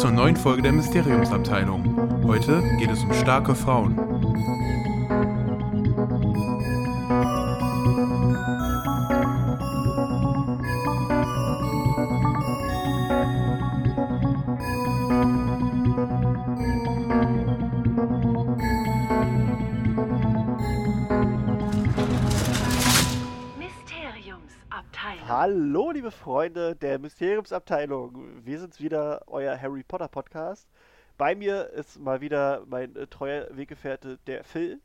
Zur neuen Folge der Mysteriumsabteilung. Heute geht es um starke Frauen. Mysteriumsabteilung. Hallo, liebe Freunde der Mysteriumsabteilung. Wir sind's wieder, euer Harry Potter Podcast. Bei mir ist mal wieder mein äh, treuer Weggefährte, der Phil.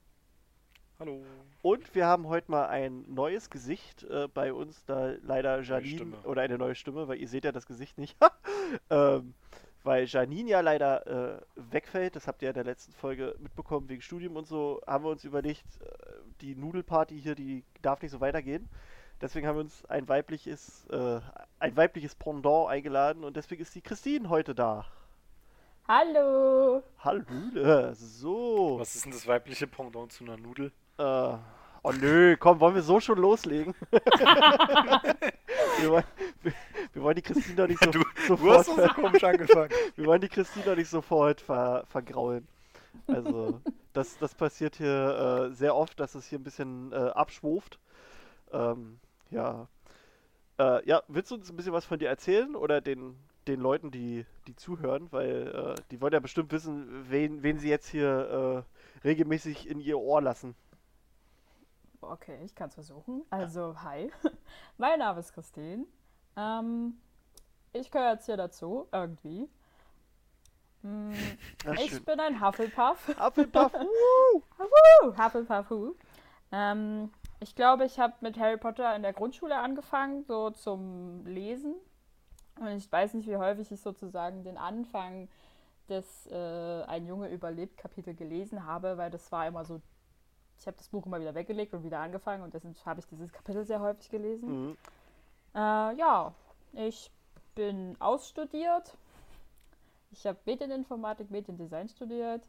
Hallo. Und wir haben heute mal ein neues Gesicht äh, bei uns, da leider Janine, Stimme. oder eine neue Stimme, weil ihr seht ja das Gesicht nicht. ähm, weil Janine ja leider äh, wegfällt, das habt ihr ja in der letzten Folge mitbekommen, wegen Studium und so, haben wir uns überlegt, äh, die Nudelparty hier, die darf nicht so weitergehen. Deswegen haben wir uns ein weibliches, äh, ein weibliches Pendant eingeladen und deswegen ist die Christine heute da. Hallo! Hallo, äh, so. Was ist denn das weibliche Pendant zu einer Nudel? Äh, oh nö, komm, wollen wir so schon loslegen? wir, wollen, wir, wir wollen die Christine doch nicht so, Du, du sofort, hast doch so komisch angefangen. wir wollen die Christine doch nicht sofort ver, vergraulen. Also, das, das passiert hier äh, sehr oft, dass es hier ein bisschen äh, abschwuft. Ähm, ja. Äh, ja, willst du uns ein bisschen was von dir erzählen oder den, den Leuten, die, die zuhören? Weil äh, die wollen ja bestimmt wissen, wen, wen sie jetzt hier äh, regelmäßig in ihr Ohr lassen. Okay, ich kann es versuchen. Also, hi. mein Name ist Christine. Ähm, ich gehöre jetzt hier dazu, irgendwie. Hm, ich schön. bin ein Hufflepuff. Hufflepuff! Wuhu, Hufflepuff. hu. Ähm, ich glaube, ich habe mit Harry Potter in der Grundschule angefangen, so zum Lesen. Und ich weiß nicht, wie häufig ich sozusagen den Anfang des äh, Ein Junge überlebt Kapitel gelesen habe, weil das war immer so, ich habe das Buch immer wieder weggelegt und wieder angefangen und deswegen habe ich dieses Kapitel sehr häufig gelesen. Mhm. Äh, ja, ich bin ausstudiert. Ich habe Medieninformatik, Mediendesign studiert.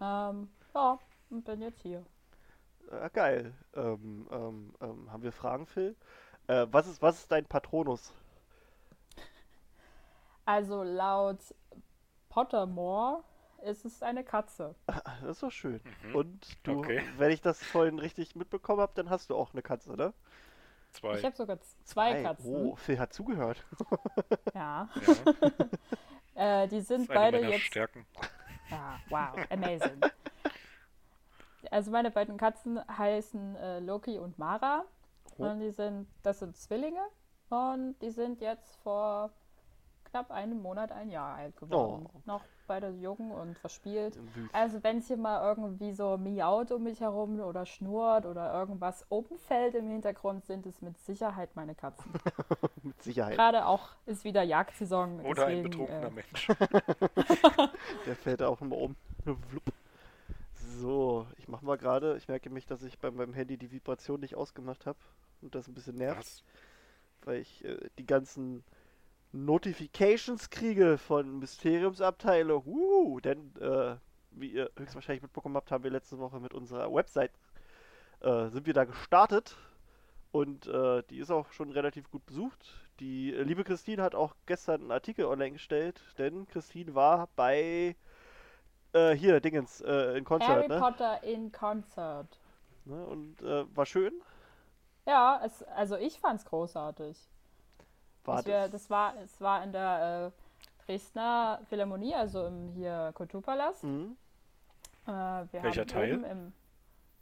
Ähm, ja, und bin jetzt hier. Äh, geil. Ähm, ähm, ähm, haben wir Fragen, Phil? Äh, was, ist, was ist dein Patronus? Also laut Pottermore ist es eine Katze. Das ist doch schön. Mhm. Und du, Okay. wenn ich das vorhin richtig mitbekommen habe, dann hast du auch eine Katze, ne? Zwei. Ich habe sogar zwei Ei, Katzen. Oh, Phil hat zugehört. Ja. ja, Äh, die das sind ist eine beide jetzt. Stärken. Ja, wow, amazing. Also meine beiden Katzen heißen äh, Loki und Mara. Oh. Und die sind, das sind Zwillinge. Und die sind jetzt vor knapp einem Monat ein Jahr alt geworden. Oh. Noch beide jung und verspielt. Süß. Also wenn es hier mal irgendwie so miaut um mich herum oder schnurrt oder irgendwas umfällt im Hintergrund, sind es mit Sicherheit meine Katzen. Mit Sicherheit. Gerade auch ist wieder Jagdsaison. Oder ein deswegen, betrunkener äh, Mensch. Der fällt auch immer um. So, ich mache mal gerade. Ich merke mich, dass ich bei meinem Handy die Vibration nicht ausgemacht habe. Und das ein bisschen nervt. Was? weil ich äh, die ganzen Notifications kriege von Mysteriumsabteilung. Uh, denn, äh, wie ihr höchstwahrscheinlich mitbekommen habt, haben wir letzte Woche mit unserer Website, äh, sind wir da gestartet. Und äh, die ist auch schon relativ gut besucht. Die äh, liebe Christine hat auch gestern einen Artikel online gestellt, denn Christine war bei, äh, hier, Dingens, äh, in Konzert, Harry ne? Potter in Concert. ne? Und äh, war schön. Ja, es, also ich fand's großartig. War Es wär, das war, es war in der äh, Dresdner Philharmonie, also im hier Kulturpalast. Mhm. Äh, wir Welcher Teil? Im,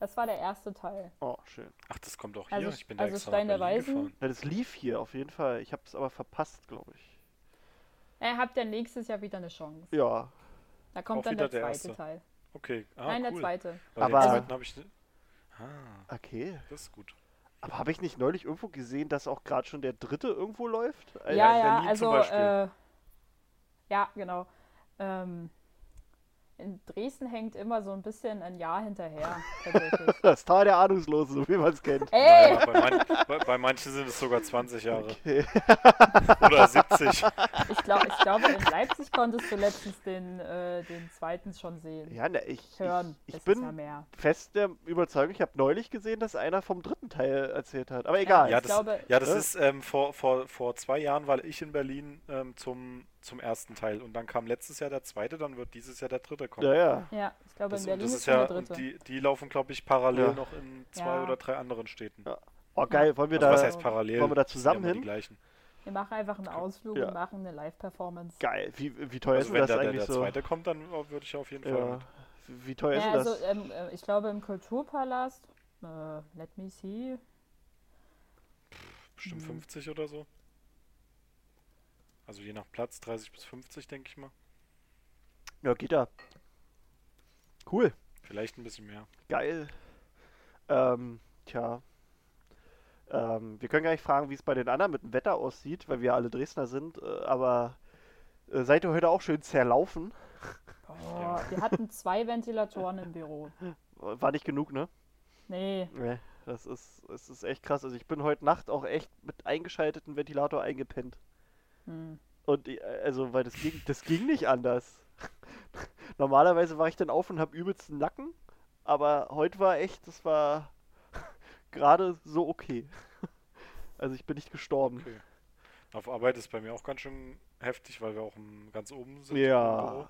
das war der erste Teil. Oh, schön. Ach, das kommt auch hier. Also- ich bin da also extra Stein der Weisen. Ja, das lief hier auf jeden Fall. Ich habe es aber verpasst, glaube ich. Ihr habt ja nächstes Jahr wieder eine Chance. Ja, Da kommt Auch dann der der zweite erste. Teil. Okay. Ah, Nein, cool. der zweite. Weil Aber- den zweiten habe ich. Ah, okay. das ist gut. Aber habe ich nicht neulich irgendwo gesehen, dass auch gerade schon der dritte irgendwo läuft? Ja, ja, zum also äh, ja, genau. Ähm, in Dresden hängt immer so ein bisschen ein Jahr hinterher. Das Tal der Ahnungslosen, so wie man es kennt. Ey! Naja, bei, man, bei, bei manchen sind es sogar 20 Jahre. Okay. Oder 70. Ich, glaub, ich glaube, in Leipzig konntest du letztens den, äh, den zweiten schon sehen. Ja, ne, ich, Hören. ich, ich ja bin mehr. fest der Überzeugung, ich habe neulich gesehen, dass einer vom dritten Teil erzählt hat. Aber egal. Ja, ich das, glaube- ja, das Äh? ist ähm, vor, vor, vor zwei Jahren war ich in Berlin ähm, zum, zum ersten Teil und dann kam letztes Jahr der zweite, dann wird dieses Jahr der dritte kommen. ja, ja. Ja, ich glaube, Das, in Berlin das ist ja, der dritte. die, die laufen, glaube ich, parallel Ja. noch in zwei Ja. oder drei anderen Städten. Ja. Oh, geil. Wollen wir Also was da. heißt parallel? wollen wir da zusammen hin? Die gleichen. Wir machen einfach einen Ausflug Ja. und machen eine Live-Performance. Geil. Wie, wie teuer Also ist wenn das der, der, eigentlich der so? zweite kommt, dann würde ich auf jeden Fall mit. Wie teuer ist also das? ähm, äh, ich glaube im Kulturpalast, äh, let me see, Bestimmt Mhm. 50 oder so. Also je nach Platz 30 bis 50, denke ich mal. Ja, geht ja. Cool. Vielleicht ein bisschen mehr. Geil. Ähm, tja. Ähm, wir können gar nicht fragen, wie es bei den anderen mit dem Wetter aussieht, weil wir alle Dresdner sind, äh, aber äh, seid ihr heute auch schön zerlaufen? oh, wir hatten zwei Ventilatoren im Büro. War nicht genug, ne? Nee, Nee, das ist, das ist echt krass. Also ich bin heute Nacht auch echt mit eingeschalteten Ventilator eingepennt. Hm. Und ich- also, weil das ging, das ging nicht anders. Normalerweise war ich dann auf und hab übelsten Nacken, aber heute war echt, das war gerade so okay. Also ich bin nicht gestorben. Okay. Auf Arbeit ist bei mir auch ganz schön heftig, weil wir auch ganz oben sind. Ja.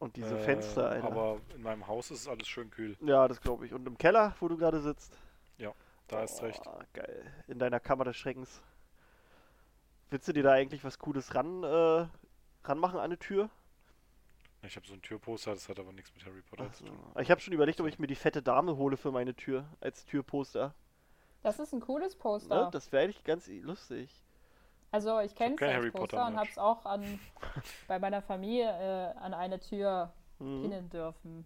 Und diese Äh, Fenster, Alter. Aber in meinem Haus ist alles schön kühl. ja, das glaube ich. Und im Keller, wo du gerade sitzt. Da ist recht. Oh, Geil. In deiner Kammer des Schreckens. Willst du dir da eigentlich was Cooles ran, äh, ranmachen an eine Tür? Ich habe so ein Türposter, das hat aber nichts mit Harry Potter Ach zu so. tun. Ich habe schon überlegt, ob ich mir die fette Dame hole für meine Tür als Türposter. das ist ein cooles Ne? Poster. Das wäre eigentlich ganz lustig. Also ich kenne es als Harry Poster Potter und habe es auch an, bei meiner Familie äh, an eine Tür Mhm. pinnen dürfen.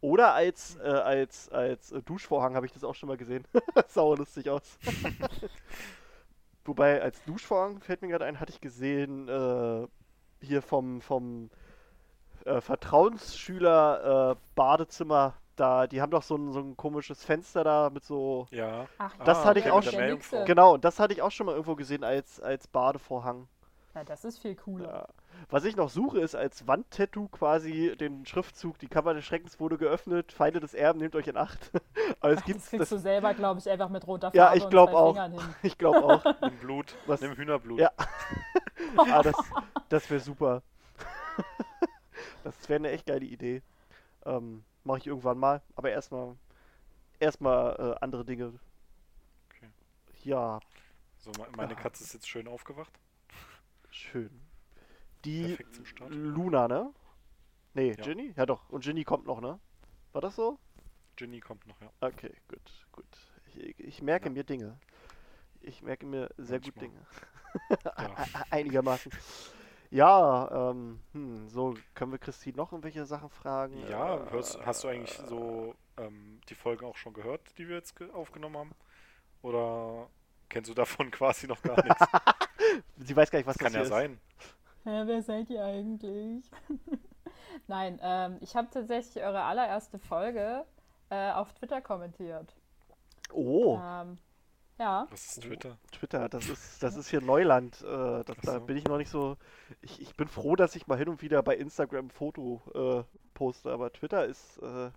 Oder als, äh, als, als Duschvorhang habe ich das auch schon mal gesehen. Sauer lustig aus. Wobei, als Duschvorhang fällt mir gerade ein, hatte ich gesehen, äh, hier vom, vom äh, Vertrauensschüler äh, Badezimmer da, die haben doch so ein, so ein komisches Fenster da mit so. Ja. Ach, Das ja, hatte ich auch schon-. Genau, und das hatte ich auch schon mal irgendwo gesehen als, als Badevorhang. Ja, das ist viel cooler. Ja. Was ich noch suche, ist als Wandtattoo quasi den Schriftzug, die Kammer des Schreckens wurde geöffnet, Feinde des Erben, nehmt euch in Acht. Aber es Das gibt's, kriegst das, du selber, glaube ich, einfach mit roter Farbe Ja, ich und glaub zwei auch. Ich glaube auch. Nimm Blut. Was- Nimm Hühnerblut. Ja. Ah, das das wäre super. das wäre eine echt geile Idee. Ähm, Mache ich irgendwann mal. Aber erstmal erstmal äh, andere Dinge. Okay. Ja, So, me- meine Katze ist jetzt schön aufgewacht. schön. Die Perfekt zum Start. Luna, ne? Nee, Ja. Ginny? Ja doch. Und Ginny kommt noch, ne? War das so? Ginny kommt noch, ja. Okay, gut, gut. Ich, ich merke Ja. mir Dinge. Ich merke mir sehr gut Manchmal. Dinge. ja. Einigermaßen. Ja, ähm, hm, so, können wir Christine noch irgendwelche Sachen fragen? Ja, Äh, hörst, hast du eigentlich so ähm, die Folgen auch schon gehört, die wir jetzt ge- aufgenommen haben? Oder kennst du davon quasi noch gar nichts? Sie weiß gar nicht, was Das kann das ja hier sein. Ja, wer seid ihr eigentlich? Nein, ähm, ich habe tatsächlich eure allererste Folge äh, auf Twitter kommentiert. Oh, Ähm, ja, Was ist Twitter? Twitter, das ist, das ist hier Neuland. Äh, das, Da bin ich noch nicht so. Ich, ich bin froh, dass ich mal hin und wieder bei Instagram ein Foto äh, poste, aber Twitter ist. Äh,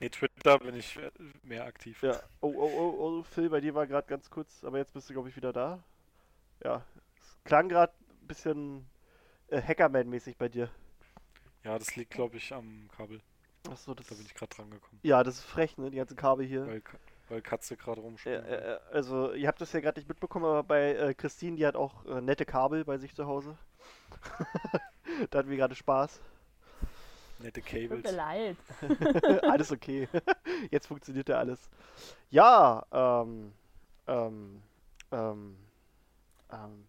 Nee, Twitter bin ich äh, mehr aktiv. ja. Oh, oh, oh, oh, Phil, bei dir war gerade ganz kurz, aber jetzt bist du, glaube ich, wieder da. Ja, es klang gerade ein bisschen äh, Hackerman-mäßig bei dir. Ja, das liegt, glaube ich, am Kabel. Achso, das Da bin ich gerade dran gekommen. Ja, das ist frech, ne? Die ganzen Kabel hier. Weil, weil Katze gerade Ja, rumspringt. äh, äh, also, ihr habt das ja gerade nicht mitbekommen, aber bei äh, Christine, die hat auch äh, nette Kabel bei sich zu Hause. da hatten wir gerade Spaß. Nette tut mir Cables. leid. alles okay. Jetzt funktioniert ja alles. Ja, ähm, ähm, ähm, ähm.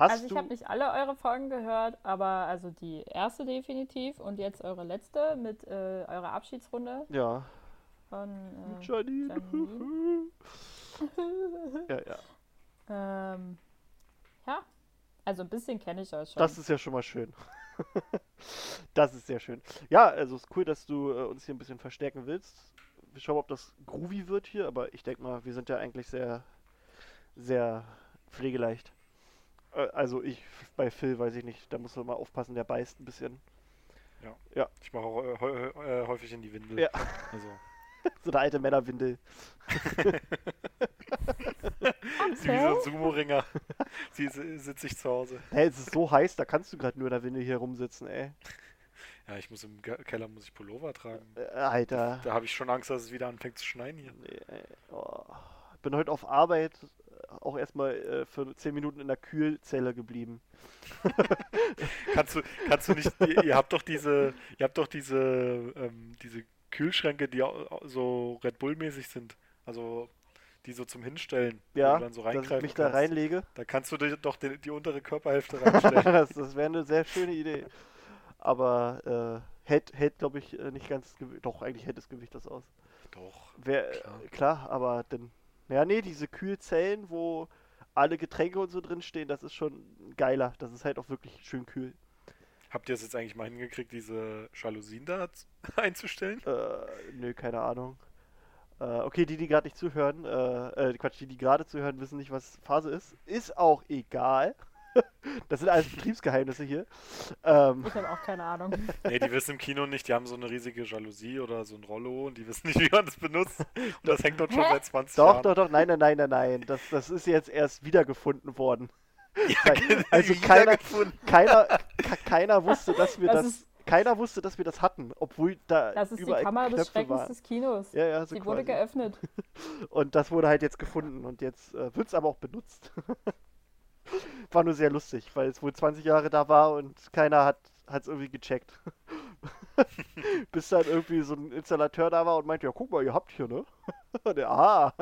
Hast also ich habe nicht alle eure Folgen gehört, aber also die erste definitiv und jetzt eure letzte mit äh, eurer Abschiedsrunde Ja, von äh, Janine. Janine. ja, ja. ähm, ja, Also ein bisschen kenne ich euch schon. Das ist ja schon mal schön. das ist sehr schön. Ja, also es ist cool, dass du äh, uns hier ein bisschen verstärken willst. Wir schauen, ob das groovy wird hier, aber ich denke mal, wir sind ja eigentlich sehr, sehr pflegeleicht. Äh, also ich bei Phil weiß ich nicht, da muss man mal aufpassen, der beißt ein bisschen. Ich mache auch äh, äh, häufig in die Windel. Ja. Also, So eine alte Männerwindel. sie wie so ein Sumo-Ringer. sie si- sitzt sich zu Hause. Hey, es ist so heiß, da kannst du gerade nur in der Windel hier rumsitzen, ey. Ja, ich muss im Keller muss ich Pullover tragen. Äh, Alter. Da habe ich schon Angst, dass es wieder anfängt zu schneien hier. Nee. Oh. Bin heute auf Arbeit auch erstmal äh, für 10 Minuten in der Kühlzelle geblieben. Kannst du, kannst du nicht, ihr, ihr habt doch diese, ihr habt doch diese, ähm, diese Kühlschränke, die so Red Bull-mäßig sind. Also, die so zum Hinstellen, wo Ja, dann so dass ich mich da kannst. reinlege. Da kannst du dir doch die, die untere Körperhälfte reinstellen. das das wäre eine sehr schöne Idee. Aber äh, hält, hält glaube ich, äh, nicht ganz. Gewi- Doch, eigentlich hält das Gewicht das aus. doch. Wär, Klar. klar. klar, aber dann. Ja, nee, diese Kühlzellen, wo alle Getränke und so drin stehen, das ist schon geiler. Das ist halt auch wirklich schön kühl. Habt ihr es jetzt eigentlich mal hingekriegt, diese Jalousien da einzustellen? Äh, nö, keine Ahnung. Äh, okay, die, die gerade nicht zuhören, äh, äh, Quatsch, die, die gerade zuhören, wissen nicht, was Phase ist. Ist auch egal. das sind alles Betriebsgeheimnisse hier. Ähm, Ich habe auch keine Ahnung. Nee, die wissen im Kino nicht, die haben so eine riesige Jalousie oder so ein Rollo und die wissen nicht, wie man das benutzt. Und das hängt dort schon seit 20 doch, Jahren. doch, doch, nein, nein, nein, nein, nein. Das, das ist jetzt erst wiedergefunden worden. Ja, Weil- also keiner, keiner, ke- keiner wusste, dass wir Das das, keiner wusste, dass wir das hatten, obwohl da Das ist die überall Kammer des Knöpfe Schreckens waren. des Kinos. Ja, ja, so Sie wurde quasi. geöffnet. Und das wurde halt jetzt gefunden und jetzt äh, wird es aber auch benutzt. war nur sehr lustig, weil es wohl 20 Jahre da war und keiner hat es irgendwie gecheckt. Bis dann irgendwie so ein Installateur da war und meinte, ja guck mal, ihr habt hier, ne? und er, aha.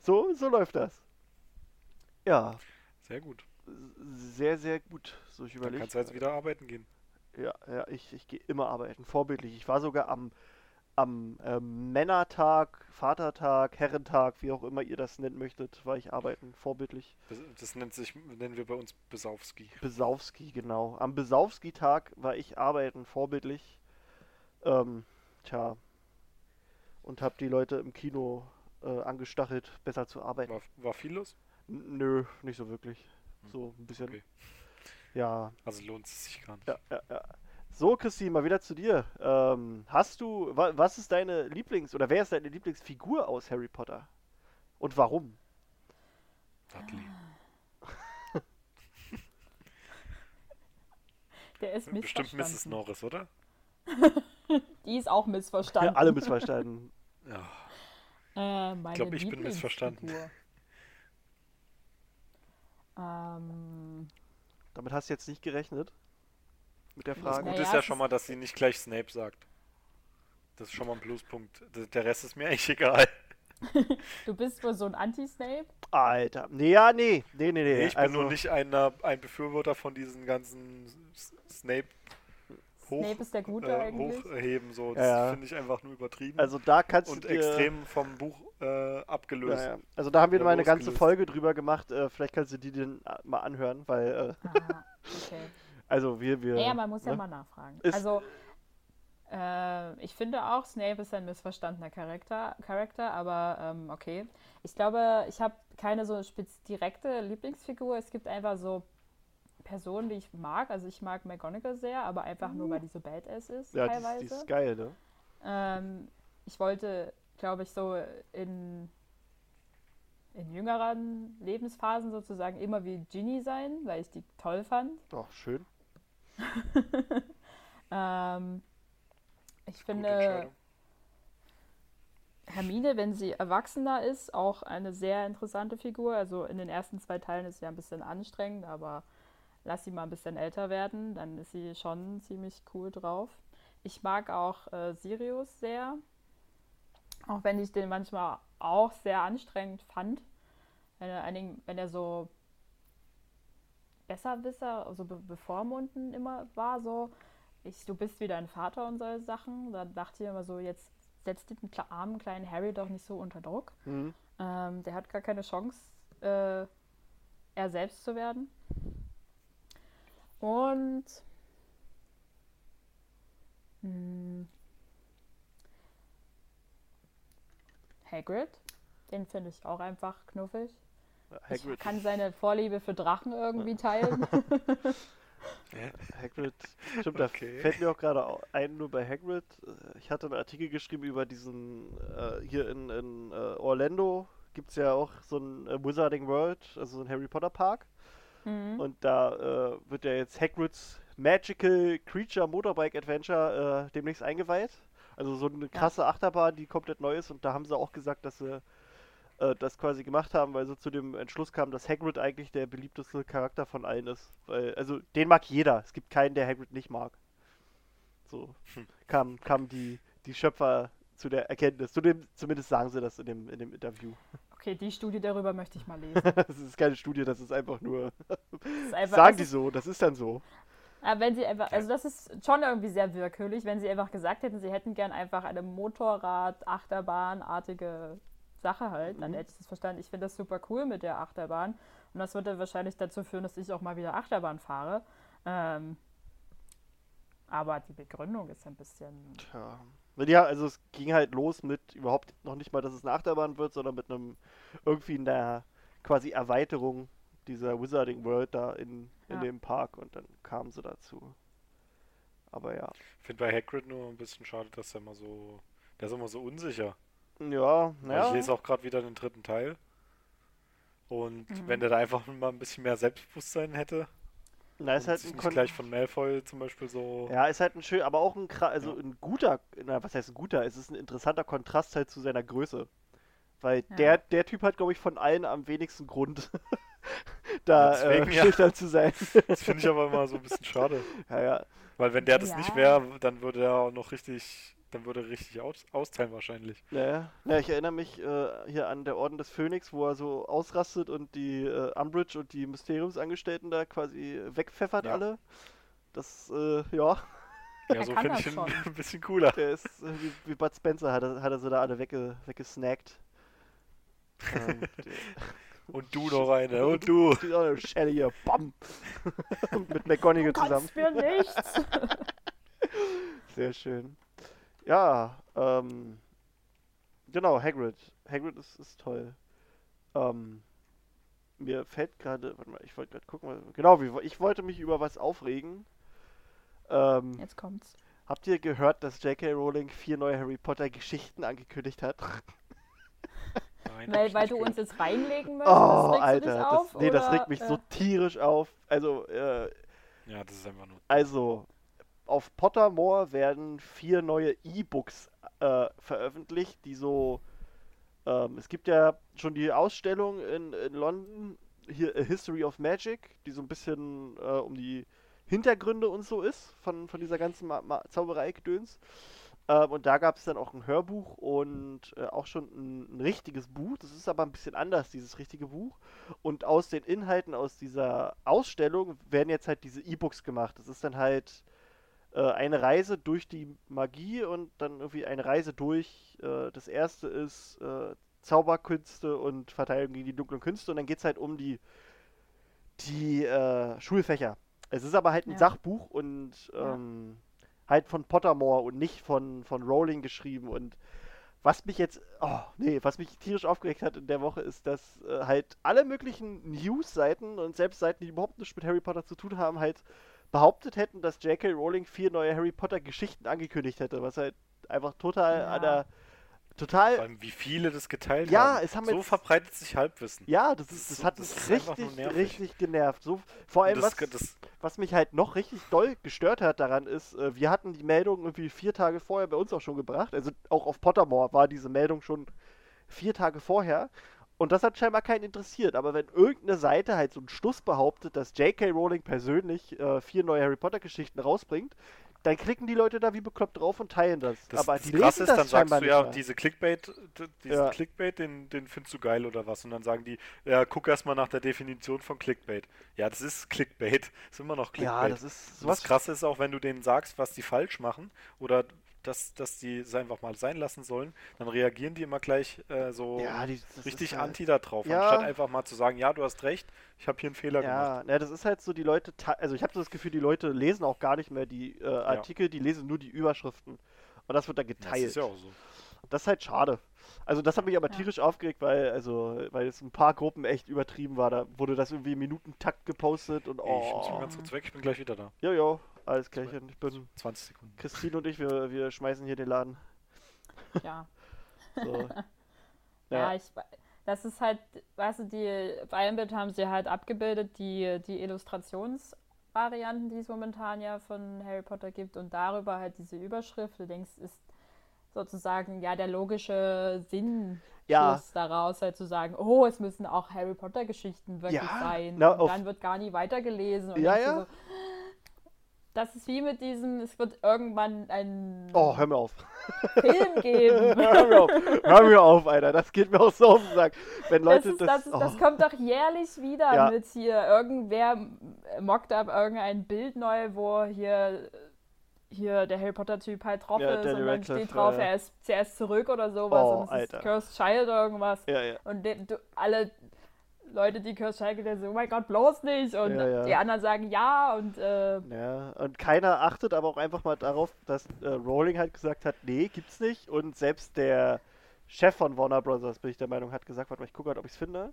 so, so läuft das. Ja, Sehr gut. sehr, sehr gut. So, ich Dann überlege. kannst du jetzt wieder arbeiten gehen. Ja, ja, ich, ich gehe immer arbeiten, vorbildlich. Ich war sogar am, am ähm, Männertag, Vatertag, Herrentag, wie auch immer ihr das nennen möchtet, war ich arbeiten, vorbildlich. Das, das nennt sich, nennen wir bei uns Besaufski. Besowski, genau. Am Besowski-Tag war ich arbeiten, vorbildlich. Ähm, tja. Und hab die Leute im Kino äh, angestachelt, besser zu arbeiten. War, war viel los? N nö, nicht so wirklich. So ein bisschen. Okay. Ja, Also lohnt es sich gar nicht. Ja, ja, ja. So, Christine, mal wieder zu dir. Ähm, hast du, wa was ist deine Lieblings- oder wer ist deine Lieblingsfigur aus Harry Potter? Und warum? Dudley. Der ist Bestimmt Mrs. Norris, oder? Die ist auch missverstanden. Ja, alle missverstanden. Ja. Äh, meine glaub, ich bin missverstanden. Ähm, Damit hast du jetzt nicht gerechnet? Mit der Das Frage? Gute Naja, ist ja schon mal, dass sie nicht gleich Snape sagt. Das ist schon mal ein Pluspunkt. Der Rest ist mir eigentlich egal. du bist wohl so ein Anti-Snape? Alter. Nee, ja, nee. Nee, nee, nee. ich bin also, nur nicht einer, ein Befürworter von diesen ganzen Snape hoch, Snape ist der Gute äh, eigentlich. hochheben. So. Das ja. finde ich einfach nur übertrieben Also da kannst und du dir... extrem vom Buch äh, abgelöst. Ja, ja. Also da haben wir Oder mal eine ganze. Folge drüber gemacht. Äh, vielleicht kannst du die dann äh, mal anhören, weil, äh, Ah, okay. Also wir, wir... Ja, ja, man muss ja ne? mal nachfragen. Ist- also, äh, ich finde auch, Snape ist ein missverstandener Charakter, Charakter aber ähm, okay. Ich glaube, ich habe keine so direkte Lieblingsfigur. Es gibt einfach so Personen, die ich mag. Also ich mag McGonagall sehr, aber einfach nur, weil die so badass ist Mhm. Ja, die, teilweise. ist- die ist geil, ne? Ähm, ich wollte, glaube ich, so in, in jüngeren Lebensphasen sozusagen immer wie Ginny sein, weil ich die toll fand. Doch, schön. Ähm, ich finde. Hermine, wenn sie erwachsener ist, auch eine sehr interessante Figur. Also in den ersten zwei Teilen ist sie ein bisschen anstrengend, aber lass sie mal ein bisschen älter werden, dann ist sie schon ziemlich cool drauf. Ich mag auch äh, Sirius sehr, auch wenn ich den manchmal auch sehr anstrengend fand. Wenn er, wenn er so Besserwisser, also be bevormunden immer war, so, ich, du bist wie dein Vater und solche Sachen. Da dachte ich immer so, jetzt setzt den armen kleinen Harry doch nicht so unter Druck. Mhm. Ähm, der hat gar keine Chance, äh, er selbst zu werden. Und hm, Hagrid, den finde ich auch einfach knuffig. Ich Hagrid, kann seine Vorliebe für Drachen irgendwie teilen. Hagrid, stimmt, Okay. da fällt mir auch gerade ein, nur bei Hagrid. äh, Ich hatte einen Artikel geschrieben über diesen, äh, hier in, in äh, Orlando gibt es ja auch so ein äh, Wizarding World, also so ein Harry Potter Park. Mhm. Und da äh, wird ja jetzt Hagrids Magical Creature Motorbike Adventure äh, demnächst eingeweiht. Also so eine krasse Achterbahn, die komplett neu ist. Und da haben sie auch gesagt, dass sie äh, das quasi gemacht haben, weil sie zu dem Entschluss kamen, dass Hagrid eigentlich der beliebteste Charakter von allen ist. Weil, also den mag jeder. Es gibt keinen, der Hagrid nicht mag. So kamen kam die, die Schöpfer zu der Erkenntnis. Zu dem, zumindest sagen sie das in dem, in dem Interview. Okay, die Studie darüber möchte ich mal lesen. Das ist keine Studie, das ist einfach nur. Das ist einfach, Sagen das die so, das ist dann so. Aber wenn sie einfach, also das ist schon irgendwie sehr willkürlich, wenn sie einfach gesagt hätten, sie hätten gern einfach eine Motorrad-Achterbahn-artige Sache halt, dann Mhm. hätte ich das verstanden. Ich finde das super cool mit der Achterbahn und das würde wahrscheinlich dazu führen, dass ich auch mal wieder Achterbahn fahre. Ähm, aber die Begründung ist ein bisschen. Tja. Ja, also es ging halt los mit überhaupt noch nicht mal, dass es eine Achterbahn wird, sondern mit einem irgendwie einer quasi Erweiterung dieser Wizarding World da in, in Ja. dem Park und dann kamen sie dazu. Aber ja. Ich finde bei Hagrid nur ein bisschen schade, dass er immer so. Der ist immer so unsicher. Ja, Weil naja. Ich lese auch gerade wieder den dritten Teil. Und Mhm. wenn der da einfach mal ein bisschen mehr Selbstbewusstsein hätte, Na, ist halt ein nicht gleich von Malfoy zum Beispiel so. Ja, ist halt ein schön, aber auch ein, kra- also Ja. ein guter, na, was heißt ein guter? Es ist ein interessanter Kontrast halt zu seiner Größe. Weil Ja. der, der Typ hat, glaube ich, von allen am wenigsten Grund, da Deswegen, äh, ja. schüchtern zu sein. Das finde ich aber immer so ein bisschen schade. ja, ja. Weil wenn der das Ja. nicht wäre, dann würde er auch noch richtig, dann würde er richtig aus, austeilen wahrscheinlich. Naja, ja, ich erinnere mich äh, hier an der Orden des Phönix, wo er so ausrastet und die äh, Umbridge und die Mysteriumsangestellten da quasi wegpfeffert Ja. alle. Das, äh, ja, Ja, so finde ich ihn schon. ein bisschen cooler. der ist äh, wie, wie Bud Spencer, hat er, hat er sie da alle wegge, weggesnackt. ähm, Und du noch eine. Und du. Die Shelley hier, bam! Mit McGonagall Du zusammen. kannst mir nichts! Sehr schön. Ja, ähm, genau, Hagrid. Hagrid ist, ist toll. Ähm, mir fällt gerade, warte mal, ich wollte gerade gucken, was- genau, wie, ich wollte mich über was aufregen. Ähm, Jetzt kommt's. habt ihr gehört, dass J.K. Rowling vier neue Harry Potter Geschichten angekündigt hat? Nein, Weil, weil du uns jetzt reinlegen möchtest, Oh, regst du Alter, das, auf? nee, das oder, regt mich so äh, tierisch auf. Also, äh, Ja, das ist einfach nur. Also, auf Pottermore werden vier neue E-Books äh, veröffentlicht, die so. Ähm, es gibt ja schon die Ausstellung in, in London, hier A History of Magic, die so ein bisschen äh, um die Hintergründe und so ist von, von dieser ganzen Zauberei-Gedöns. Ähm, und da gab es dann auch ein Hörbuch und äh, auch schon ein, ein richtiges Buch. Das ist aber ein bisschen anders, dieses richtige Buch. Und aus den Inhalten aus dieser Ausstellung werden jetzt halt diese E-Books gemacht. Das ist dann halt eine Reise durch die Magie und dann irgendwie eine Reise durch. Äh, das erste ist äh, Zauberkünste und Verteidigung gegen die dunklen Künste und dann geht es halt um die, die äh, Schulfächer. Es ist aber halt ein Ja. Sachbuch und Ja. ähm, halt von Pottermore und nicht von, von Rowling geschrieben und was mich jetzt, oh nee, was mich tierisch aufgeregt hat in der Woche ist, dass äh, halt alle möglichen News-Seiten und selbst Seiten, die überhaupt nichts mit Harry Potter zu tun haben, halt behauptet hätten, dass J.K. Rowling vier neue Harry Potter Geschichten angekündigt hätte, was halt einfach total Ja. an der, Vor total, allem, wie viele das geteilt Ja, haben. es haben so jetzt- verbreitet sich Halbwissen. ja, das ist, das hat das mich richtig, richtig genervt. So, vor allem, das, was, das, was mich halt noch richtig doll gestört hat daran ist, äh, wir hatten die Meldung irgendwie vier Tage vorher bei uns auch schon gebracht. Also auch auf Pottermore war diese Meldung schon vier Tage vorher. Und das hat scheinbar keinen interessiert. Aber wenn irgendeine Seite halt so einen Schluss behauptet, dass J.K. Rowling persönlich äh, vier neue Harry Potter Geschichten rausbringt, dann klicken die Leute da wie bekloppt drauf und teilen das. das, Aber das die Krasse lesen ist, das dann sagst du ja, mal. diese Clickbait, diesen Ja. Clickbait, den, den findest du geil oder was? Und dann sagen die, ja, guck erstmal nach der Definition von Clickbait. Ja, das ist Clickbait. Das ist immer noch Clickbait. Ja, das ist Und sowas. das Krasse ist auch, wenn du denen sagst, was die falsch machen oder dass, dass die es einfach mal sein lassen sollen, dann reagieren die immer gleich äh, so Ja, die, das richtig halt, anti da drauf, Ja. anstatt einfach mal zu sagen, ja, du hast recht, ich habe hier einen Fehler gemacht. Ja, das ist halt so, die Leute, ta- also ich habe so das Gefühl, die Leute lesen auch gar nicht mehr die äh, Artikel, die lesen nur die Überschriften. Und das wird dann Das geteilt. ist ja auch so. Das ist halt schade. Also das hat mich aber Ja. tierisch aufgeregt, weil also weil es ein paar Gruppen echt übertrieben war. Da wurde das irgendwie im Minutentakt gepostet und Ich muss mal oh. ganz kurz weg, ich bin gleich wieder da. Jojo, alles klärchen. Ich bin 20 Sekunden. Christine und ich, wir, wir schmeißen hier den Laden. Ja. So. Ja, Ja. ich, das ist halt, weißt du, die, bei haben sie halt abgebildet, die, die Illustrationsvarianten, die es momentan ja von Harry Potter gibt und darüber halt diese Überschrift. Du denkst, ist sozusagen ja der logische Sinn Ja. daraus halt zu sagen, oh, es müssen auch Harry Potter Geschichten wirklich Ja, sein. na, und dann wird gar nie weitergelesen. Und Ja, ja. So, das ist wie mit diesem, es wird irgendwann einen Oh, hör mir auf. Film geben. hör mir auf. Hör mir auf, Alter. Das geht mir auch so auf den Sack. Wenn Leute das, ist, das, ist, das oh. kommt doch jährlich wieder Ja. mit hier. Irgendwer mockt ab irgendein Bild neu, wo hier, hier der Harry Potter-Typ halt drauf Ja, ist Daniel und dann Radcliffe, steht drauf, ja, er ist zuerst zurück oder sowas Oh, und es Alter. ist Cursed Child oder irgendwas. Ja, ja. Und de, du, alle Leute, die Cursed Child gelesen haben, oh mein Gott, bloß nicht. Und Ja, ja. die anderen sagen ja und äh, Ja, und keiner achtet aber auch einfach mal darauf, dass äh, Rowling halt gesagt hat, nee, gibt's nicht. Und selbst der Chef von Warner Brothers, bin ich der Meinung, hat gesagt, warte mal, ich gucke halt, ob ich's finde.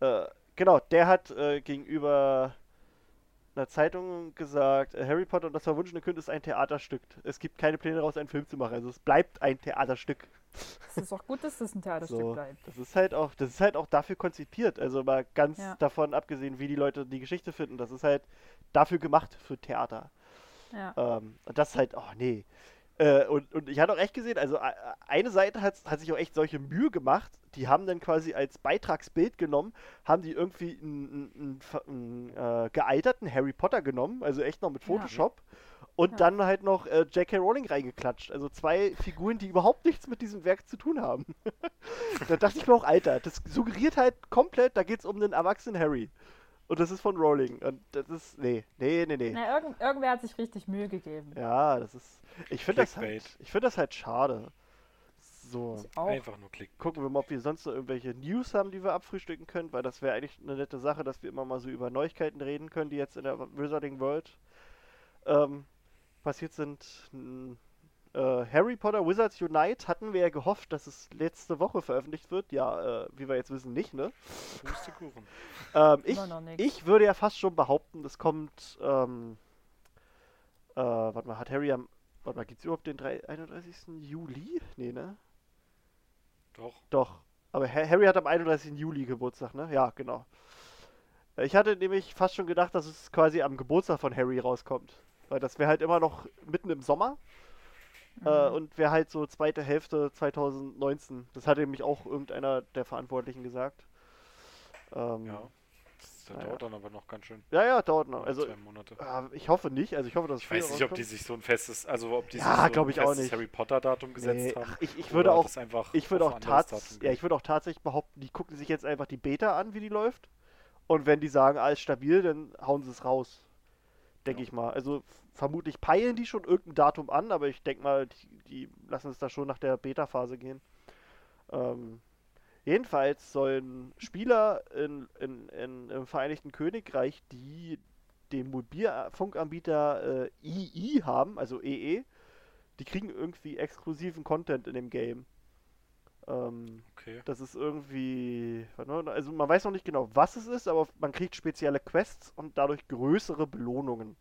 Äh, genau, der hat äh, gegenüber einer Zeitung gesagt, äh, Harry Potter und das verwunschene Kind ist ein Theaterstück. Es gibt keine Pläne daraus, einen Film zu machen. Also es bleibt ein Theaterstück. es ist auch gut, dass das ein Theaterstück So, bleibt. das ist halt auch, das ist halt auch dafür konzipiert. Also mal ganz Ja. davon abgesehen, wie die Leute die Geschichte finden. Das ist halt dafür gemacht für Theater. Ja. Ähm, und das halt, oh nee. Äh, und, und ich hatte auch echt gesehen, also äh, eine Seite hat, hat sich auch echt solche Mühe gemacht. Die haben dann quasi als Beitragsbild genommen, haben die irgendwie einen, einen, einen, äh, gealterten Harry Potter genommen, also echt noch mit Ja. Photoshop. Und Ja. dann halt noch äh, J.K. Rowling reingeklatscht. Also zwei Figuren, die überhaupt nichts mit diesem Werk zu tun haben. da dachte ich mir auch, Alter, das suggeriert halt komplett, da geht es um den erwachsenen Harry. Und das ist von Rowling. Und das ist, nee, nee, nee, nee. Na, irgend, irgendwer hat sich richtig Mühe gegeben. Ja, das ist. Ich finde das halt. Ich finde das halt schade. So. Einfach nur klicken. Gucken wir mal, ob wir sonst noch irgendwelche News haben, die wir abfrühstücken können, weil das wäre eigentlich eine nette Sache, dass wir immer mal so über Neuigkeiten reden können, die jetzt in der Wizarding World ähm, passiert sind. Äh, Harry Potter Wizards Unite hatten wir ja gehofft, dass es letzte Woche veröffentlicht wird. Ja, äh, wie wir jetzt wissen, nicht, ne? Pustekuchen. Ähm, ich, ich würde ja fast schon behaupten, das kommt. Ähm, äh, warte mal, hat Harry am. Warte mal, gibt's überhaupt den drei- 31. Juli? Nee, ne? Doch. Doch. Aber Ha- Harry hat am 31. Juli Geburtstag, ne? Ja, genau. Äh, Ich hatte nämlich fast schon gedacht, dass es quasi am Geburtstag von Harry rauskommt. Weil das wäre halt immer noch mitten im Sommer. Äh, Mhm. und wäre halt so zweite Hälfte 2019. Das hatte nämlich auch irgendeiner der Verantwortlichen gesagt. Ähm, Ja. Das Naja. dauert dann aber noch ganz schön. ja, ja, dauert noch. Also, zwei Monate. äh, ich hoffe nicht. Also, ich hoffe, dass es Ich weiß nicht, ob die sich so ein festes, also ob die Ja, sich so ein festes. Harry Potter Datum gesetzt Nee, haben. ach, ich, ich würde auch, ich würde auch tats ja, ich würde auch tatsächlich behaupten, die gucken sich jetzt einfach die Beta an, wie die läuft. Und wenn die sagen, alles stabil, dann hauen sie es raus. Denke Ja. ich mal. Also vermutlich peilen die schon irgendein Datum an, aber ich denke mal, die, die lassen es da schon nach der Beta-Phase gehen. Ähm, jedenfalls sollen Spieler in, in, in, im Vereinigten Königreich, die den Mobilfunkanbieter äh, II haben, also EE, die kriegen irgendwie exklusiven Content in dem Game. Ähm, Okay. das ist irgendwie. Also man weiß noch nicht genau, was es ist, aber man kriegt spezielle Quests und dadurch größere Belohnungen.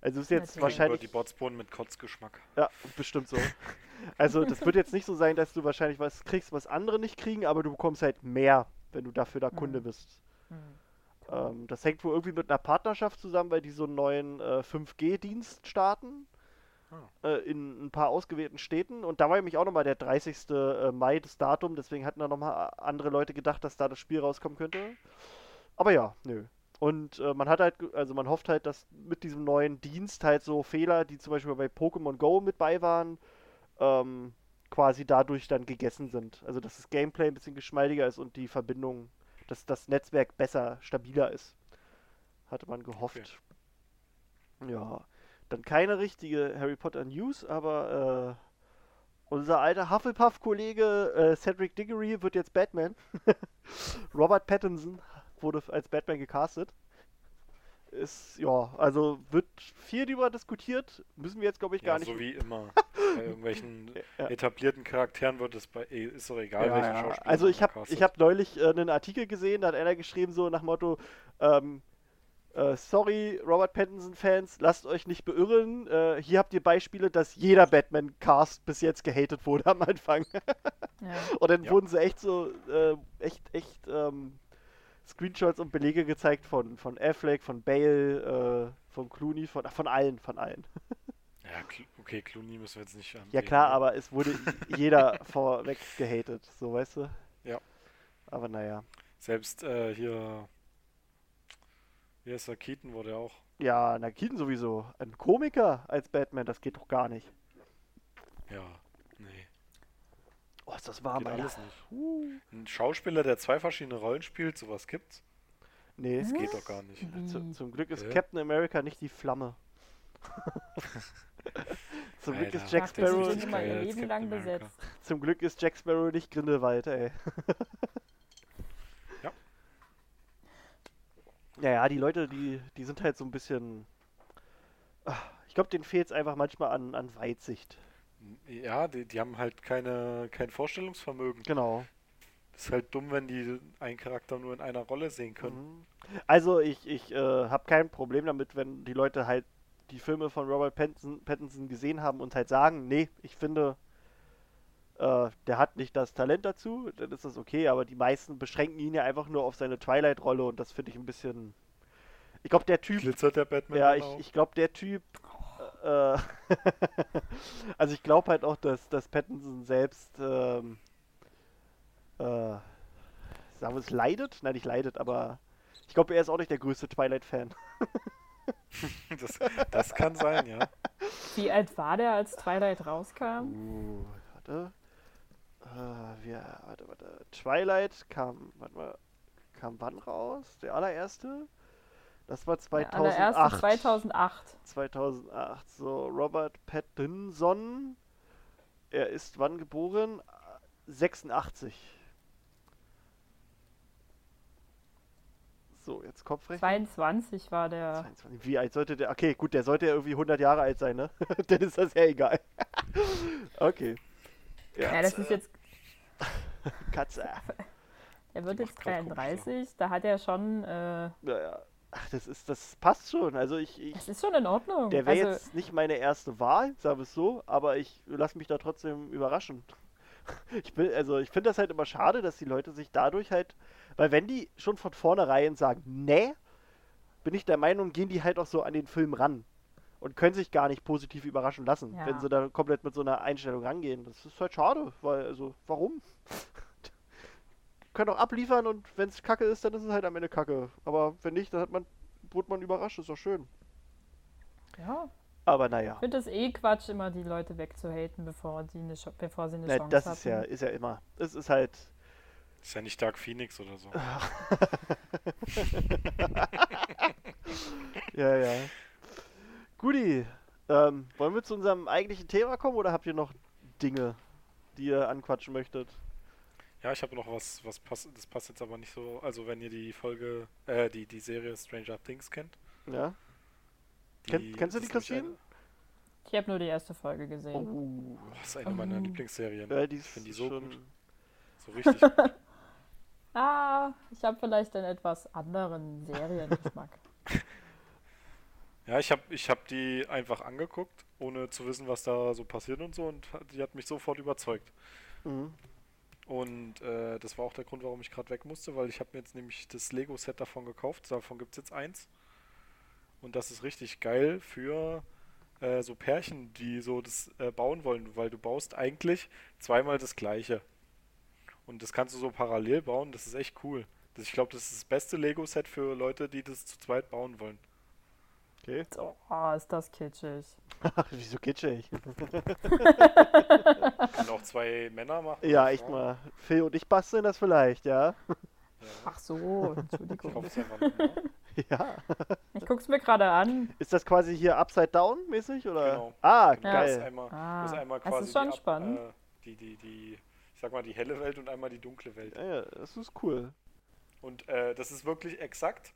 Also ist jetzt Natürlich. wahrscheinlich. Die Botsbohnen mit Kotzgeschmack. Ja, bestimmt so. Also das wird jetzt nicht so sein, dass du wahrscheinlich was kriegst, was andere nicht kriegen, aber du bekommst halt mehr, wenn du dafür da Kunde Mhm. bist. Mhm. Ähm, das hängt wohl irgendwie mit einer Partnerschaft zusammen, weil die so einen neuen äh, 5G-Dienst starten. Ah. Äh, in ein paar ausgewählten Städten. Und da war nämlich auch nochmal der 30. äh, Mai das Datum, deswegen hatten da nochmal andere Leute gedacht, dass da das Spiel rauskommen könnte. Aber ja, nö. Und äh, man hat halt, also man hofft halt, dass mit diesem neuen Dienst halt so Fehler, die zum Beispiel bei Pokémon Go mit bei waren, ähm, quasi dadurch dann gegessen sind. Also dass das Gameplay ein bisschen geschmeidiger ist und die Verbindung, dass das Netzwerk besser, stabiler ist. Hatte man gehofft. Ja. Dann keine richtige Harry Potter News, aber äh, unser alter Hufflepuff-Kollege äh, Cedric Diggory wird jetzt Batman. Robert Pattinson wurde als Batman gecastet. Ist, ja, also wird viel darüber diskutiert. Müssen wir jetzt, glaube ich, gar ja, nicht. so wie immer. Bei irgendwelchen Ja. etablierten Charakteren wird es bei, eh, ist doch egal, Ja, welchen ja. Schauspieler Also ich habe ich hab neulich äh, einen Artikel gesehen, da hat einer geschrieben so nach Motto, ähm, äh, sorry Robert Pattinson-Fans, lasst euch nicht beirren. Äh, hier habt ihr Beispiele, dass jeder Batman-Cast bis jetzt gehatet wurde am Anfang. Ja. Und dann Ja. wurden sie echt so, äh, echt, echt ähm, Screenshots und Belege gezeigt von, von Affleck, von Bale, äh, von Clooney, von, ach, von allen, von allen. Ja, okay, Clooney müssen wir jetzt nicht Ja klar, ne? aber es wurde jeder vorweg gehatet, so weißt du? Ja. Aber naja. Selbst äh, hier. Wie heißt er? Keaton wurde auch. Ja, na Keaton sowieso. Ein Komiker als Batman, das geht doch gar nicht. Ja, nee. Oh, ist das warm, Geht Alter. alles nicht. Uh. Ein Schauspieler, der zwei verschiedene Rollen spielt, sowas gibt's? Nee, Das geht doch gar nicht. zu, Wie? zum Glück ist Hä? Captain America nicht die Flamme. zum Glück ist Alter, Jack ist Sparrow, sind richtig immer ihr Leben Captain lang America. besetzt. zum Glück ist Jack Sparrow nicht Grindelwald, ey. Ja. Naja, die Leute, die, die sind halt so ein bisschen. Ah, Ich glaube, denen fehlt es einfach manchmal an, an Weitsicht. Ja, die, die haben halt keine, kein Vorstellungsvermögen. Genau. Ist halt dumm, wenn die einen Charakter nur in einer Rolle sehen können. Mhm. Also ich, ich äh, habe kein Problem damit, wenn die Leute halt die Filme von Robert Pattinson, Pattinson gesehen haben und halt sagen, nee, ich finde, äh, der hat nicht das Talent dazu, dann ist das okay, aber die meisten beschränken ihn ja einfach nur auf seine Twilight-Rolle und das finde ich ein bisschen... Ich glaube, der Typ... Glitzert der Batman Ja, ich, ich glaube, der Typ. Äh, also ich glaube halt auch, dass, dass Pattinson selbst ähm, äh, sagen wir es leidet? Nein, nicht leidet, aber ich glaube, er ist auch nicht der größte Twilight-Fan. das, das kann sein, ja. Wie alt war der, als Twilight rauskam? Uh, warte. Äh, wir, warte, warte. Twilight kam, warte mal, kam wann raus? Der allererste? Das war Der allererste 2008. 2008. 2008. So, Robert Pattinson. Er ist wann geboren? 86. So, jetzt Kopfrechnen. 22 war der. 22. Wie alt sollte der? Okay, gut, der sollte ja irgendwie 100 Jahre alt sein, ne? Dann ist das ja egal. okay. Ja, das ist jetzt. Katze. Er wird jetzt macht grad komische 33. Da hat er schon. Äh, Naja. Ach, das ist, das passt schon. Also ich, ich das ist schon in Ordnung. der wäre also, jetzt nicht meine erste Wahl, sagen wir es so, aber ich lasse mich da trotzdem überraschen. Ich will, also ich finde das halt immer schade, dass die Leute sich dadurch halt, weil wenn die schon von vornherein sagen, nee, bin ich der Meinung, gehen die halt auch so an den Film ran und können sich gar nicht positiv überraschen lassen, Ja. wenn sie da komplett mit so einer Einstellung rangehen. Das ist halt schade, weil, also, warum? können auch abliefern und wenn es kacke ist, dann ist es halt am Ende kacke. Aber wenn nicht, dann hat man, wurde man überrascht, ist doch schön. ja, Aber naja. ich finde es eh Quatsch, immer die Leute wegzuhaten, bevor, die eine, bevor sie eine Na, Chance das hatten. ist ja, ist ja immer. Es ist halt. Ist ja nicht Dark Phoenix oder so. Ja, ja. Guti, ähm, wollen wir zu unserem eigentlichen Thema kommen oder habt ihr noch Dinge, die ihr anquatschen möchtet? Ja, ich habe noch was, was passt, das passt jetzt aber nicht so. Also wenn ihr die Folge, äh, die, die Serie Stranger Things kennt. Ja? Kenn- kennst du die, Christine? Ich habe nur die erste Folge gesehen. Oh, Eine, das ist eine meiner Oh. Lieblingsserien. ja, die ich finde die so schon. gut. So richtig gut. Ah, ich habe vielleicht einen etwas anderen Seriengeschmack. Ja, ich habe ich hab die einfach angeguckt, ohne zu wissen, was da so passiert und so. Und die hat mich sofort überzeugt. Mhm. Und äh, das war auch der Grund, warum ich gerade weg musste, weil ich habe mir jetzt nämlich das Lego-Set davon gekauft. Davon gibt es jetzt eins. Und das ist richtig geil für äh, so Pärchen, die so das äh, bauen wollen, weil du baust eigentlich zweimal das gleiche. Und das kannst du so parallel bauen, das ist echt cool. Das, ich glaube, das ist das beste Lego-Set für Leute, die das zu zweit bauen wollen. Okay. Oh, ist das kitschig. Wieso kitschig? Können auch zwei Männer machen. Ja, echt Frauen. mal. Phil und ich basteln das vielleicht, ja? Ach so, Ich Entschuldigung. hoffe es einfach nicht. Ne? Ja. Ich guck's mir gerade an. Ist das quasi hier Upside Down mäßig oder? Genau. Ah, Genau, das ist geil. einmal, Ah, das ist einmal das quasi ist schon die, Ab- spannend. Äh, die, die, die, ich sag mal, die helle Welt und einmal die dunkle Welt. Ja, ja, das ist cool. Und äh, das ist wirklich exakt.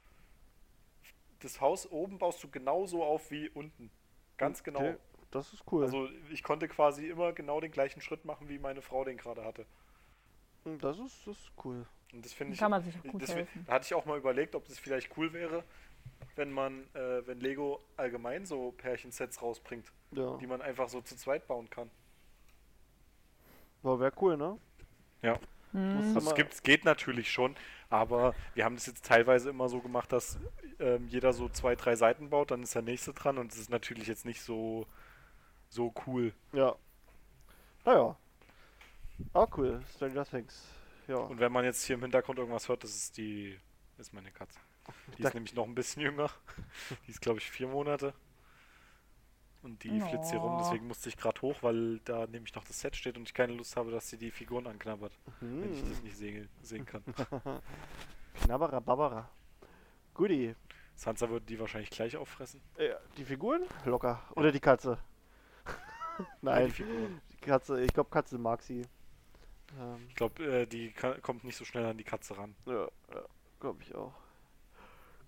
Das Haus oben baust du genauso auf wie unten. Ganz genau. Okay, Das ist cool. Also ich konnte quasi immer genau den gleichen Schritt machen, wie meine Frau den gerade hatte. Hm, das ist, das ist cool. Und das finde ich. Kann man sich auch gut deswegen- helfen. Da hatte ich auch mal überlegt, ob das vielleicht cool wäre, wenn man, äh, wenn Lego allgemein so Pärchensets rausbringt, Ja. die man einfach so zu zweit bauen kann. Wäre cool, ne? Ja. Hm. Du Das mal- gibt's, geht natürlich schon, aber wir haben das jetzt teilweise immer so gemacht, dass ähm, jeder so zwei, drei Seiten baut, dann ist der nächste dran und das ist natürlich jetzt nicht so, so cool. Ja. Naja. Ah, cool. Stranger Things. Ja. Und wenn man jetzt hier im Hintergrund irgendwas hört, das ist die, ist meine Katze. Die ist nämlich noch ein bisschen jünger. Die ist, glaube ich, vier Monate. Und die flitzt hier rum, Oh. deswegen musste ich gerade hoch, weil da nämlich noch das Set steht und ich keine Lust habe, dass sie die Figuren anknabbert, wenn ich das Hm. nicht sehen, sehen kann. Knabberer, Babberer. Guti. Sansa würde die wahrscheinlich gleich auffressen. Ja, die Figuren? Locker. Oder die Katze? Ja, Nein, die Figuren. die Katze, ich glaube Katze mag sie. Ähm, Ich glaube, äh, die kommt nicht so schnell an die Katze ran. ja, ja glaube ich auch.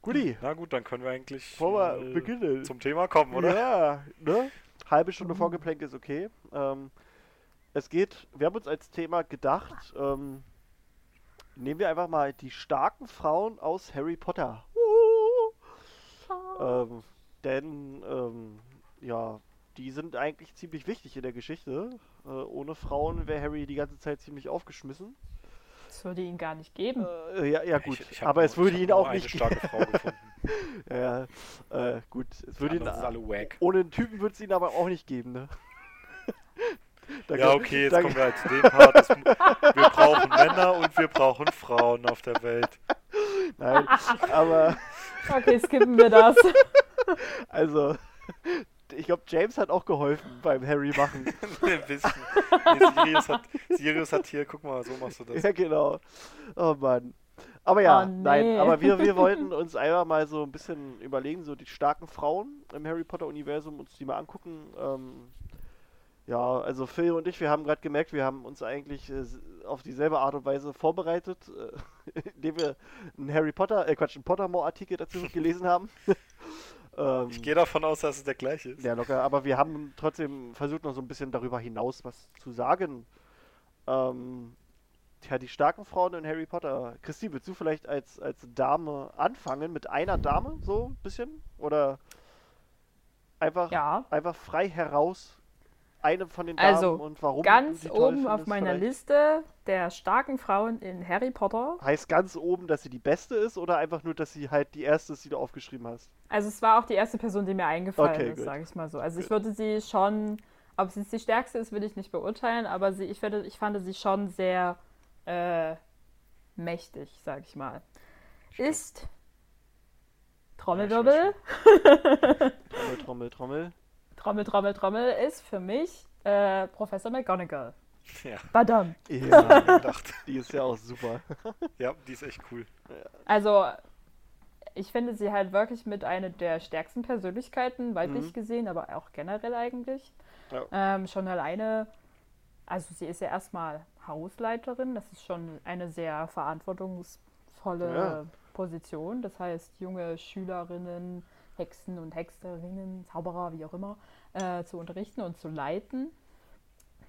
Guti, Na gut, dann können wir eigentlich wir mal beginnen? zum Thema kommen, oder? Ja, ne? Halbe Stunde Mhm. Vorgeplänkel ist okay. Ähm, es geht, wir haben uns als Thema gedacht, ähm, nehmen wir einfach mal die starken Frauen aus Harry Potter. Ähm, denn, ähm, ja, die sind eigentlich ziemlich wichtig in der Geschichte. Äh, ohne Frauen wäre Harry die ganze Zeit ziemlich aufgeschmissen. Das würde ihn gar nicht geben. Äh, ja, ja, gut. Ich, ich aber nur- es würde ihn auch eine nicht. starke Frau gefunden. ja, äh, gut. Es würde ihn, ohne einen Typen würde es ihn aber auch nicht geben, ne? Da Ja, okay, jetzt kommen wir halt zu dem Part. Das, mu- wir brauchen Männer und wir brauchen Frauen auf der Welt. Nein, aber Okay, skippen wir das. also, ich glaube, James hat auch geholfen beim Harry machen. Ein bisschen. Nee, Sirius, hat, Sirius hat hier, guck mal, so machst du das. ja, genau. Oh Mann. Aber ja, Oh, nein, nee. aber wir, wir wollten uns einfach mal so ein bisschen überlegen, so die starken Frauen im Harry Potter-Universum, uns die mal angucken. Ähm, ja, also Phil und ich, wir haben gerade gemerkt, wir haben uns eigentlich äh, auf dieselbe Art und Weise vorbereitet, äh, indem wir einen Harry Potter, äh Quatsch, einen Pottermore-Artikel dazu gelesen haben. Ähm, Ich gehe davon aus, dass es der gleiche ist. Ja, locker, aber wir haben trotzdem versucht, noch so ein bisschen darüber hinaus was zu sagen. Ähm, ja, die starken Frauen in Harry Potter. Christine, willst du vielleicht als, als Dame anfangen mit einer Dame, so ein bisschen? Oder einfach, Ja, einfach frei heraus eine von den Damen Also, und warum ganz oben auf meiner vielleicht? Liste der starken Frauen in Harry Potter. Heißt ganz oben, dass sie die beste ist oder einfach nur, dass sie halt die erste ist, die du aufgeschrieben hast? Also es war auch die erste Person, die mir eingefallen Okay, ist, sage ich mal so. Also ich Gut. würde sie schon, ob sie jetzt die stärkste ist, will ich nicht beurteilen, aber sie, ich, würde, ich fand sie schon sehr äh, mächtig, sage ich mal. Ist Trommelwirbel, Trommel, Trommel, Trommel. Trommel, Trommel, Trommel ist für mich äh, Professor McGonagall. Ja, Badam. Ja, gedacht. die ist ja auch super. Ja, die ist echt cool. Also, ich finde sie halt wirklich mit einer der stärksten Persönlichkeiten, weiblich Mhm. gesehen, aber auch generell eigentlich. Ja. Ähm, schon alleine, also sie ist ja erstmal Hausleiterin, das ist schon eine sehr verantwortungsvolle Ja. Position. Das heißt, junge Schülerinnen, Hexen und Hexerinnen, Zauberer, wie auch immer, äh, zu unterrichten und zu leiten.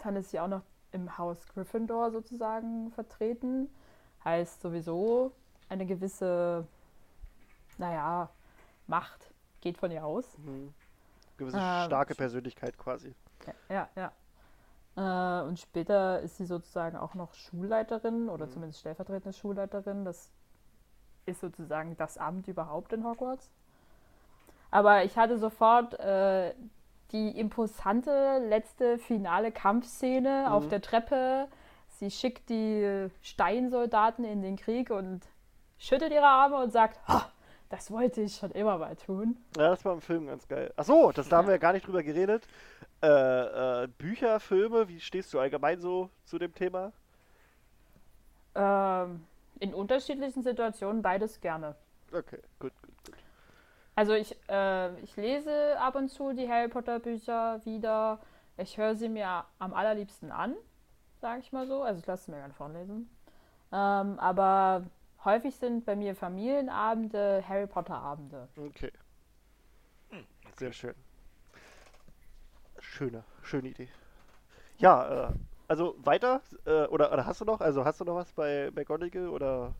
Dann ist sie auch noch im Haus Gryffindor sozusagen vertreten. Heißt sowieso eine gewisse, naja, Macht geht von ihr aus. Mhm. Gewisse Ähm, starke Persönlichkeit quasi. Ja, ja. Äh, und später ist sie sozusagen auch noch Schulleiterin oder Mhm. zumindest stellvertretende Schulleiterin. Das ist sozusagen das Amt überhaupt in Hogwarts. Aber ich hatte sofort äh, die imposante letzte finale Kampfszene auf Mhm. der Treppe. Sie schickt die Steinsoldaten in den Krieg und schüttelt ihre Arme und sagt, "Ha, das wollte ich schon immer mal tun. Ja, das war im Film ganz geil. Achso, das da haben wir ja gar nicht drüber geredet. Äh, äh, Bücher, Filme, wie stehst du allgemein so zu dem Thema? Ähm, in unterschiedlichen Situationen beides gerne. Okay, gut, gut. Also ich, äh, ich lese ab und zu die Harry Potter Bücher wieder. Ich höre sie mir am allerliebsten an, sage ich mal so. Also ich lasse sie mir gerne vorlesen. Ähm, aber häufig sind bei mir Familienabende Harry Potter Abende. Okay. Sehr schön. Schöne, schöne Idee. Ja, äh, also weiter, äh, oder, oder hast du noch, also hast du noch was bei McGonagall oder?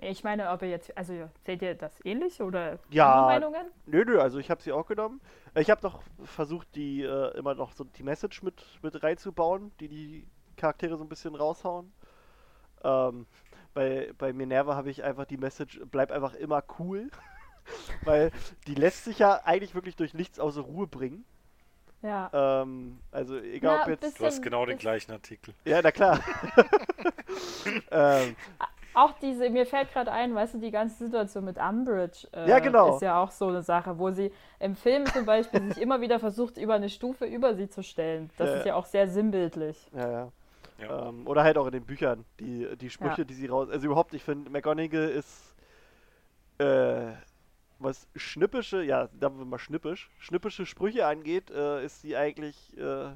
Ich meine, ob ihr jetzt, also seht ihr das ähnlich oder Ja. andere Meinungen? Nö, nö, also ich habe sie auch genommen. Äh, Ich habe noch versucht, die äh, immer noch so die Message mit, mit reinzubauen, die die Charaktere so ein bisschen raushauen. Ähm, bei, bei Minerva habe ich einfach die Message, bleib einfach immer cool. Weil die lässt sich ja eigentlich wirklich durch nichts außer Ruhe bringen. Ja. Ähm, also egal Ja, ob jetzt. bis- Du hast Bisschen- genau den gleichen Artikel. Ja, na klar. ähm, Auch diese, mir fällt gerade ein, weißt du, die ganze Situation mit Umbridge äh, Ja, genau. ist ja auch so eine Sache, wo sie im Film zum Beispiel sich immer wieder versucht, über eine Stufe über sie zu stellen. Das Ja, ist ja. auch sehr sinnbildlich. ja, ja. Ja. Ähm, oder halt auch in den Büchern, die, die Sprüche, Ja. die sie raus. Also überhaupt, ich finde, McGonagall ist äh, was schnippische, ja, sagen wir mal schnippisch, schnippische Sprüche angeht, äh, ist sie eigentlich, äh,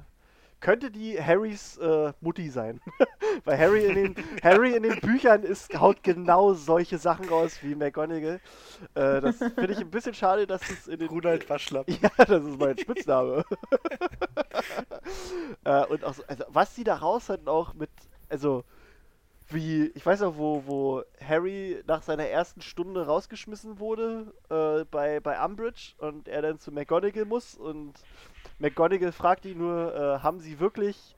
könnte die Harrys äh, Mutti sein. Weil Harry in den Harry in den Büchern ist, haut genau solche Sachen raus wie McGonagall. Äh, das finde ich ein bisschen schade, dass es in den Ronald Waschlappen. ja, das ist mein Spitzname. äh, und auch so, also was die da raus hatten auch mit, also wie, ich weiß auch, wo, wo Harry nach seiner ersten Stunde rausgeschmissen wurde äh, bei, bei Umbridge und er dann zu McGonagall muss und McGonagall fragt ihn nur, äh, haben sie wirklich,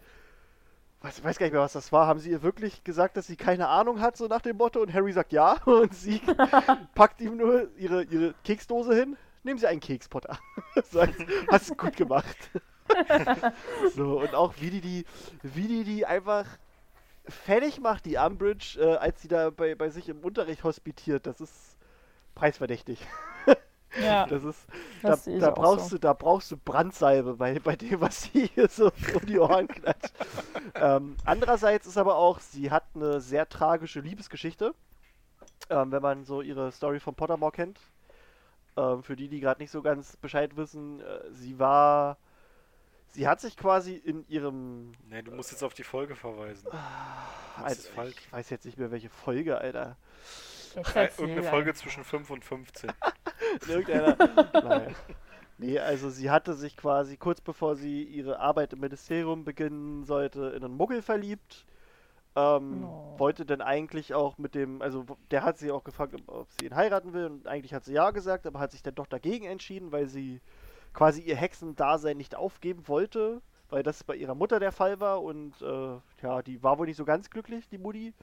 weiß, weiß gar nicht mehr, was das war, haben sie ihr wirklich gesagt, dass sie keine Ahnung hat, so nach dem Motto und Harry sagt ja und sie packt ihm nur ihre, ihre Keksdose hin, nehmen Sie einen Keks, Potter. Sagt, hast du gut gemacht. so, und auch wie die die, wie die die einfach fertig macht, die Umbridge, äh, als sie da bei, bei sich im Unterricht hospitiert, das ist preisverdächtig. Ja, Das ist, Das da, da auch brauchst so. du, da brauchst du Brandsalbe bei, bei dem, was sie hier so um die Ohren klatscht. ähm, andererseits ist aber auch, sie hat eine sehr tragische Liebesgeschichte, ähm, wenn man so ihre Story von Pottermore kennt. Ähm, für die, die gerade nicht so ganz Bescheid wissen, äh, sie war, sie hat sich quasi in ihrem, Nee, du musst jetzt auf die Folge verweisen. Das also, ist falsch. ich weiß jetzt nicht mehr welche Folge, Alter. Äh, Irgendeine. Folge zwischen 5 und 15. In irgendeiner. Nee, also sie hatte sich quasi kurz bevor sie ihre Arbeit im Ministerium beginnen sollte, in einen Muggel verliebt. Ähm, No. Wollte dann eigentlich auch mit dem, also der hat sie auch gefragt, ob- ob sie ihn heiraten will und eigentlich hat sie ja gesagt, aber hat sich dann doch dagegen entschieden, weil sie quasi ihr Hexendasein nicht aufgeben wollte, weil das bei ihrer Mutter der Fall war und äh, ja, die war wohl nicht so ganz glücklich, die Mutti.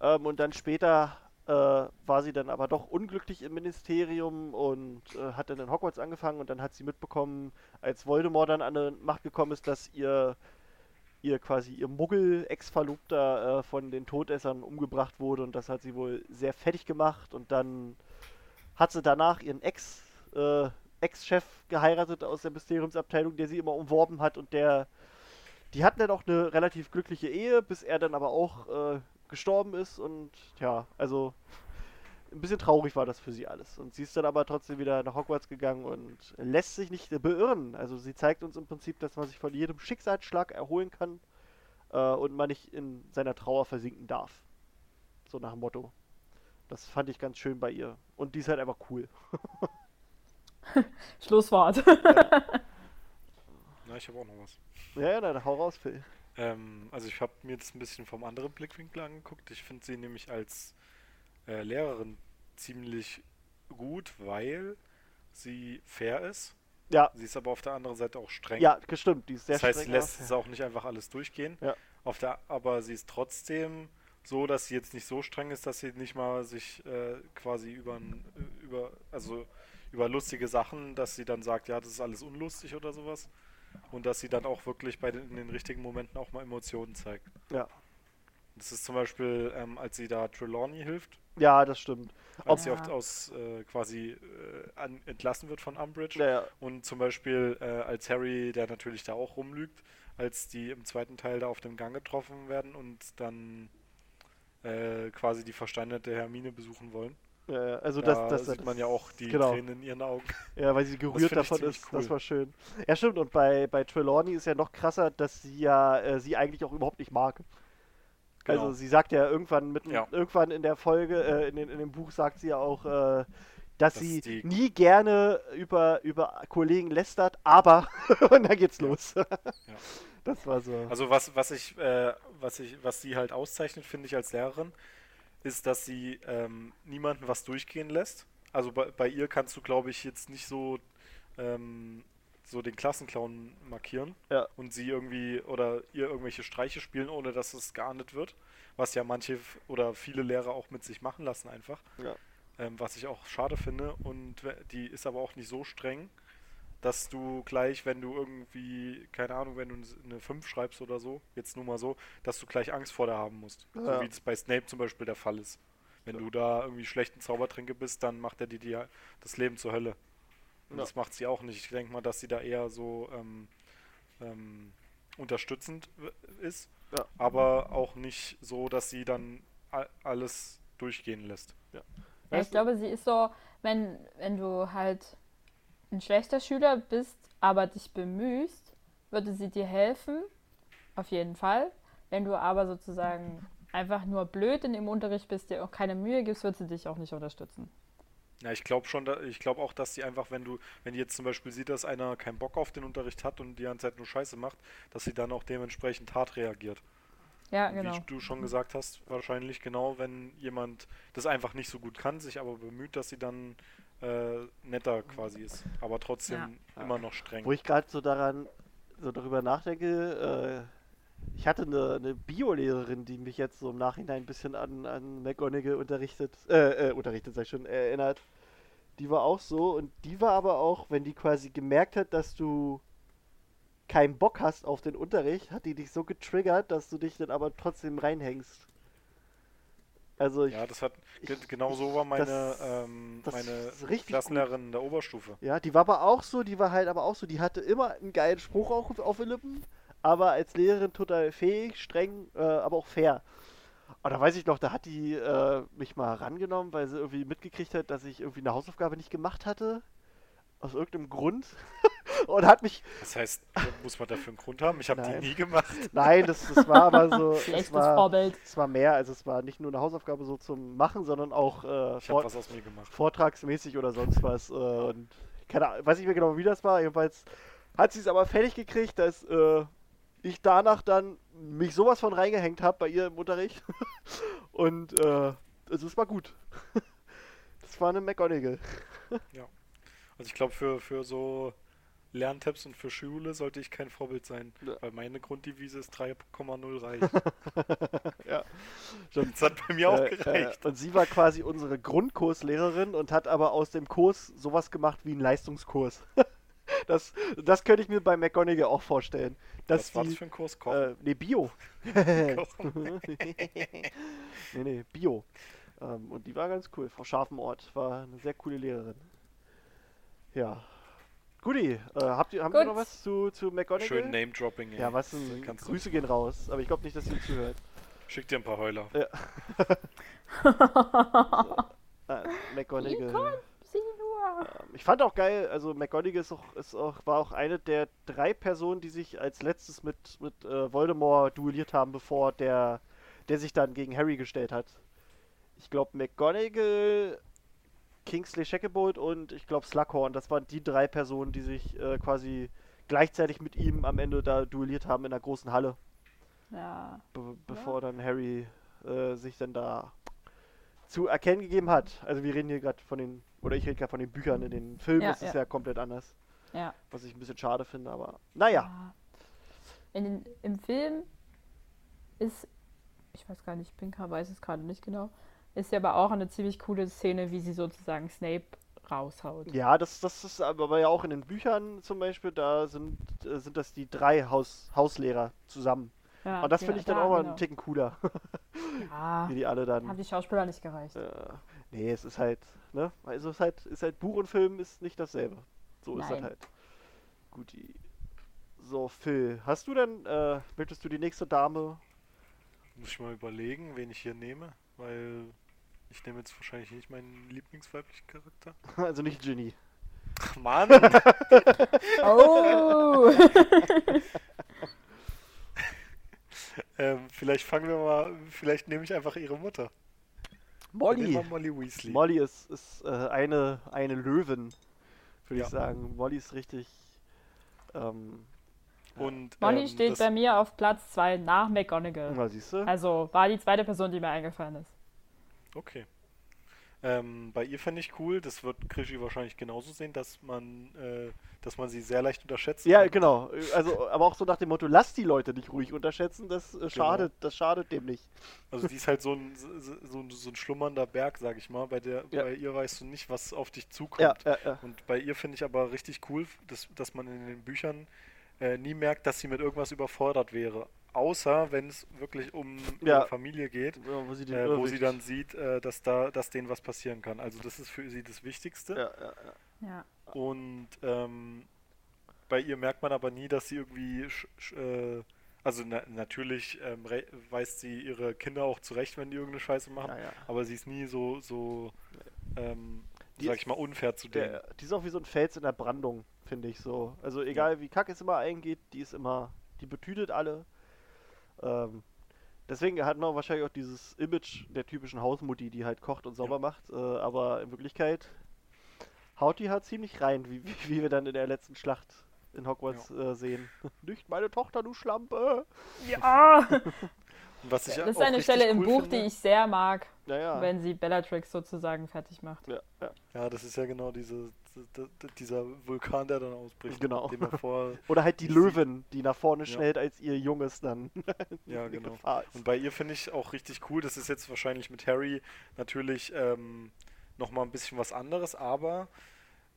Ähm, und dann später äh, war sie dann aber doch unglücklich im Ministerium und äh, hat dann in Hogwarts angefangen und dann hat sie mitbekommen, als Voldemort dann an die Macht gekommen ist, dass ihr ihr quasi ihr Muggel-Ex-Verlobter äh, von den Todessern umgebracht wurde und das hat sie wohl sehr fertig gemacht und dann hat sie danach ihren Ex äh, Ex-Chef geheiratet aus der Mysteriumsabteilung, der sie immer umworben hat und der die hatten dann auch eine relativ glückliche Ehe, bis er dann aber auch äh, gestorben ist und ja, also ein bisschen traurig war das für sie alles. Und sie ist dann aber trotzdem wieder nach Hogwarts gegangen und lässt sich nicht beirren. Also sie zeigt uns im Prinzip, dass man sich von jedem Schicksalsschlag erholen kann äh, und man nicht in seiner Trauer versinken darf. So nach dem Motto. Das fand ich ganz schön bei ihr. Und die ist halt einfach cool. Schlusswort. Na, ich habe auch noch was. Ja, ja, dann hau raus, Phil. Ähm, also ich habe mir das ein bisschen vom anderen Blickwinkel angeguckt. Ich finde sie nämlich als äh, Lehrerin ziemlich gut, weil sie fair ist. Ja, Sie ist aber auf der anderen Seite auch streng. ja, gestimmt. Die ist sehr das heißt, sie streng, lässt aber es auch nicht einfach alles durchgehen. Ja. Auf der, aber sie ist trotzdem so, dass sie jetzt nicht so streng ist, dass sie nicht mal sich äh, quasi über, über, also über lustige Sachen, dass sie dann sagt, ja, das ist alles unlustig oder sowas. Und dass sie dann auch wirklich bei den, in den richtigen Momenten auch mal Emotionen zeigt. Ja. Das ist zum Beispiel, ähm, als sie da Trelawney hilft, Ja, das stimmt. als sie Ja. oft aus äh, quasi äh, an, entlassen wird von Umbridge. Ja, ja. Und zum Beispiel äh, als Harry, der natürlich da auch rumlügt, als die im zweiten Teil da auf dem Gang getroffen werden und dann äh, quasi die versteinerte Hermine besuchen wollen. Ja, also Da das, das sieht das, man ja auch die genau. Tränen in ihren Augen. Ja, weil sie gerührt davon ist. cool. Das war schön. Ja, stimmt. Und bei, bei Trelawney ist ja noch krasser, dass sie ja äh, sie eigentlich auch überhaupt nicht mag. Genau. Also sie sagt ja irgendwann mitten, Ja. irgendwann in der Folge, äh, in, den, in dem Buch sagt sie ja auch, äh, dass Dass sie die- nie gerne über, über Kollegen lästert, aber und dann geht's los. Das war so. Also was, was ich, äh, was ich, was sie halt auszeichnet, finde ich als Lehrerin, ist, dass sie ähm, niemanden was durchgehen lässt. Also bei, bei ihr kannst du, glaube ich, jetzt nicht so, ähm, so den Klassenclown markieren Ja. und sie irgendwie oder ihr irgendwelche Streiche spielen, ohne dass es geahndet wird. Was ja manche oder viele Lehrer auch mit sich machen lassen einfach. Ja. Ähm, was ich auch schade finde. Und die ist aber auch nicht so streng, dass du gleich, wenn du irgendwie, keine Ahnung, wenn du eine 5 schreibst oder so, jetzt nur mal so, dass du gleich Angst vor der haben musst. Ja. So wie das bei Snape zum Beispiel der Fall ist. Wenn du da irgendwie schlechten Zaubertränke bist, dann macht er dir die, das Leben zur Hölle. Und Ja. das macht sie auch nicht. Ich denke mal, dass sie da eher so ähm, ähm, unterstützend ist, Ja. aber auch nicht so, dass sie dann alles durchgehen lässt. Ja, ich glaube, sie ist so, wenn, wenn du halt ein schlechter Schüler bist, aber dich bemühst, würde sie dir helfen, auf jeden Fall. Wenn du aber sozusagen einfach nur blöd in dem Unterricht bist, dir auch keine Mühe gibst, wird sie dich auch nicht unterstützen. Ja, ich glaube schon, ich glaube auch, dass sie einfach, wenn du, wenn die jetzt zum Beispiel sieht, dass einer keinen Bock auf den Unterricht hat und die ganze Zeit nur Scheiße macht, dass sie dann auch dementsprechend hart reagiert. Ja, genau. Wie du schon gesagt hast, wahrscheinlich genau, wenn jemand das einfach nicht so gut kann, sich aber bemüht, dass sie dann äh, netter quasi ist, aber trotzdem Ja. immer noch streng. Wo ich gerade so daran, so darüber nachdenke, äh, ich hatte eine, eine Biolehrerin, die mich jetzt so im Nachhinein ein bisschen an, an McGonagall unterrichtet, äh, äh, unterrichtet, sag ich schon, erinnert. Die war auch so und die war aber auch, wenn die quasi gemerkt hat, dass du keinen Bock hast auf den Unterricht, hat die dich so getriggert, dass du dich dann aber trotzdem reinhängst. Also ich, ja, das hat ich- genau so war meine, das- ähm, das meine Klassenlehrerin in der Oberstufe. Ja, die war aber auch so, die war halt aber auch so, die hatte immer einen geilen Spruch auch auf den Lippen, aber als Lehrerin total fähig, streng, äh, aber auch fair. Und da weiß ich noch, da hat die äh, mich mal rangenommen, weil sie irgendwie mitgekriegt hat, dass ich irgendwie eine Hausaufgabe nicht gemacht hatte. Aus irgendeinem Grund. Und hat mich. Das heißt, muss man dafür einen Grund haben? Ich habe die nie gemacht. Nein, das, das war aber so. Es Schlechtes war, Vorbild. es war mehr, also es war nicht nur eine Hausaufgabe so zum Machen, sondern auch äh, Vor- habe was aus mir gemacht. vortragsmäßig oder sonst was. Äh, und keine Ahnung, weiß nicht mehr genau, wie das war. Jedenfalls hat sie es aber fertig gekriegt, dass äh, ich danach dann mich sowas von reingehängt habe bei ihr im Unterricht. und äh, also es war gut. das war eine McGonagall. Also ich glaube, für, für so Lerntipps und für Schule sollte ich kein Vorbild sein, Ja. weil meine Grunddevise ist 3,0 reicht. ja. Das hat bei mir auch äh, gereicht. Äh, und sie war quasi unsere Grundkurslehrerin und hat aber aus dem Kurs sowas gemacht wie einen Leistungskurs. das, das könnte ich mir bei McGonagall auch vorstellen. Dass Was war das für ein Kurs? Kochen? Äh, nee, Bio. Kochen. nee, nee, Bio. Ähm, und die war ganz cool. Frau Scharfenort war eine sehr coole Lehrerin. Ja. Guti, äh, habt ihr, haben wir Gut. noch was zu, zu McGonagall? Schön Name-Dropping. Ja, was denn? kannst Grüße gehen raus. Aber ich glaube nicht, dass sie zuhört. Schick dir ein paar Heuler. Äh, McGonagall. Sieh nur. Ähm, Ich fand auch geil, also McGonagall ist auch, ist auch, war auch eine der drei Personen, die sich als letztes mit, mit äh, Voldemort duelliert haben, bevor der, der sich dann gegen Harry gestellt hat. Ich glaube McGonagall, Kingsley Shacklebolt und ich glaube Slughorn, das waren die drei Personen, die sich äh, quasi gleichzeitig mit ihm am Ende da duelliert haben in der großen Halle, Ja. be bevor dann Harry äh, sich dann da zu erkennen gegeben hat. Also wir reden hier gerade von den, oder ich rede gerade von den Büchern, in den Filmen Ja, ist es ja. ja komplett anders. Ja. Was ich ein bisschen schade finde, aber naja. Ja. In den, Im Film ist, ich weiß gar nicht, gra- weiß es gerade nicht genau, ist ja aber auch eine ziemlich coole Szene, wie sie sozusagen Snape raushaut. Ja, das, das ist aber ja auch in den Büchern zum Beispiel, da sind, äh, sind das die drei Haus, Hauslehrer zusammen. Ja, Und das ja, finde ich dann da, auch mal genau. einen Ticken cooler, Ja, wie die alle dann. haben die Schauspieler nicht gereicht. Äh, nee, es ist halt, ne? Also es ist halt, ist halt Buch und Film ist nicht dasselbe. So ist das Nein. halt. Guti. So, Phil, hast du denn, äh, möchtest du die nächste Dame Muss ich mal überlegen, wen ich hier nehme, weil ich nehme jetzt wahrscheinlich nicht meinen lieblingsweiblichen Charakter. Also nicht Ginny. Mann! Oh! ähm, vielleicht fangen wir mal, vielleicht nehme ich einfach ihre Mutter. Molly. Molly Weasley. Molly ist, ist äh, eine, eine Löwin, würde Ja. ich sagen. Molly ist richtig. Ähm, Und Molly ähm, steht das, bei mir auf Platz 2 nach McGonagall. na, siehst du? Also war die zweite Person, die mir eingefallen ist. Okay. Ähm, bei ihr fände ich cool, das wird Krischi wahrscheinlich genauso sehen, dass man, äh, dass man sie sehr leicht unterschätzen Ja, kann. genau. Also, aber auch so nach dem Motto, lass die Leute nicht ruhig unterschätzen, das äh, schadet, das schadet dem nicht. Also die ist halt so ein, so, ein- so ein schlummernder Berg, sag ich mal. Bei, der, Ja. bei ihr weißt du nicht, was auf dich zukommt. Ja, ja. Und bei ihr finde ich aber richtig cool, dass, dass man in den Büchern äh, nie merkt, dass sie mit irgendwas überfordert wäre. Außer wenn es wirklich um Ja. ihre Familie geht, Ja, Wo sie, äh, wo sie dann sieht, äh, dass da, dass denen was passieren kann. Also das ist für sie das Wichtigste. Ja, ja, ja. Ja. Und ähm, bei ihr merkt man aber nie, dass sie irgendwie, sch, sch, äh, also na, natürlich ähm, weist sie ihre Kinder auch zurecht, wenn die irgendeine Scheiße machen, ja, ja. aber sie ist nie so, so ähm, Die sag ist- ich mal, unfair zu denen. Die ist auch wie so ein Fels in der Brandung, finde ich so. Also egal wie Kack es immer eingeht, die ist immer, die betütet alle. Ähm, deswegen hat man wahrscheinlich auch dieses Image der typischen Hausmutti, die halt kocht und sauber macht. Äh, aber in Wirklichkeit haut die halt ziemlich rein, wie, wie, wie wir dann in der letzten Schlacht in Hogwarts äh, sehen. Nicht meine Tochter, du Schlampe! ja. Und was ich Das ist eine Stelle im cool Buch, finde, die ich sehr mag, Naja. wenn sie Bellatrix sozusagen fertig macht. Ja, ja. Ja, das ist ja genau diese, dieser Vulkan, der dann ausbricht. Genau. Oder halt die Löwin, die nach vorne Ja. schnellt, als ihr Junges dann ja, genau. Und bei ihr finde ich auch richtig cool, das ist jetzt wahrscheinlich mit Harry natürlich ähm, nochmal ein bisschen was anderes, aber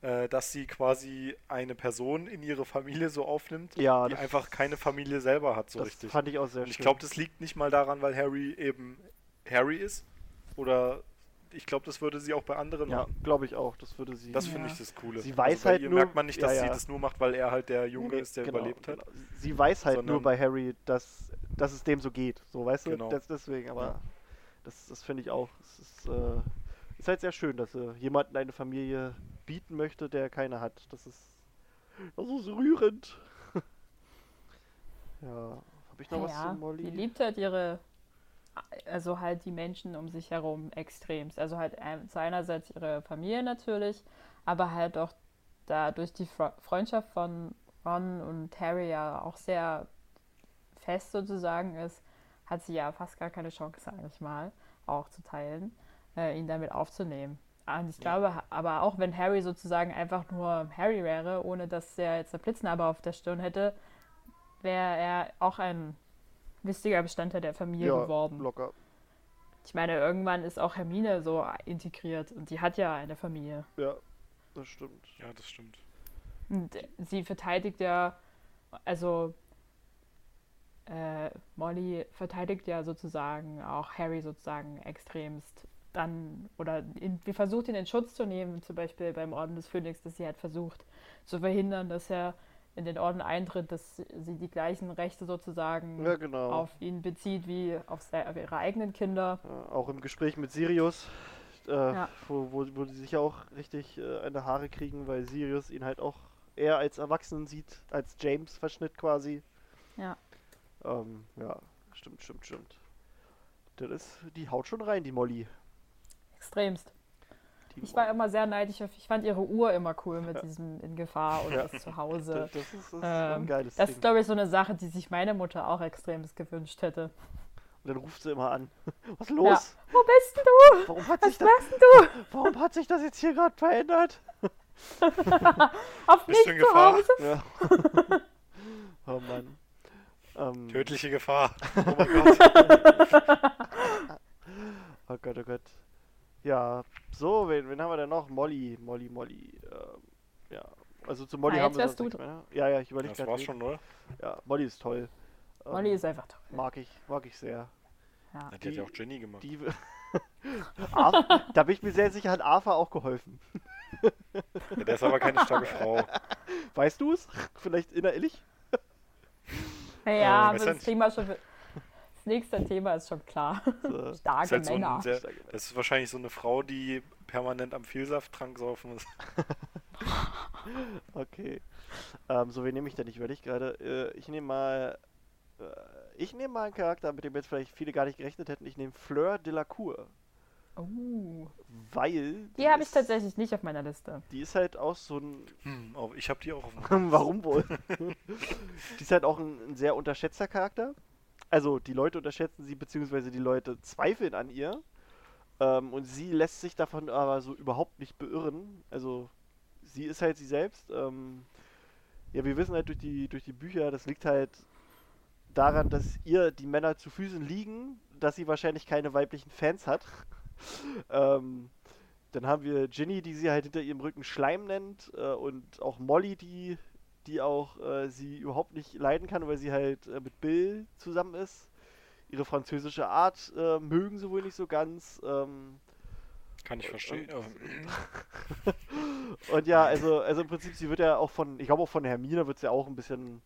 äh, dass sie quasi eine Person in ihre Familie so aufnimmt, Ja, die einfach keine Familie selber hat, so das richtig. fand ich auch sehr Und ich glaube, das liegt nicht mal daran, weil Harry eben Harry ist. Oder ich glaube, das würde sie auch bei anderen Ja, machen. glaube ich auch. Das würde sie. Das Ja. finde ich das Coole. Sie weiß bei halt ihr nur- merkt man nicht, dass ja, sie das nur macht, weil er halt der Junge Nee, ist, der genau, überlebt hat. genau. Sie weiß halt nur Sondern- bei Harry, dass, dass es dem so geht. So, weißt du? Genau. Das, deswegen, aber Ja. das, das finde ich auch. Es ist, äh, ist halt sehr schön, dass sie jemanden eine Familie bieten möchte, der keine hat. Das ist, das ist rührend. ja. Habe ich noch was zu Molly? die liebt halt ihre, also halt die Menschen um sich herum extremst. Also halt zu einerseits ihre Familie natürlich, aber halt auch da durch die Fre Freundschaft von Ron und Harry ja auch sehr fest sozusagen ist, hat sie ja fast gar keine Chance, sage ich mal, auch zu teilen, äh, ihn damit aufzunehmen. Und ich glaube aber auch, wenn Harry sozusagen einfach nur Harry wäre, ohne dass er jetzt eine Blitznarbe auf der Stirn hätte, wäre er auch ein wichtiger Bestandteil der Familie ja, geworden. locker. Ich meine, irgendwann ist auch Hermine so integriert und die hat ja eine Familie. Ja, das stimmt. Ja, das stimmt. Und sie verteidigt ja, also äh, Molly verteidigt ja sozusagen auch Harry sozusagen extremst dann, oder in, wir versucht ihn in Schutz zu nehmen, zum Beispiel beim Orden des Phönix, dass sie halt versucht zu verhindern, dass er in den Orden eintritt, dass sie die gleichen Rechte sozusagen Ja, genau. auf ihn bezieht wie auf, auf ihre eigenen Kinder. Ja, auch im Gespräch mit Sirius, äh, Ja. wo, wo, wo die sich auch richtig äh, eine Haare kriegen, weil Sirius ihn halt auch eher als Erwachsenen sieht, als James-Verschnitt quasi. Ja. Ähm, ja, stimmt, stimmt, stimmt. Das ist, die haut schon rein, die Molly. Extremst. Ich war immer sehr neidisch auf, ich fand ihre Uhr immer cool mit Ja. diesem in Gefahr und Ja. das zu Hause. das, das ist, das ist so Ähm, ein geiles Das Ding. ist, glaube ich, so eine Sache, die sich meine Mutter auch extremst gewünscht hätte. Und dann ruft sie immer an. Was ist los? Wo bist denn du? Warum, hat Was sich das, du? warum hat sich das jetzt hier gerade verändert? Auf Bist mich du in zu Gefahr? Hause? Ja. oh Mann. Ähm, Tödliche Gefahr. Oh mein Gott. Oh Gott, oh Gott. Ja, so, wen, wen haben wir denn noch? Molly, Molly, Molly. Ähm, ja, also zu Molly Na, haben jetzt wir wärst sonst du nichts mehr. ne? Ja, ja, ich überlege Das war's schon, oder? Ja, Molly ist toll. Ähm, Molly ist einfach toll. Mag ich, mag ich sehr. Ja. Ja, die hat ja auch Jenny gemacht. Die, Arth- da bin ich mir sehr sicher, hat Arthur auch geholfen. Ja, der ist aber keine starke Frau. Weißt du es? Vielleicht innerlich? Ja, weiß aber das kriegen wir schon. Nächste Thema ist schon klar. So. Ist Starke halt so ein Männer. sehr, das ist wahrscheinlich so eine Frau, die permanent am Vielsafttrank saufen muss. Okay. Ähm, so, wen nehme ich denn? Ich überlege gerade. Äh, ich nehme mal. Äh, ich nehme mal einen Charakter, mit dem jetzt vielleicht viele gar nicht gerechnet hätten. Ich nehme Fleur de la Cour. Oh. Weil. Die habe ich ist- tatsächlich nicht auf meiner Liste. Die ist halt auch so ein. Hm, oh, ich habe die auch auf dem Warum wohl? die ist halt auch ein, ein sehr unterschätzter Charakter. Also, die Leute unterschätzen sie, beziehungsweise die Leute zweifeln an ihr. Ähm, und sie lässt sich davon aber so überhaupt nicht beirren. Also, sie ist halt sie selbst. Ähm, ja, wir wissen halt durch die, durch die Bücher, das liegt halt daran, dass ihr die Männer zu Füßen liegen, dass sie wahrscheinlich keine weiblichen Fans hat. ähm, dann haben wir Ginny, die sie halt hinter ihrem Rücken Schleim nennt, äh, und auch Molly, die, die auch äh, sie überhaupt nicht leiden kann, weil sie halt äh, mit Bill zusammen ist. Ihre französische Art äh, mögen sie wohl nicht so ganz. Ähm, Kann ich verstehen. und ja, also, also im Prinzip, sie wird ja auch von, ich glaube auch von Hermine wird sie ja auch ein bisschen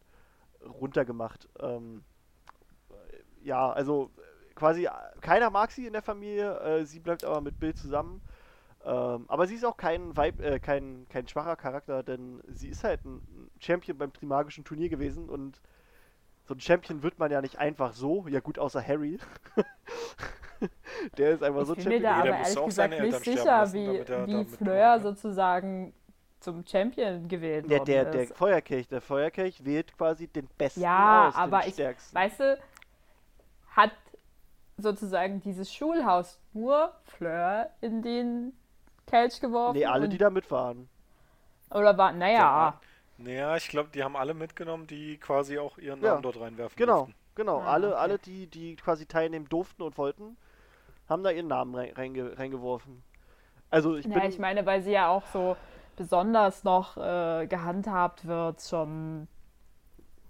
runtergemacht. Ähm, ja, also quasi äh, keiner mag sie in der Familie, äh, sie bleibt aber mit Bill zusammen. Ähm, aber sie ist auch kein, Weib, äh, kein, kein schwacher Charakter, denn sie ist halt ein Champion beim Trimagischen Turnier gewesen und so ein Champion wird man ja nicht einfach so. Ja gut, außer Harry. der ist einfach Ich so bin mir Champion. da aber ehrlich gesagt nicht sicher, lassen, wie, damit er wie Fleur sozusagen zum Champion gewählt Der, worden der, der ist. Feuerkelch, der Feuerkelch wählt quasi den besten Ja, aus, aber den ich- stärksten. Weißt du, hat sozusagen dieses Schulhaus nur Fleur in den Kelch geworfen? Nee, alle, die da mit waren. Oder war, naja, Ja, Naja, ich glaube, die haben alle mitgenommen, die quasi auch ihren Ja, Namen dort reinwerfen Genau, durften. genau. Ah, alle, okay. alle die, die quasi teilnehmen durften und wollten, haben da ihren Namen rein, reinge, reingeworfen. Also ich ja, bin. ich meine, weil sie ja auch so besonders noch äh, gehandhabt wird, schon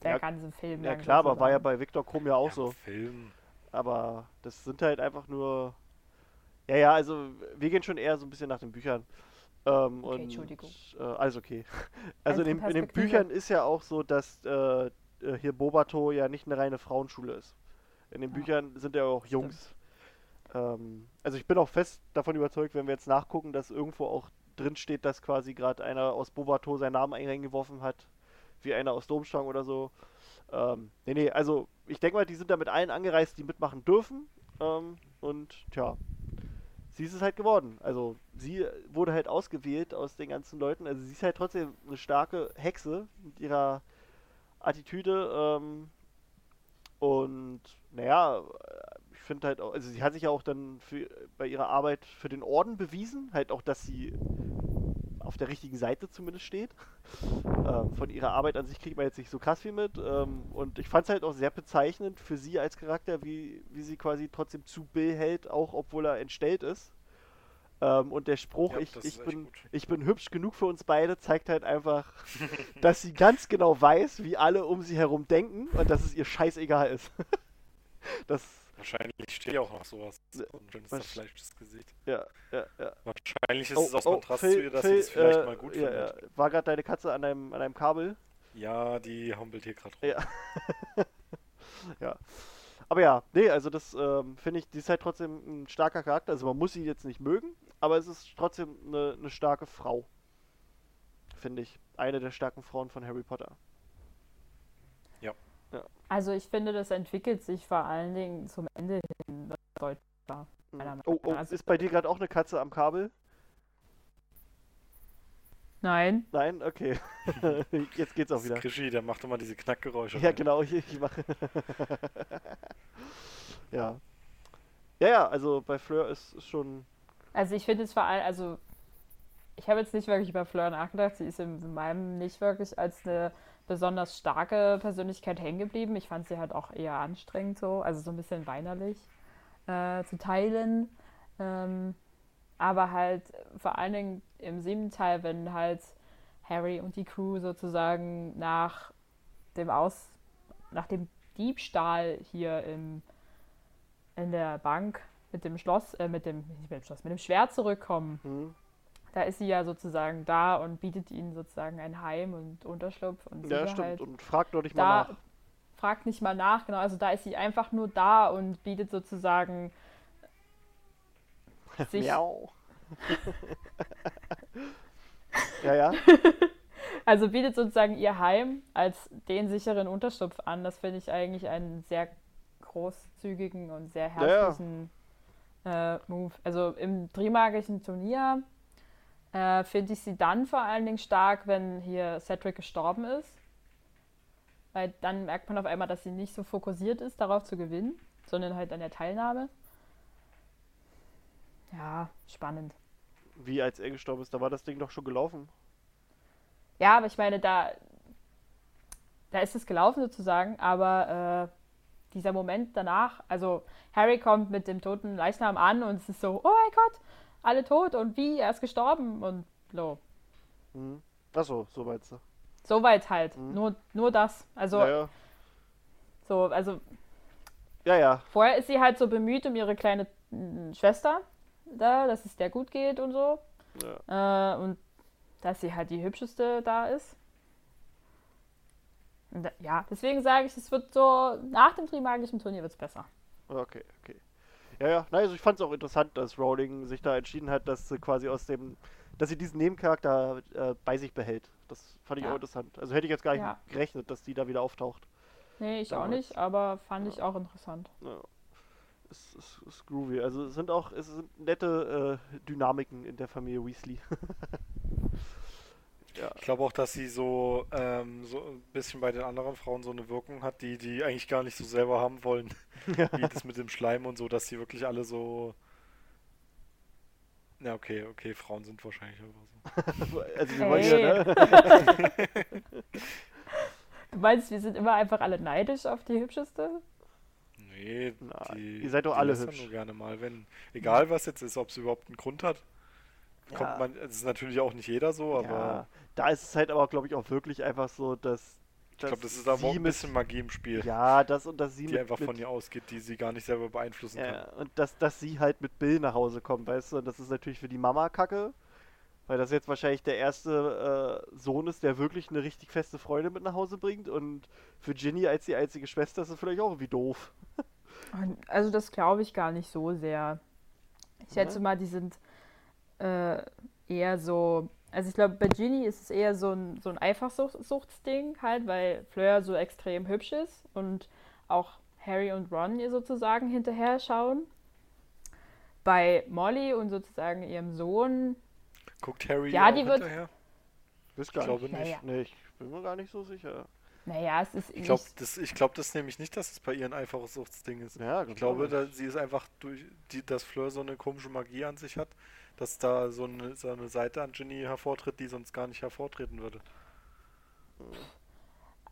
der Ja, ganze Film. ja klar, aber war ja bei Victor Krumm ja auch Ja, so. Film. Aber das sind halt einfach nur. Ja, ja, also wir gehen schon eher so ein bisschen nach den Büchern. Ähm, Okay, und, Entschuldigung. Äh, alles okay. Also in, den, in den. Büchern ist ja auch so, dass äh, äh, hier Bobato ja nicht eine reine Frauenschule ist. In den Ja. Büchern sind ja auch Jungs. Ähm, also ich bin auch fest davon überzeugt, wenn wir jetzt nachgucken, dass irgendwo auch drin steht, dass quasi gerade einer aus Bobato seinen Namen eingeworfen hat, wie einer aus Domstrang oder so. Ähm, nee, nee, also ich denke mal, die sind da mit allen angereist, die mitmachen dürfen. Ähm, und tja, sie ist es halt geworden. Also sie wurde halt ausgewählt aus den ganzen Leuten. Also sie ist halt trotzdem eine starke Hexe mit ihrer Attitüde. Ähm, und naja, ich finde halt auch, also sie hat sich ja auch dann für, bei ihrer Arbeit für den Orden bewiesen, halt auch, dass sie auf der richtigen Seite zumindest steht. Ähm, von ihrer Arbeit an sich kriegt man jetzt nicht so krass viel mit. Ähm, und ich fand es halt auch sehr bezeichnend für sie als Charakter, wie, wie sie quasi trotzdem zu Bill hält, auch obwohl er entstellt ist. Ähm, und der Spruch, Ja, ich, ich, ist bin, gut. ich bin hübsch genug für uns beide, zeigt halt einfach, dass sie ganz genau weiß, wie alle um sie herum denken und dass es ihr scheißegal ist. das, Wahrscheinlich steht ja auch noch sowas. So ein schönes was- zerfleischtes Gesicht. ja, ja, ja. Wahrscheinlich ist Oh, es aus oh, Kontrast Phil- zu ihr, dass sie das vielleicht äh, mal gut ja, findet. ja. War gerade deine Katze an einem, an einem Kabel? Ja, die humpelt hier gerade rum. Ja. ja. Aber ja, nee, also das ähm, finde ich, die ist halt trotzdem ein starker Charakter. Also man muss sie jetzt nicht mögen, aber es ist trotzdem eine, eine starke Frau. Finde ich. Eine der starken Frauen von Harry Potter. Also ich finde, das entwickelt sich vor allen Dingen zum Ende hin deutlicher. Mhm. Oh, oh. Also- ist bei dir gerade auch eine Katze am Kabel? Nein, Nein? Okay. Jetzt geht's auch Das ist wieder. Krischi, der macht immer diese Knackgeräusche. Ja, rein. genau, ich, ich mache. ja. Ja, ja, also bei Fleur ist, ist schon. also ich finde es vor allem, also ich habe jetzt nicht wirklich über Fleur nachgedacht. Sie ist in meinem nicht wirklich als eine besonders starke Persönlichkeit hängen geblieben. Ich fand sie halt auch eher anstrengend so, also so ein bisschen weinerlich äh, zu teilen. Ähm, aber halt vor allen Dingen im siebten Teil, wenn halt Harry und die Crew sozusagen nach dem Aus, nach dem Diebstahl hier im, in der Bank mit dem Schloss, äh, mit dem, nicht mit dem Schloss, mit dem Schwert zurückkommen. Hm, Da ist sie ja sozusagen da und bietet ihnen sozusagen ein Heim und Unterschlupf und ja, Sicherheit. stimmt. Und fragt doch nicht mal da nach. fragt nicht mal nach, genau. Also da ist sie einfach nur da und bietet sozusagen sich. Miau. ja, ja. Also bietet sozusagen ihr Heim als den sicheren Unterschlupf an. Das finde ich eigentlich einen sehr großzügigen und sehr Ja, ja. herzlichen Äh, Move. Also im Trimagischen Turnier äh, finde ich sie dann vor allen Dingen stark, wenn hier Cedric gestorben ist. Weil dann merkt man auf einmal, dass sie nicht so fokussiert ist, darauf zu gewinnen, sondern halt an der Teilnahme. Ja, spannend. Wie als er gestorben ist, da war das Ding doch schon gelaufen. Ja, aber ich meine, da, da ist es gelaufen sozusagen, aber äh, dieser Moment danach, also Harry kommt mit dem toten Leichnam an und es ist so, oh mein Gott, alle tot und wie, er ist gestorben und so. Mhm. Achso, so meinst du. Soweit halt. Mhm. Nur, nur das. Also, ja, ja. so, also ja, ja. vorher ist sie halt so bemüht um ihre kleine mm, Schwester, da, dass es der gut geht und so. ja. Äh, und dass sie halt die hübscheste da ist. Da- ja, deswegen sage ich, es wird so, nach dem Trimagischen Turnier wird es besser. Okay, okay. Ja, ja. Nein, also ich fand es auch interessant, dass Rowling sich da entschieden hat, dass sie quasi aus dem, dass sie diesen Nebencharakter äh, bei sich behält. Das fand ich Ja. auch interessant. Also hätte ich jetzt gar nicht Ja. gerechnet, dass die da wieder auftaucht. Nee, ich auch Damals. nicht, aber fand ich auch interessant. Ja. Es ist, ist groovy. Also es sind auch, es sind nette äh, Dynamiken in der Familie Weasley. ja. Ich glaube auch, dass sie so, ähm, so ein bisschen bei den anderen Frauen so eine Wirkung hat, die die eigentlich gar nicht so selber haben wollen. Wie das mit dem Schleim und so, dass sie wirklich alle so. Ja, okay, okay, Frauen sind wahrscheinlich einfach so. Also wir wollen Hey. ja, ne? Du meinst, wir sind immer einfach alle neidisch auf die hübscheste? Nee, Nein, die, ihr seid doch alle hübsch. nur gerne mal, wenn. Egal was jetzt ist, ob es überhaupt einen Grund hat. Ja. Kommt man, es ist natürlich auch nicht jeder so, aber ja. Da ist es halt aber, glaube ich, auch wirklich einfach so, dass. ich glaube, das ist aber auch sie ein bisschen Magie im Spiel, Ja, das und dass sie die mit, einfach mit, von ihr ausgeht, die sie gar nicht selber beeinflussen Ja, kann. und dass, dass sie halt mit Bill nach Hause kommt, weißt du? Und das ist natürlich für die Mama kacke, weil das jetzt wahrscheinlich der erste äh, Sohn ist, der wirklich eine richtig feste Freundin mit nach Hause bringt. Und für Ginny als die einzige Schwester ist das vielleicht auch irgendwie doof. Also das glaube ich gar nicht so sehr. Ich Ja? schätze mal, die sind äh, eher so. Also ich glaube, bei Ginny ist es eher so ein, so ein Eifersuchtsding halt, weil Fleur so extrem hübsch ist und auch Harry und Ron ihr sozusagen hinterher schauen. Bei Molly und sozusagen ihrem Sohn, Guckt Harry Ja, die wird- hinterher? Gar glaube nicht. Naja. Nee, ich bin mir gar nicht so sicher. naja, es ist Ich glaube das, ich glaub das nämlich nicht, dass es bei ihr ein Eifersuchtsding ist. Ja, Ich glaube, da, sie ist einfach durch, die, dass Fleur so eine komische Magie an sich hat, dass da so eine, so eine Seite an Ginny hervortritt, die sonst gar nicht hervortreten würde.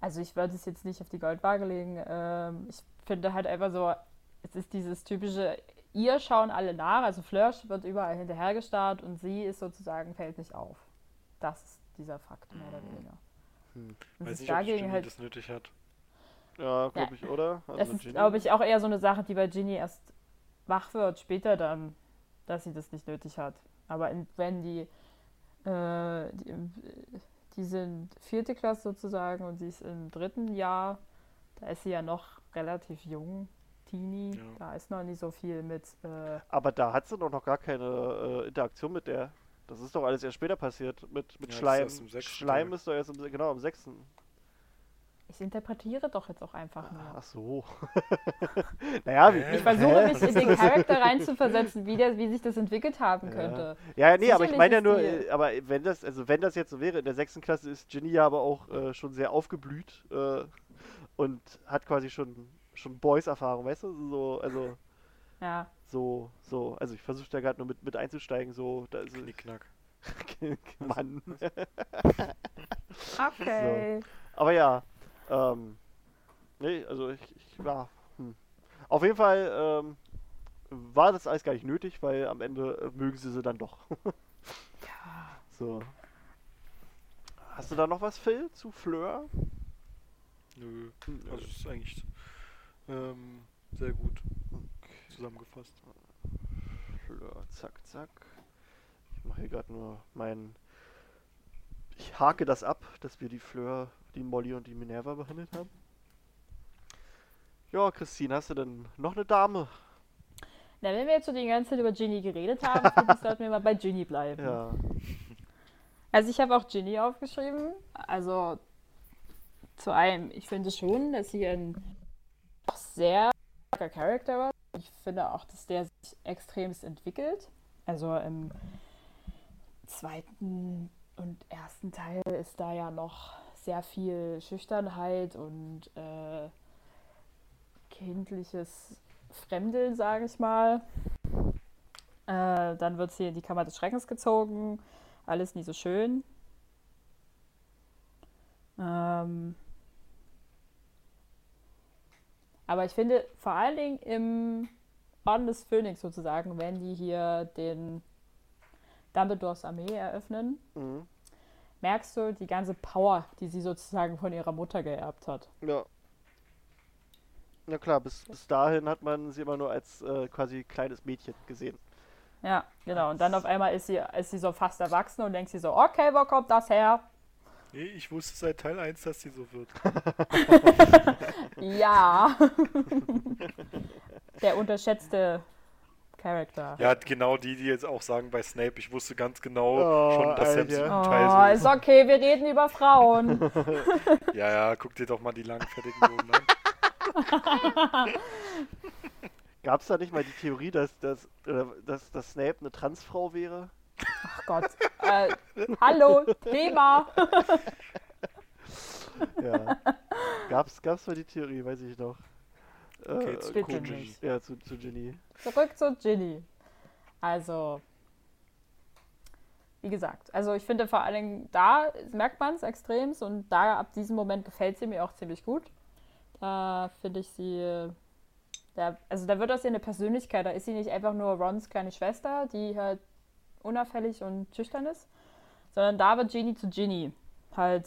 Also ich würde es jetzt nicht auf die Goldwaage legen. Ähm, ich finde halt einfach so, es ist dieses typische, ihr schauen alle nach, also Fleur wird überall hinterhergestarrt und sie ist sozusagen, fällt nicht auf. Das ist dieser Fakt, mehr oder weniger. Hm. Weiß nicht, ob halt, das nötig hat. ja glaube Ja. ich, oder? Also das ist, glaube ich, auch eher so eine Sache, die bei Ginny erst wach wird, später dann, dass sie das nicht nötig hat. Aber in, wenn die, äh, die, die sind vierte Klasse sozusagen und sie ist im dritten Jahr, da ist sie ja noch relativ jung, Teenie, Ja. da ist noch nicht so viel mit, äh, Aber da hat sie doch noch gar keine äh, Interaktion mit der. Das ist doch alles erst später passiert mit, mit Ja, das ist Schleim. im Schleim ist doch erst im, se- genau am sechsten. Ich interpretiere doch jetzt auch einfach nur. Ach so. naja, wie? Ich versuche mich in den Charakter reinzuversetzen, wie, der, wie sich das entwickelt haben Ja. könnte. Ja, nee, aber ich Sicherlich meine ja nur, die- äh, aber wenn das, also wenn das jetzt so wäre, in der sechsten Klasse ist Ginny ja aber auch äh, schon sehr aufgeblüht äh, und hat quasi schon schon Boys-Erfahrung, weißt du? So, also Ja. so, so, also ich versuche da gerade nur mit, mit einzusteigen, so, da ist Knickknack. Mann. Okay. Aber ja, ähm, nee, also ich, ich ja, hm. Auf jeden Fall ähm, war das alles gar nicht nötig, weil am Ende äh, mögen sie sie dann doch. Ja. So. Hast du da noch was, Phil, zu Fleur? Nö. Hm, Also es ist eigentlich ähm, sehr gut zusammengefasst. Fleur, zack, zack. Ich mache hier gerade nur mein. Ich hake das ab, dass wir die Fleur, die Molly und die Minerva behandelt haben. Ja, Christine, hast du denn noch eine Dame? Na, wenn wir jetzt so die ganze Zeit über Ginny geredet haben, sollten wir mal bei Ginny bleiben. Ja. Also ich habe auch Ginny aufgeschrieben. Also zu einem, ich finde schon, dass sie ein sehr starker Charakter war. Ich finde auch, dass der sich extremst entwickelt. Also im zweiten und ersten Teil ist da ja noch sehr viel Schüchternheit und äh, kindliches Fremdeln, sage ich mal. Äh, dann wird sie in die Kammer des Schreckens gezogen. Alles nie so schön. Ähm, aber ich finde, vor allen Dingen im Orden des Phönix sozusagen, wenn die hier den Dumbledores Armee eröffnen, Mhm. merkst du die ganze Power, die sie sozusagen von ihrer Mutter geerbt hat. Ja. Ja klar, bis, bis dahin hat man sie immer nur als äh, quasi kleines Mädchen gesehen. Ja, genau. Und dann auf einmal ist sie, ist sie so fast erwachsen und denkt sie so, okay, wo kommt das her? Nee, ich wusste seit Teil 1, dass sie so wird. Ja. Der unterschätzte Charakter. Ja, genau die, die jetzt auch sagen bei Snape, ich wusste ganz genau Oh, schon, dass selbst Alter. im Oh, Teil ist so okay, wir reden über Frauen. ist. Ja, ja, guck dir doch mal die langfertigen Boden an. Gab es da nicht mal die Theorie, dass, dass, dass, dass Snape eine Transfrau wäre? Ach Gott. Äh, hallo, Thema. Ja. gab's, gab's mal die Theorie, weiß ich noch. Okay, Äh, zu bitte komisch. nicht. Ja, zu, zu Ginny. Zurück zu Ginny. Also, wie gesagt, also ich finde vor allen Dingen, da merkt man es extremst und da ab diesem Moment gefällt sie mir auch ziemlich gut. Da finde ich sie, da, also da wird aus ihr eine Persönlichkeit, da ist sie nicht einfach nur Rons kleine Schwester, die halt unauffällig und schüchtern ist, sondern da wird Ginny zu Ginny. Halt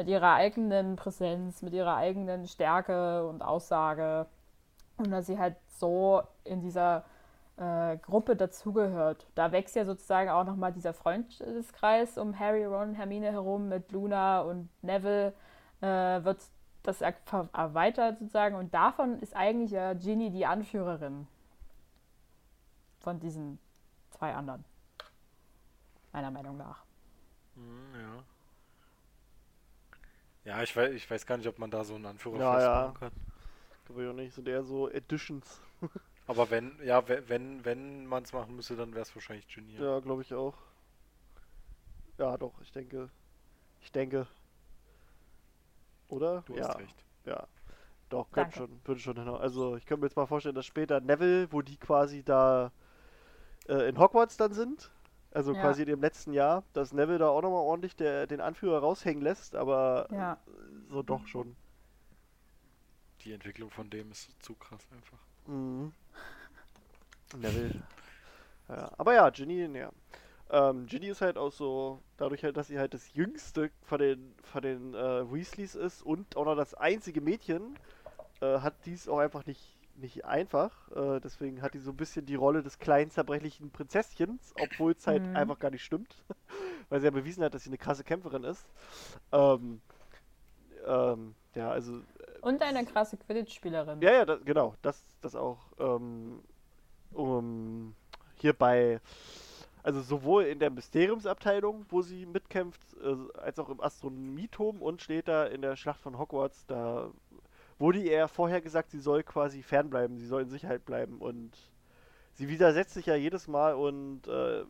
mit ihrer eigenen Präsenz, mit ihrer eigenen Stärke und Aussage. Und dass sie halt so in dieser äh, Gruppe dazugehört. Da wächst ja sozusagen auch nochmal dieser Freundeskreis um Harry, Ron, Hermine herum mit Luna und Neville äh, wird das er- erweitert sozusagen. Und davon ist eigentlich ja Ginny die Anführerin von diesen zwei anderen. Meiner Meinung nach. Hm, ja. Ja, ich weiß, ich weiß gar nicht, ob man da so einen Anführer Ja, festmachen ja. kann. Glaube ich auch nicht. Sind eher so Editions. Aber wenn, ja, we- wenn, wenn man es machen müsste, dann wäre es wahrscheinlich Ginny. Ja. Ja, glaube ich auch. Ja, doch, ich denke. Ich denke. Oder? Du ja. hast recht. Ja. Doch, könnte schon, würde schon hinhauen. Also ich könnte mir jetzt mal vorstellen, dass später Neville, wo die quasi da äh, in Hogwarts dann sind, also Ja. quasi in dem letzten Jahr, dass Neville da auch nochmal ordentlich der, den Anführer raushängen lässt, aber Ja. so doch schon. Die Entwicklung von dem ist zu krass einfach. Mhm. Neville. Ja, aber ja, Ginny, ja. Ähm, Ginny ist halt auch so, dadurch halt, dass sie halt das jüngste von den, von den äh, Weasleys ist und auch noch das einzige Mädchen, äh, hat dies auch einfach nicht, nicht einfach. Äh, deswegen hat die so ein bisschen die Rolle des kleinen zerbrechlichen Prinzesschens, obwohl es halt Mhm. einfach gar nicht stimmt. Weil sie ja bewiesen hat, dass sie eine krasse Kämpferin ist. Ähm, ähm, ja, also Und eine krasse Quidditch-Spielerin. ja, ja, das, genau, das, das auch. Ähm, um, hier bei, also sowohl in der Mysteriumsabteilung, wo sie mitkämpft, äh, als auch im Astronomieturm und später in der Schlacht von Hogwarts, da wurde ihr vorher gesagt, sie soll quasi fernbleiben, sie soll in Sicherheit bleiben und sie widersetzt sich ja jedes Mal und äh,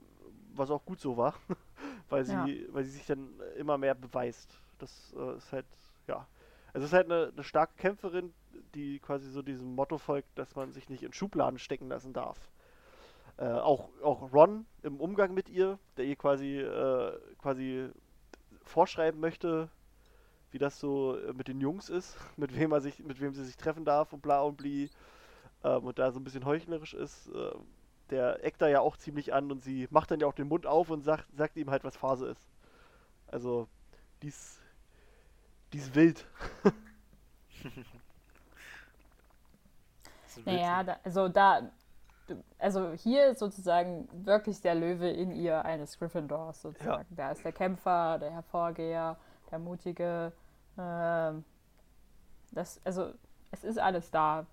was auch gut so war, weil sie, Ja. weil sie sich dann immer mehr beweist. Das äh, ist halt, ja. Also es ist halt eine, eine starke Kämpferin, die quasi so diesem Motto folgt, dass man sich nicht in Schubladen stecken lassen darf. Äh, auch, auch Ron im Umgang mit ihr, der ihr quasi, äh, quasi vorschreiben möchte, wie das so äh, mit den Jungs ist, mit wem er sich, mit wem sie sich treffen darf und bla und bli. Ähm, und da so ein bisschen heuchlerisch ist, äh, der eckt da ja auch ziemlich an und sie macht dann ja auch den Mund auf und sagt, sagt ihm halt, was Phase ist. Also, dies, dies wild. Das ist Naja, da, also da, also hier ist sozusagen wirklich der Löwe in ihr eines Gryffindors sozusagen. Da ist der Kämpfer, der Hervorgeher, der Mutige. Ähm, das, also es ist alles da.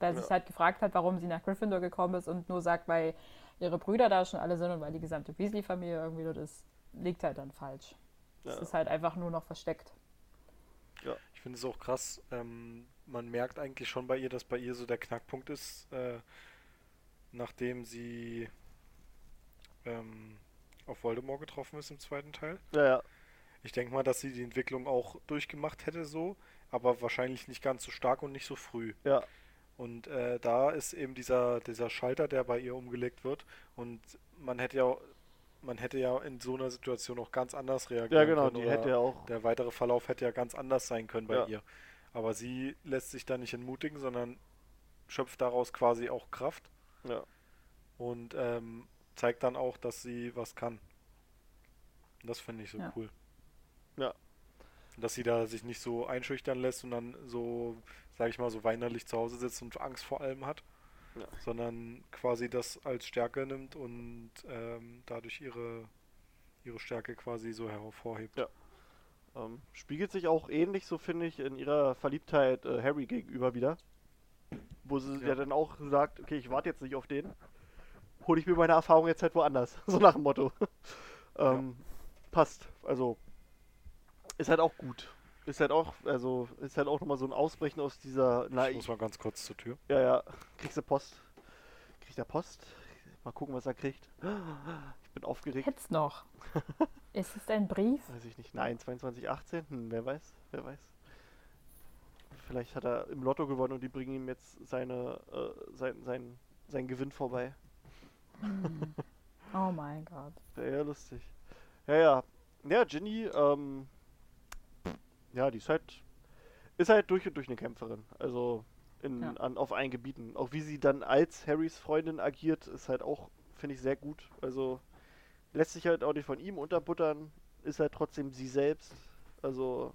Wer Ja. sich halt gefragt hat, warum sie nach Gryffindor gekommen ist und nur sagt, weil ihre Brüder da schon alle sind und weil die gesamte Weasley-Familie irgendwie dort ist, liegt halt dann falsch. Es Ja. ist halt einfach nur noch versteckt. Ich finde es auch krass. Ähm, man merkt eigentlich schon bei ihr, dass bei ihr so der Knackpunkt ist, äh, nachdem sie ähm, auf Voldemort getroffen ist im zweiten Teil. Ja, ja. Ich denke mal, dass sie die Entwicklung auch durchgemacht hätte so, aber wahrscheinlich nicht ganz so stark und nicht so früh. Ja. Und äh, da ist eben dieser, dieser Schalter, der bei ihr umgelegt wird. Und man hätte ja, man hätte ja in so einer Situation auch ganz anders reagieren Ja, genau, können. die hätte ja auch. Der weitere Verlauf hätte ja ganz anders sein können bei Ja. ihr. Aber sie lässt sich da nicht entmutigen, sondern schöpft daraus quasi auch Kraft Ja. und ähm, zeigt dann auch, dass sie was kann. Das finde ich so Ja. cool. Ja. Dass sie da sich nicht so einschüchtern lässt und dann so, sag ich mal, so weinerlich zu Hause sitzt und Angst vor allem hat, Ja. sondern quasi das als Stärke nimmt und ähm, dadurch ihre, ihre Stärke quasi so hervorhebt. Ja. Ähm, spiegelt sich auch ähnlich, so finde ich, in ihrer Verliebtheit äh, Harry gegenüber wieder. Wo sie ja. Ja. dann auch sagt, okay, ich warte jetzt nicht auf den. Hole ich mir meine Erfahrung jetzt halt woanders. So nach dem Motto. ähm, Passt. Also ist halt auch gut. Ist halt auch, also ist halt auch nochmal so ein Ausbrechen aus dieser Ich naiv. muss mal ganz kurz zur Tür. Ja, ja. Kriegst du Post? Kriegt er Post? Mal gucken, was er kriegt. Ich bin aufgeregt. Jetzt noch. ist es ein Brief? Weiß ich nicht. Nein, 2218? Hm, wer weiß, wer weiß. Vielleicht hat er im Lotto gewonnen und die bringen ihm jetzt seine, äh, sein, sein, sein Gewinn vorbei. Hm. Oh mein Gott. Wäre ja lustig. Ja, ja. Ja, Ginny, ähm, ja, die ist halt, ist halt durch und durch eine Kämpferin. Also in, Ja. an, auf allen Gebieten. Auch wie sie dann als Harrys Freundin agiert, ist halt auch, finde ich, sehr gut. Also lässt sich halt auch nicht von ihm unterbuttern, ist halt trotzdem sie selbst. Also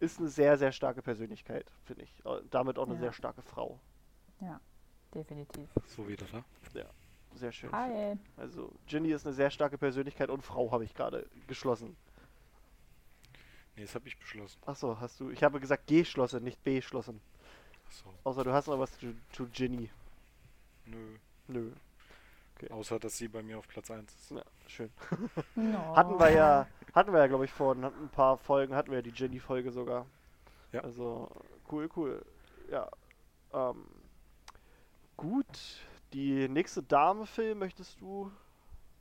ist eine sehr, sehr starke Persönlichkeit, finde ich. Damit auch eine Ja. sehr starke Frau. Definitiv. So wieder da. Sehr schön. Hi. Also Ginny ist eine sehr starke Persönlichkeit und Frau habe ich gerade geschlossen. Nee, das habe ich beschlossen. Achso, hast du. Ich habe gesagt geschlossen, nicht beschlossen. Achso, Außer du hast noch was zu, zu Ginny. nö. Nö. Außer, dass sie bei mir auf Platz 1 ist. Ja, schön. No. Hatten wir ja, hatten wir ja, glaube ich, vor ein ein paar Folgen hatten wir ja die Ginny-Folge sogar. Ja. Also, cool, cool. Ja. Ähm, gut. Die nächste Dame-Film möchtest du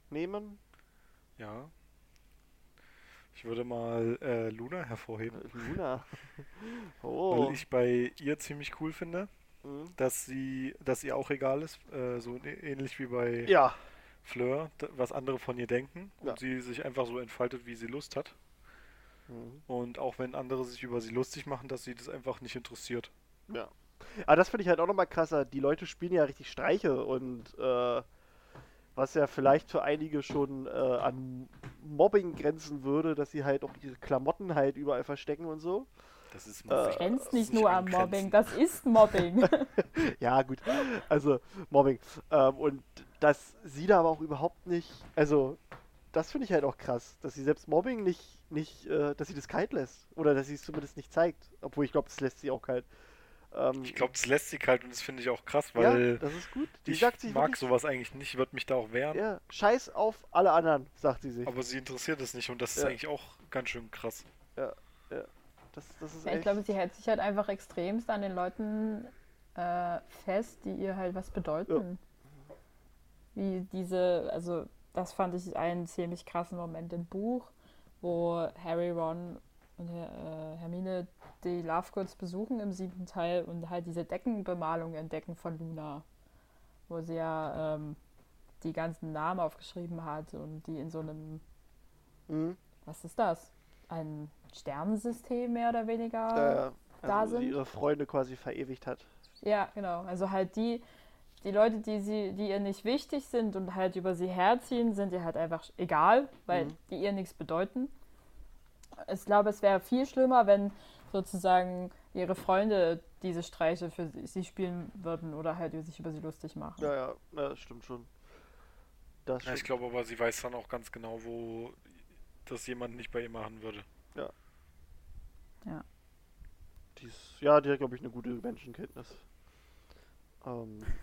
nehmen? Ja. Ich würde mal äh, Luna hervorheben, Äh, Luna. oh. weil ich bei ihr ziemlich cool finde, Mhm. dass sie, dass ihr auch egal ist, äh, so ähnlich wie bei Ja. Fleur, was andere von ihr denken und Ja. sie sich einfach so entfaltet, wie sie Lust hat. Mhm. Und auch wenn andere sich über sie lustig machen, dass sie das einfach nicht interessiert. Ja. Aber das finde ich halt auch nochmal krasser. Die Leute spielen ja richtig Streiche und äh, was ja vielleicht für einige schon äh, an Mobbing grenzen würde, dass sie halt auch ihre Klamotten halt überall verstecken und so. Das ist Äh, Grenzt das nicht ist nur am angrenzen. Mobbing, das ist Mobbing. Ja, gut. Also Mobbing. Ähm, und dass sie da aber auch überhaupt nicht. Also, das finde ich halt auch krass, dass sie selbst Mobbing nicht, nicht, äh, dass sie das kalt lässt. Oder dass sie es zumindest nicht zeigt. Obwohl ich glaube, das lässt sie auch kalt. Ähm, Ich glaube, das lässt sich halt und das finde ich auch krass, ja, weil das ist gut. Die ich sagt sich mag wirklich, sowas eigentlich nicht, ich würde mich da auch wehren. Ja, scheiß auf alle anderen, sagt sie sich. Aber sie interessiert es nicht und das ist Ja. eigentlich auch ganz schön krass. Das, das ist Ja, echt. ich glaube, sie hält sich halt einfach extremst an den Leuten äh, fest, die ihr halt was bedeuten. Wie diese, also das fand ich einen ziemlich krassen Moment im Buch, wo Harry, Ron und äh, Hermine die Lovegoods besuchen im siebten Teil und halt diese Deckenbemalung entdecken von Luna, wo sie ja ähm, die ganzen Namen aufgeschrieben hat und die in so einem, Mhm. was ist das? Ein Sternensystem mehr oder weniger Äh, da also, wo sie sind. ihre Freunde quasi verewigt hat. Ja, genau. Also halt die, die Leute, die sie, die ihr nicht wichtig sind und halt über sie herziehen, sind ihr halt einfach egal, weil Mhm. die ihr nichts bedeuten. Ich glaube, es wäre viel schlimmer, wenn sozusagen ihre Freunde diese Streiche für sie, spielen würden oder halt sich über sie lustig machen. Ja, ja, ja, das stimmt schon. Das Ja, ich glaube aber, sie weiß dann auch ganz genau, wo das jemand nicht bei ihr machen würde. Die ist, ja, die hat, glaube ich, eine gute Menschenkenntnis. Ähm,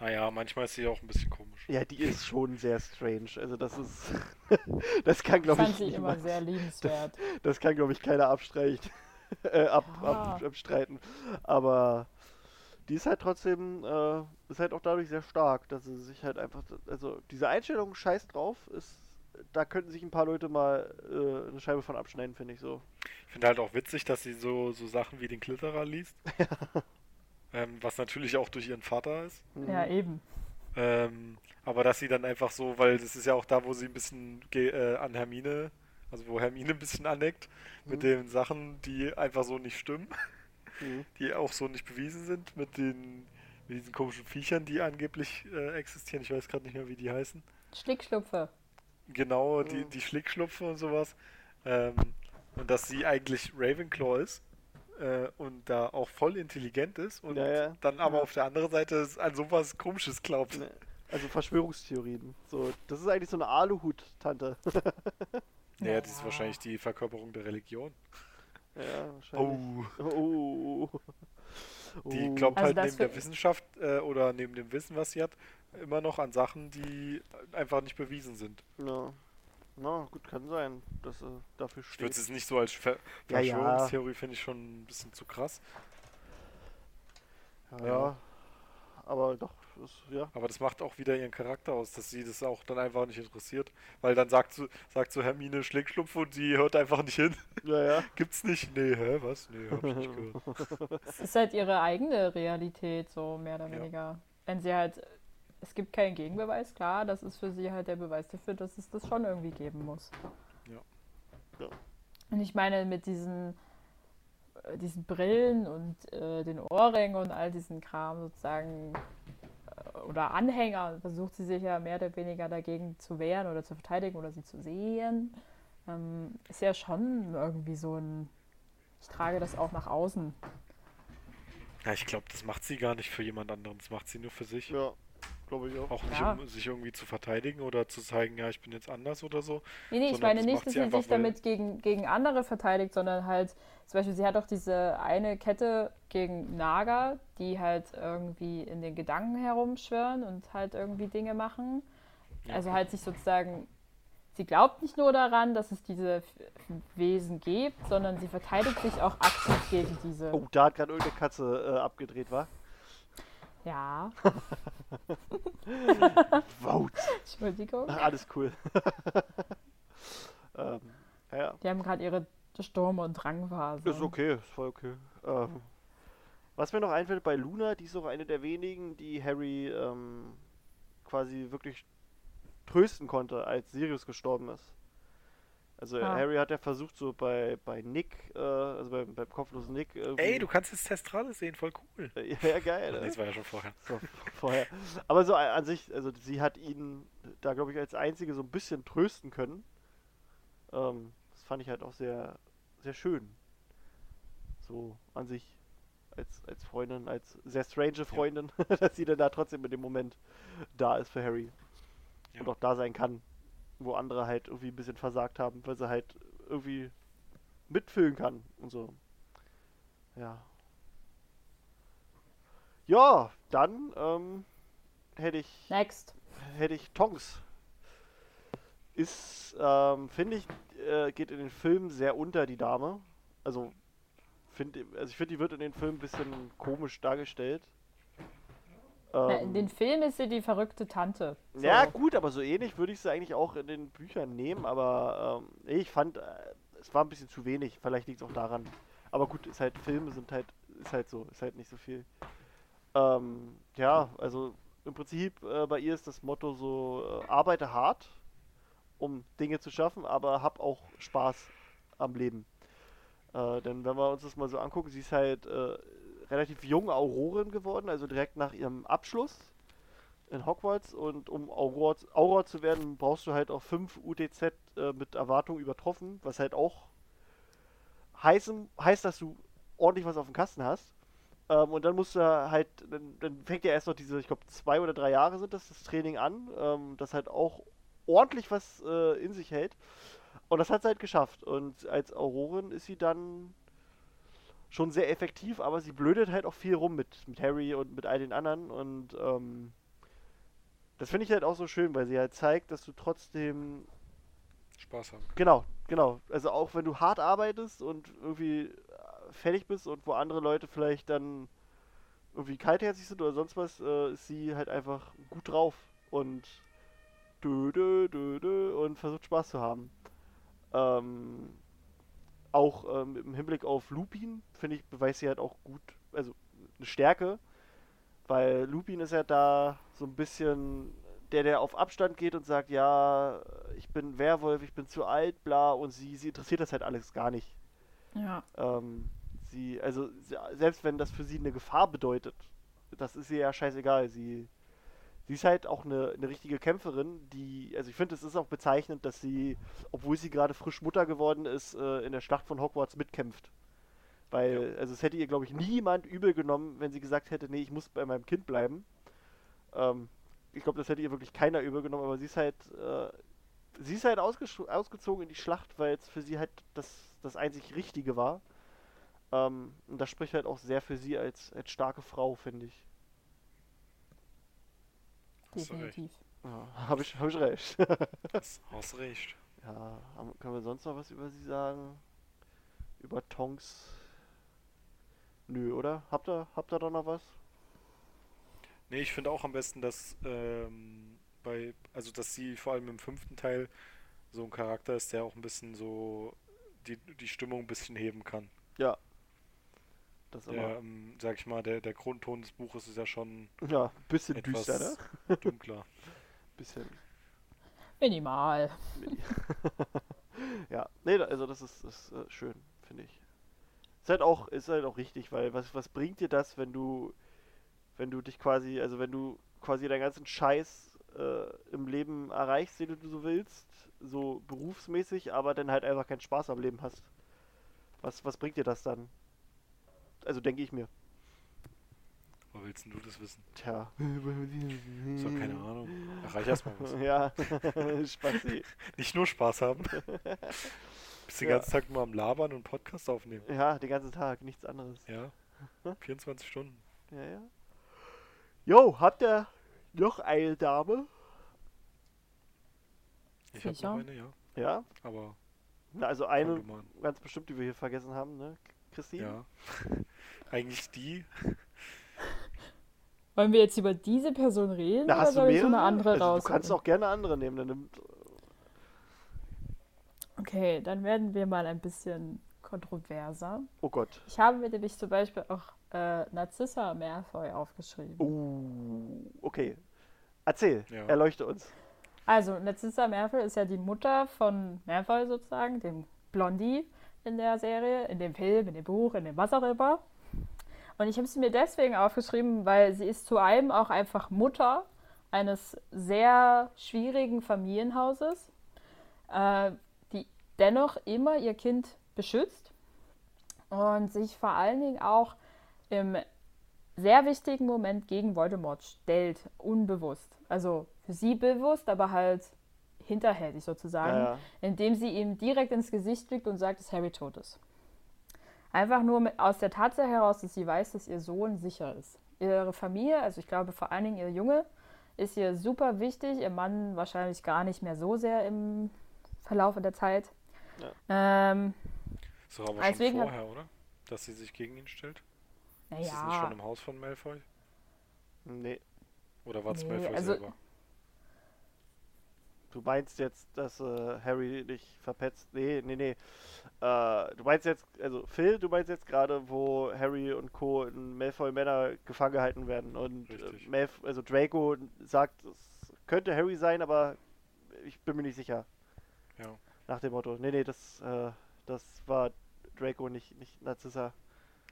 Naja, manchmal ist sie auch ein bisschen komisch. ja, die ist schon sehr strange. Also das ist, das kann, Ich glaube fand ich, sie immer niemand- sehr liebenswert. das kann, glaube ich, keiner abstreichen, äh, ab, Ah. ab, abstreiten. Aber die ist halt trotzdem, äh, ist halt auch dadurch sehr stark, dass sie sich halt einfach, also diese Einstellung, scheiß drauf, ist, da könnten sich ein paar Leute mal äh, eine Scheibe von abschneiden, finde ich so. Ich finde halt auch witzig, dass sie so, so Sachen wie den Klitterer liest. ähm, was natürlich auch durch ihren Vater ist. Mhm. Ja, eben. Ähm, aber dass sie dann einfach so, weil das ist ja auch da, wo sie ein bisschen ge äh, an Hermine, also wo Hermine ein bisschen aneckt, mit Mhm. den Sachen, die einfach so nicht stimmen, Mhm. die auch so nicht bewiesen sind, mit den mit diesen komischen Viechern, die angeblich äh, existieren. Ich weiß gerade nicht mehr, wie die heißen. Schlickschlupfe. Genau, die, Mhm. die Schlickschlupfe und sowas. Ähm, und dass sie eigentlich Ravenclaw ist äh, und da auch voll intelligent ist und Ja, ja. dann aber Ja. auf der anderen Seite an sowas Komisches glaubt. Ne, Also Verschwörungstheorien. So, das ist eigentlich so eine Aluhut-Tante. Naja, das ist Ja. wahrscheinlich die Verkörperung der Religion. ja, wahrscheinlich. Oh. Oh. Die glaubt Also halt neben der Wissenschaft äh, oder neben dem Wissen, was sie hat, immer noch an Sachen, die einfach nicht bewiesen sind. Ja. Na, gut, kann sein, dass er dafür Ich würde steht. es nicht so als Ver Ja, ja. Verschwörungstheorie finde ich schon ein bisschen zu krass. Ja, ja. Aber doch, ist, ja. Aber das macht auch wieder ihren Charakter aus, dass sie das auch dann einfach nicht interessiert. Weil dann sagt so, sagt so Hermine Schlägschlupf und die hört einfach nicht hin. Ja, ja. Gibt's nicht? Nee, hä, was? Nee, hab ich nicht gehört. Es ist halt ihre eigene Realität, so mehr oder Ja. weniger. Wenn sie halt. Es gibt keinen Gegenbeweis, klar, das ist für sie halt der Beweis dafür, dass es das schon irgendwie geben muss. Ja. Ja. Und ich meine, mit diesen, äh, diesen Brillen und äh, den Ohrringen und all diesen Kram sozusagen oder Anhänger versucht sie sich ja mehr oder weniger dagegen zu wehren oder zu verteidigen oder sie zu sehen. Ähm, ist ja schon irgendwie so ein. Ich trage das auch nach außen. Ja, ich glaube, das macht sie gar nicht für jemand anderen. Das macht sie nur für sich. Ja, glaube ich auch. Auch nicht, Ja. um sich irgendwie zu verteidigen oder zu zeigen, ja, ich bin jetzt anders oder so. Nee, nee, ich meine das nicht, dass sie sie einfach, sich damit gegen, gegen andere verteidigt, sondern halt, zum Beispiel, sie hat auch diese eine Kette gegen Naga, die halt irgendwie in den Gedanken herumschwirren und halt irgendwie Dinge machen. Ja. Also halt sich sozusagen, sie glaubt nicht nur daran, dass es diese Wesen gibt, sondern sie verteidigt sich auch aktiv gegen diese. Oh, da hat gerade irgendeine Katze äh, abgedreht, war? Ja, Wow. Entschuldigung. Ach, alles cool. ähm, ja. Die haben gerade ihre Sturm- und Drangphase. Ist okay, ist voll okay. Ähm, was mir noch einfällt bei Luna, die ist auch eine der wenigen, die Harry ähm, quasi wirklich trösten konnte, als Sirius gestorben ist. Also Ah. Harry hat ja versucht, so bei, bei Nick, äh, also beim, beim kopflosen Nick. Irgendwie, Ey, du kannst jetzt Testrale sehen, voll cool. Äh, Ja, geil. Nee, Ne? das war ja schon vorher. So, vorher. Aber so an sich, also sie hat ihn da, glaube ich, als einzige so ein bisschen trösten können. Ähm, fand ich halt auch sehr, sehr schön. So an sich als, als Freundin, als sehr strange Freundin, dass sie dann da trotzdem in dem Moment da ist für Harry. Ja. Und auch da sein kann, wo andere halt irgendwie ein bisschen versagt haben, weil sie halt irgendwie mitfühlen kann und so. Ja. Ja, dann ähm, hätte ich Next. hätte ich Tonks. Ist, ähm, finde ich, äh, geht in den Filmen sehr unter die Dame. Also, finde also ich finde, die wird in den Filmen ein bisschen komisch dargestellt. Na, Ähm, in den Film ist sie die verrückte Tante. So. ja, gut, aber so ähnlich würde ich sie eigentlich auch in den Büchern nehmen, aber ähm, ich fand, äh, es war ein bisschen zu wenig. Vielleicht liegt es auch daran. Aber gut, ist halt, Filme sind halt, ist halt so, ist halt nicht so viel. Ähm, ja, also im Prinzip äh, bei ihr ist das Motto so, äh, arbeite hart, um Dinge zu schaffen, aber hab auch Spaß am Leben. Äh, denn wenn wir uns das mal so angucken, sie ist halt äh, relativ jung Aurorin geworden, also direkt nach ihrem Abschluss in Hogwarts und um Auror, zu werden, brauchst du halt auch 5 UTZ äh, mit Erwartung übertroffen, was halt auch heißen, heißt, dass du ordentlich was auf dem Kasten hast. Ähm, und dann musst du halt, dann, dann fängt ja erst noch diese, ich glaube, zwei oder drei Jahre sind das, das Training an, ähm, das halt auch ordentlich was äh, in sich hält. Und das hat sie halt geschafft. Und als Aurorin ist sie dann schon sehr effektiv, aber sie blödet halt auch viel rum mit, mit Harry und mit all den anderen und ähm, das finde ich halt auch so schön, weil sie halt zeigt, dass du trotzdem Spaß haben. Genau, genau. Also auch wenn du hart arbeitest und irgendwie äh, fertig bist und wo andere Leute vielleicht dann irgendwie kaltherzig sind oder sonst was, äh, ist sie halt einfach gut drauf und dö, dö, dö, dö, und versucht Spaß zu haben. Ähm, auch ähm, im Hinblick auf Lupin, finde ich, beweist sie halt auch gut, also eine Stärke, weil Lupin ist ja da so ein bisschen der, der auf Abstand geht und sagt, ja, ich bin Werwolf, ich bin zu alt, bla, und sie, sie interessiert das halt alles gar nicht. Ja. Ähm, sie, also selbst wenn das für sie eine Gefahr bedeutet, das ist ihr ja scheißegal. Sie, sie ist halt auch eine, eine richtige Kämpferin, die, also ich finde, es ist auch bezeichnend, dass sie, obwohl sie gerade frisch Mutter geworden ist, äh, in der Schlacht von Hogwarts mitkämpft. Weil, also es hätte ihr, glaube ich, niemand übel genommen, wenn sie gesagt hätte, nee, ich muss bei meinem Kind bleiben. Ähm, ich glaube, das hätte ihr wirklich keiner übel genommen, aber sie ist halt, äh, sie ist halt ausgezogen in die Schlacht, weil es für sie halt das, das einzig Richtige war. Ähm, und das spricht halt auch sehr für sie als, als starke Frau, finde ich. Definitiv. Ja, habe ich, hab ich recht. Hast, hast recht. ja, haben, können wir sonst noch was über sie sagen? Über Tonks? Nö, oder? Habt ihr, habt ihr da noch was? Nee, ich finde auch am besten, dass ähm, bei, also dass sie vor allem im fünften Teil so ein Charakter ist, der auch ein bisschen so die, die Stimmung ein bisschen heben kann. Ja. Das ist Der, immer, ähm, sag ich mal, der, der Grundton des Buches ist ja schon ja, bisschen etwas düster, ne? dunkler. Bisschen. Minimal. ja, nee, also das ist, ist äh, schön, finde ich. Ist halt auch, ist halt auch richtig, weil was, was bringt dir das, wenn du, wenn du dich quasi, also wenn du quasi deinen ganzen Scheiß äh, im Leben erreichst, den du so willst, so berufsmäßig, aber dann halt einfach keinen Spaß am Leben hast. Was, was bringt dir das dann? Also denke ich mir. Wo willst denn du das wissen? Tja. So, keine Ahnung. Erreich erstmal was. Ja, Spaß. Nicht nur Spaß haben. Bist den Ja. ganzen Tag nur am Labern und Podcast aufnehmen. Ja, den ganzen Tag, nichts anderes. Ja. 24 Stunden. Ja, ja. Jo, habt ihr noch eine Dame? Ich habe noch eine, ja. Ja? Aber Na, also eine ganz bestimmt, die wir hier vergessen haben, ne? Christine? Ja. Eigentlich die. Wollen wir jetzt über diese Person reden Na, oder hast du soll ich so eine andere also, raus? du kannst auch gerne andere nehmen. Dann nimmt, Okay, dann werden wir mal ein bisschen kontroverser. oh Gott. Ich habe mir nämlich zum Beispiel auch äh, Narcissa Malfoy aufgeschrieben. Uh, okay. Erzähl, Ja. erleuchte uns. Also, Narcissa Malfoy ist ja die Mutter von Malfoy sozusagen, dem Blondie in der Serie, in dem Film, in dem Buch, in dem was auch immer. Und ich habe sie mir deswegen aufgeschrieben, weil sie ist zu einem auch einfach Mutter eines sehr schwierigen Familienhauses, äh, die dennoch immer ihr Kind beschützt und sich vor allen Dingen auch im sehr wichtigen Moment gegen Voldemort stellt, unbewusst. Also für sie bewusst, aber halt hinterhältig sozusagen, Ja, ja. indem sie ihm direkt ins Gesicht blickt und sagt, dass Harry tot ist. Einfach nur mit, aus der Tatsache heraus, dass sie weiß, dass ihr Sohn sicher ist. Ihre Familie, also ich glaube vor allen Dingen ihr Junge, ist ihr super wichtig, ihr Mann wahrscheinlich gar nicht mehr so sehr im Verlauf der Zeit. Ähm, So aber Deswegen schon hat- vorher, oder? Dass sie sich gegen ihn stellt? Ist das nicht naja, schon im Haus von Malfoy? Nee. Oder war es Nee, Malfoy also- selber? Du meinst jetzt, dass äh, Harry dich verpetzt? Nee, nee, nee. Äh, du meinst jetzt, also Phil, du meinst jetzt gerade, wo Harry und Co. in Malfoy Männer gefangen gehalten werden und äh. Malf also Draco sagt, es könnte Harry sein, aber ich bin mir nicht sicher. Ja. Nach dem Motto. Nee, nee, das, äh, das war Draco, nicht, nicht Narzissa.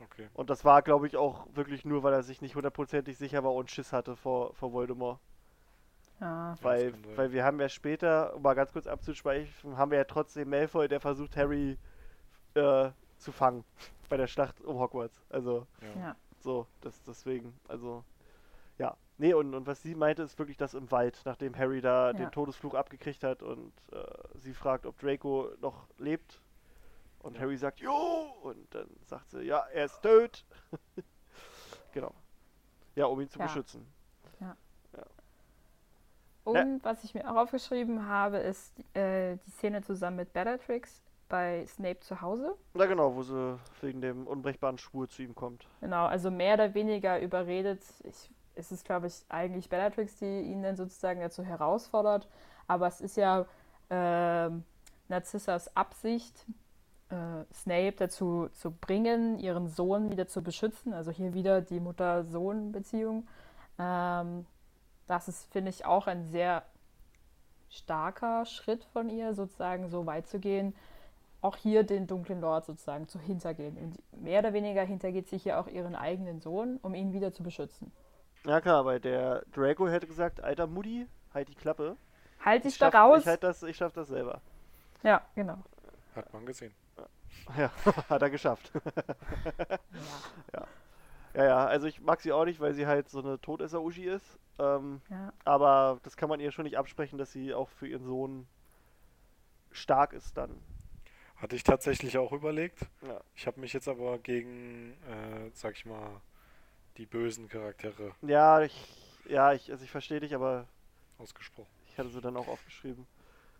Okay. Und das war, glaube ich, auch wirklich nur, weil er sich nicht hundertprozentig sicher war und Schiss hatte vor, vor Voldemort. ja, das Weil, weil wir haben ja später, um mal ganz kurz abzuschweifen, haben wir ja trotzdem Malfoy, der versucht, Harry äh, zu fangen bei der Schlacht um Hogwarts. Also, Ja. ja. so, das deswegen, also, ja. Nee, und, und was sie meinte, ist wirklich das im Wald, nachdem Harry da Ja. den Todesfluch abgekriegt hat und äh, sie fragt, ob Draco noch lebt. Und Harry sagt, jo! Und dann sagt sie, ja, er ist tot. genau. Ja, um ihn zu Ja. beschützen. Und was ich mir auch aufgeschrieben habe, ist äh, die Szene zusammen mit Bellatrix bei Snape zu Hause. Na genau, wo sie wegen dem unbrechbaren Schwur zu ihm kommt. Genau, also mehr oder weniger überredet. Ich, es ist, glaube ich, eigentlich Bellatrix, die ihn dann sozusagen dazu herausfordert. Aber es ist ja ähm, Narzissas Absicht, äh, Snape dazu zu bringen, ihren Sohn wieder zu beschützen. Also hier wieder die Mutter-Sohn-Beziehung. Ähm, das ist, finde ich, auch ein sehr starker Schritt von ihr, sozusagen so weit zu gehen, auch hier den dunklen Lord sozusagen zu hintergehen. Und mehr oder weniger hintergeht sie hier auch ihren eigenen Sohn, um ihn wieder zu beschützen. Ja klar, weil der Draco hätte gesagt, alter Mutti, halt die Klappe. Halt dich Ich da raus! Ich, halt das, ich schaff das selber. Ja, genau. Hat man gesehen. Ja, hat er geschafft. Ja. Ja, ja, also ich mag sie auch nicht, weil sie halt so eine Todesser-Uschi ist. Ähm, Ja. aber das kann man ihr schon nicht absprechen, dass sie auch für ihren Sohn stark ist dann. Hatte ich tatsächlich auch überlegt. Ja. Ich habe mich jetzt aber gegen, äh, sag ich mal, die bösen Charaktere Ja, ich, ja, ich, also ich verstehe dich, aber ausgesprochen. ich hatte sie dann auch aufgeschrieben.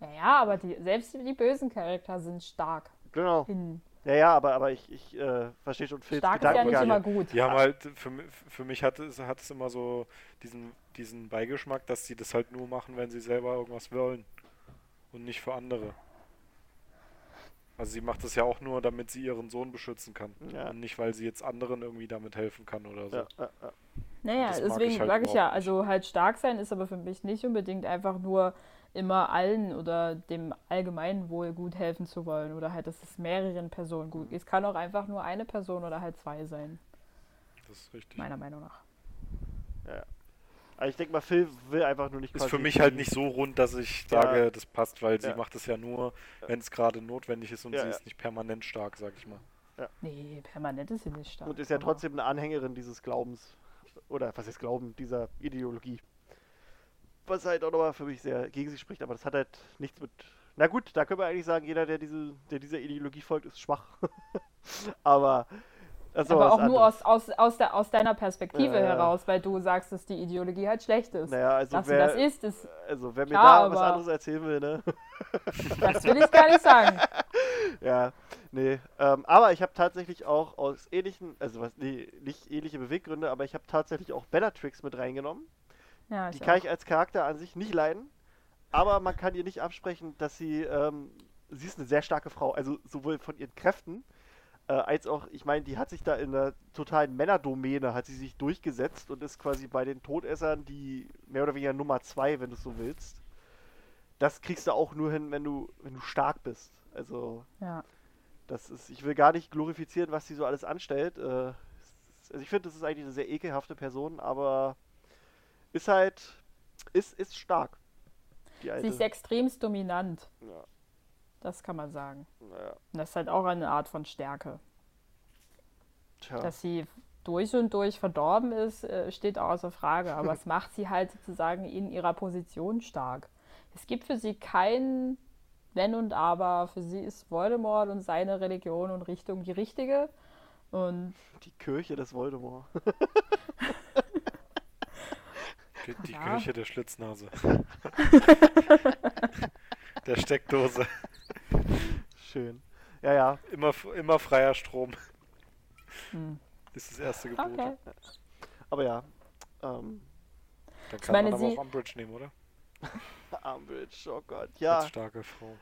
Ja, aber die, selbst die bösen Charakter sind stark. Genau. In, Ja, ja, aber, aber ich, ich äh, verstehe schon Phils stark ist ja nicht immer gut. Die haben halt, für, für mich hat es, hat es immer so diesen, diesen Beigeschmack, dass sie das halt nur machen, wenn sie selber irgendwas wollen. Und nicht für andere. Also sie macht das ja auch nur, damit sie ihren Sohn beschützen kann. Ja. Und nicht, weil sie jetzt anderen irgendwie damit helfen kann oder so. Ja, ja, ja. Naja, Das deswegen halt sage ich ja, also halt stark sein ist aber für mich nicht unbedingt einfach nur immer allen oder dem allgemeinen Wohl gut helfen zu wollen oder halt, dass es mehreren Personen gut geht. Es kann auch einfach nur eine Person oder halt zwei sein, Das ist richtig. meiner Meinung nach. Aber ich denke mal, Phil will einfach nur nicht Ist für mich halt nicht so rund, dass ich Ja. sage, das passt, weil sie Ja. macht es ja nur, wenn es gerade notwendig ist und Ja, sie ja. ist nicht permanent stark, sag ich mal. Nee, permanent ist sie nicht stark. Und ist ja aber- trotzdem eine Anhängerin dieses Glaubens. Oder was heißt Glauben, dieser Ideologie. Was halt auch nochmal für mich sehr gegen sie spricht, aber das hat halt nichts mit. Na gut, da können wir eigentlich sagen, jeder, der, diese, der dieser Ideologie folgt, ist schwach. aber. Ist Aber auch nur aus, aus, aus, der, aus deiner Perspektive Ja, heraus, weil du sagst, dass die Ideologie halt schlecht ist. Naja, also dass wer, das ist, ist, also wer mir Klar, da was anderes erzählen will, ne? das will ich gar nicht sagen. ja, nee. Ähm, aber ich habe tatsächlich auch aus ähnlichen, also was, nee, nicht ähnliche Beweggründe, aber ich habe tatsächlich auch Bellatrix mit reingenommen. Ja, Die ich kann auch. ich als Charakter an sich nicht leiden, aber man kann ihr nicht absprechen, dass sie, ähm, sie ist eine sehr starke Frau, also sowohl von ihren Kräften, äh, als auch, ich meine, die hat sich da in der totalen Männerdomäne, hat sie sich durchgesetzt und ist quasi bei den Todessern die mehr oder weniger Nummer zwei, wenn du es so willst. Das kriegst du auch nur hin, wenn du, wenn du stark bist. Also, Ja. das ist, ich will gar nicht glorifizieren, was sie so alles anstellt. Äh, also ich finde, das ist eigentlich eine sehr ekelhafte Person, aber ist halt, ist, ist stark. Sie ist extremst dominant, ja, das kann man sagen. naja, Und das ist halt auch eine Art von Stärke. tja. Dass sie durch und durch verdorben ist, äh, steht außer Frage. Aber es macht sie halt sozusagen in ihrer Position stark. Es gibt für sie kein Wenn und Aber. Für sie ist Voldemort und seine Religion und Richtung die richtige. Und Die Kirche des Voldemort. Die, die Ja. Kirche der Schlitznase. der Steckdose. Schön. Ja, ja. Immer, immer freier Strom. Hm. Das ist das erste Gebot. okay. Aber ja. Ähm, Dann kann meine, man aber sie- auch Umbridge nehmen, oder? Umbridge, oh Gott. Als Ja. starke Frau.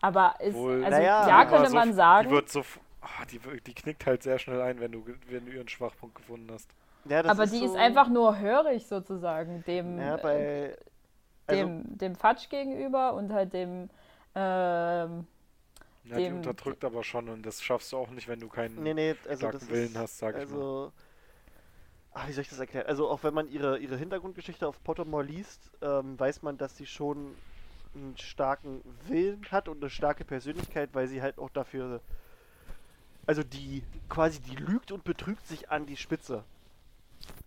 Aber ist, Wohl- also Naja, ja, aber könnte so, man Die sagen. wird so. ah, die, die knickt halt sehr schnell ein, wenn du, wenn du ihren Schwachpunkt gefunden hast. ja das aber die ist so- einfach nur hörig sozusagen dem, Ja, äh, bei. Also, dem, dem Fatsch gegenüber und halt dem ähm, Ja, die unterdrückt aber schon und das schaffst du auch nicht, wenn du keinen nee, nee, also starken das Willen ist, hast, sag ich mal. Also, ach, wie soll ich das erklären? Also auch wenn man ihre, ihre Hintergrundgeschichte auf Pottermore liest, ähm, weiß man, dass sie schon einen starken Willen hat und eine starke Persönlichkeit, weil sie halt auch dafür, also die quasi die lügt und betrügt sich an die Spitze.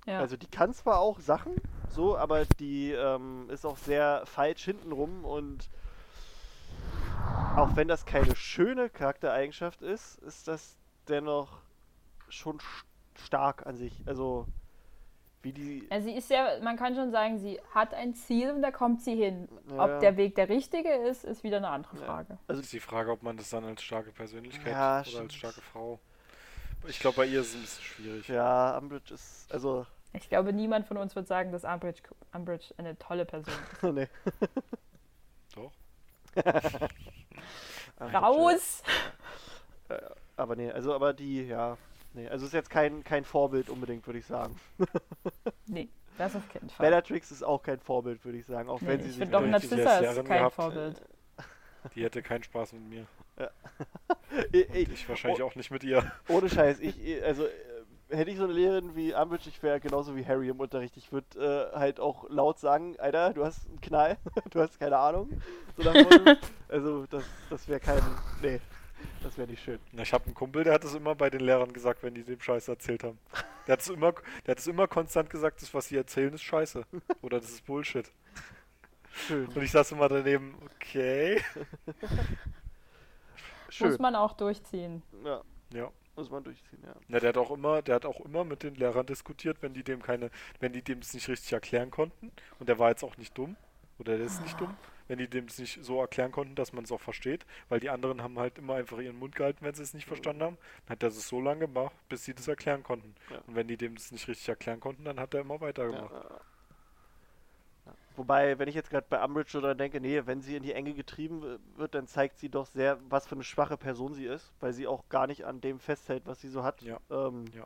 ja. Also die kann zwar auch Sachen, so, aber die ähm, ist auch sehr falsch hintenrum und auch wenn das keine schöne Charaktereigenschaft ist, ist das dennoch schon st- stark an sich. Also, wie die. Ja, sie ist ja, man kann schon sagen, sie hat ein Ziel und da kommt sie hin. Ja. Ob der Weg der richtige ist, ist wieder eine andere Ja. Frage. Also, ist die Frage, ob man das dann als starke Persönlichkeit Ja, oder stimmt. als starke Frau. Ich glaube, bei ihr ist es ein bisschen schwierig. ja, Umbridge ist. Also, Ich glaube, niemand von uns wird sagen, dass Umbridge, Umbridge eine tolle Person ist. nee. Doch. Raus! Aber nee, also, aber die, ja. Nee, also ist jetzt kein, kein Vorbild unbedingt, würde ich sagen. Nee, das auf keinen Fall. Bellatrix ist auch kein Vorbild, würde ich sagen. Auch Nee, wenn sie ich sich. doch Narcissa ist kein gehabt, Vorbild. Die hätte keinen Spaß mit mir. Ich, Und ich, ich wahrscheinlich auch nicht mit ihr. Ohne Scheiß, ich, also äh, hätte ich so eine Lehrerin wie Umbridge, ich wäre genauso wie Harry im Unterricht. Ich würde äh, halt auch laut sagen, Alter, du hast einen Knall, du hast keine Ahnung. So also das, das wäre kein, nee, das wäre nicht schön. Na, Ich habe einen Kumpel, der hat es immer bei den Lehrern gesagt, wenn die dem Scheiß erzählt haben. Der hat es immer, der hat es immer konstant gesagt, das, was sie erzählen, ist Scheiße. Oder das ist Bullshit. Schön, Und ich saß immer daneben, okay. schön. Muss man auch durchziehen. ja, Ja. Muss man durchziehen, ja. Na, der hat auch immer, der hat auch immer mit den Lehrern diskutiert, wenn die dem keine, wenn die dem es nicht richtig erklären konnten. Und der war jetzt auch nicht dumm. Oder der ist nicht dumm. Wenn die dem es nicht so erklären konnten, dass man es auch versteht. Weil die anderen haben halt immer einfach ihren Mund gehalten, wenn sie es nicht verstanden haben. Dann hat er es so lange gemacht, bis sie das erklären konnten. Ja. Und wenn die dem das nicht richtig erklären konnten, dann hat er immer ja, weitergemacht. ja. Wobei, wenn ich jetzt gerade bei Umbridge oder denke, nee, wenn sie in die Enge getrieben wird, dann zeigt sie doch sehr, was für eine schwache Person sie ist, weil sie auch gar nicht an dem festhält, was sie so hat. Ja. Ähm, Ja.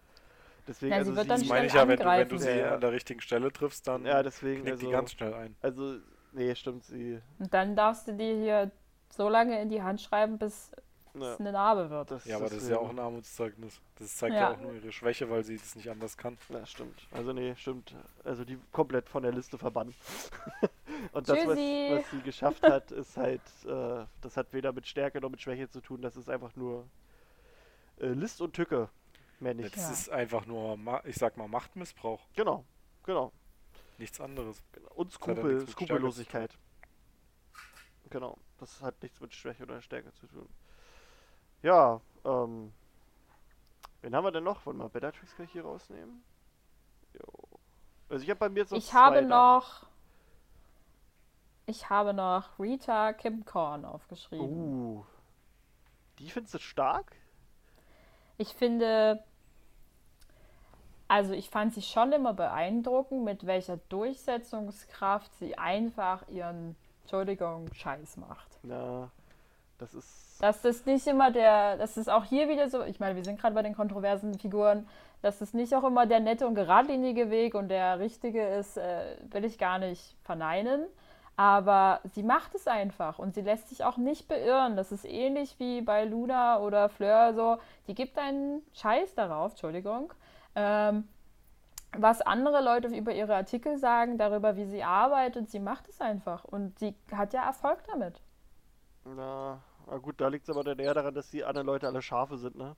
Deswegen, Ja, sie also wird dann Das sie, meine ich ja, wenn du, wenn du sie ja. an der richtigen Stelle triffst, dann ja, deswegen, knickt also, die ganz schnell ein. also, nee, stimmt, sie, Und dann darfst du dir hier so lange in die Hand schreiben, bis ja, es eine Narbe wird. das, Ja, aber das ist ja auch ein Armutszeugnis. Das zeigt ja. Ja. auch nur ihre Schwäche, weil sie das nicht anders kann. Ja, stimmt. Also nee, stimmt. Also die komplett von der Liste verbannen. Und das, was, was sie geschafft hat, ist halt, äh, das hat weder mit Stärke noch mit Schwäche zu tun. Das ist einfach nur äh, List und Tücke, mehr nicht. Das Ja. ist einfach nur, Ma- ich sag mal, Machtmissbrauch. Genau, genau. Nichts anderes. genau. Und Skrupel, Skrupellosigkeit. Genau, das hat nichts mit Schwäche oder Stärke zu tun. Ja, ähm. Wen haben wir denn noch? Wollen wir Bellatrix gleich hier rausnehmen? Jo. Also ich habe bei mir jetzt noch Ich zwei habe da. noch. Ich habe noch Rita Kimcorn aufgeschrieben. Uh. Die findest du stark? Ich finde, also ich fand sie schon immer beeindruckend, mit welcher Durchsetzungskraft sie einfach ihren, Entschuldigung, Scheiß macht. Na, das ist. Das nicht immer der, das ist auch hier wieder so, ich meine, wir sind gerade bei den kontroversen Figuren, dass das nicht auch immer der nette und geradlinige Weg und der richtige ist, äh, will ich gar nicht verneinen. Aber sie macht es einfach und sie lässt sich auch nicht beirren. Das ist ähnlich wie bei Luna oder Fleur so. Die gibt einen Scheiß darauf, Entschuldigung. Ähm, was andere Leute über ihre Artikel sagen, darüber, wie sie arbeitet, sie macht es einfach. Und sie hat ja Erfolg damit. Na, na gut, da liegt es aber dann eher daran, dass die anderen Leute alle Schafe sind, ne?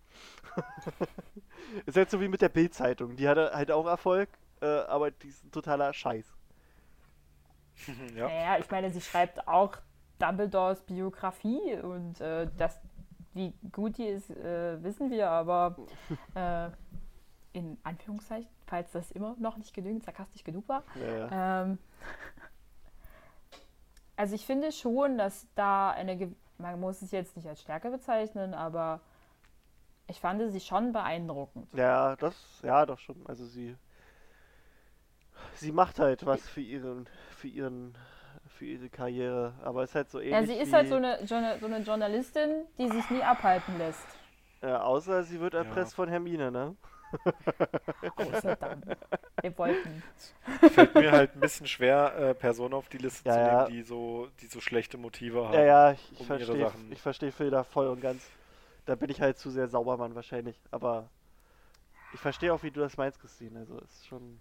ist jetzt so wie mit der Bild-Zeitung. Die hatte halt auch Erfolg, äh, aber die ist ein totaler Scheiß. ja. Naja, ich meine, sie schreibt auch Dumbledores Biografie und äh, das, wie gut die ist, äh, wissen wir, aber äh, in Anführungszeichen, falls das immer noch nicht genügend sarkastisch genug war. Ja, ja. Ähm, also ich finde schon, dass da eine, ge- man muss es jetzt nicht als Stärke bezeichnen, aber ich fand sie schon beeindruckend. ja, das, ja, doch schon. Also sie, sie macht halt was für ihren, für ihren, für ihre Karriere. Aber ist halt so ähnlich Ja, sie ist wie, halt so eine, so eine Journalistin, die sich nie abhalten lässt. Ja, außer sie wird erpresst von Hermine, ne? Außer Wir wollten. Fällt mir halt ein bisschen schwer, äh, Personen auf die Liste Ja, zu ja. nehmen, die so, die so schlechte Motive haben. Ja, ja, ich, um verstehe, Sachen. ich verstehe Phil da voll und ganz. Da bin ich halt zu sehr Saubermann wahrscheinlich. Aber ich verstehe auch, wie du das meinst, Christine. Also es ist schon,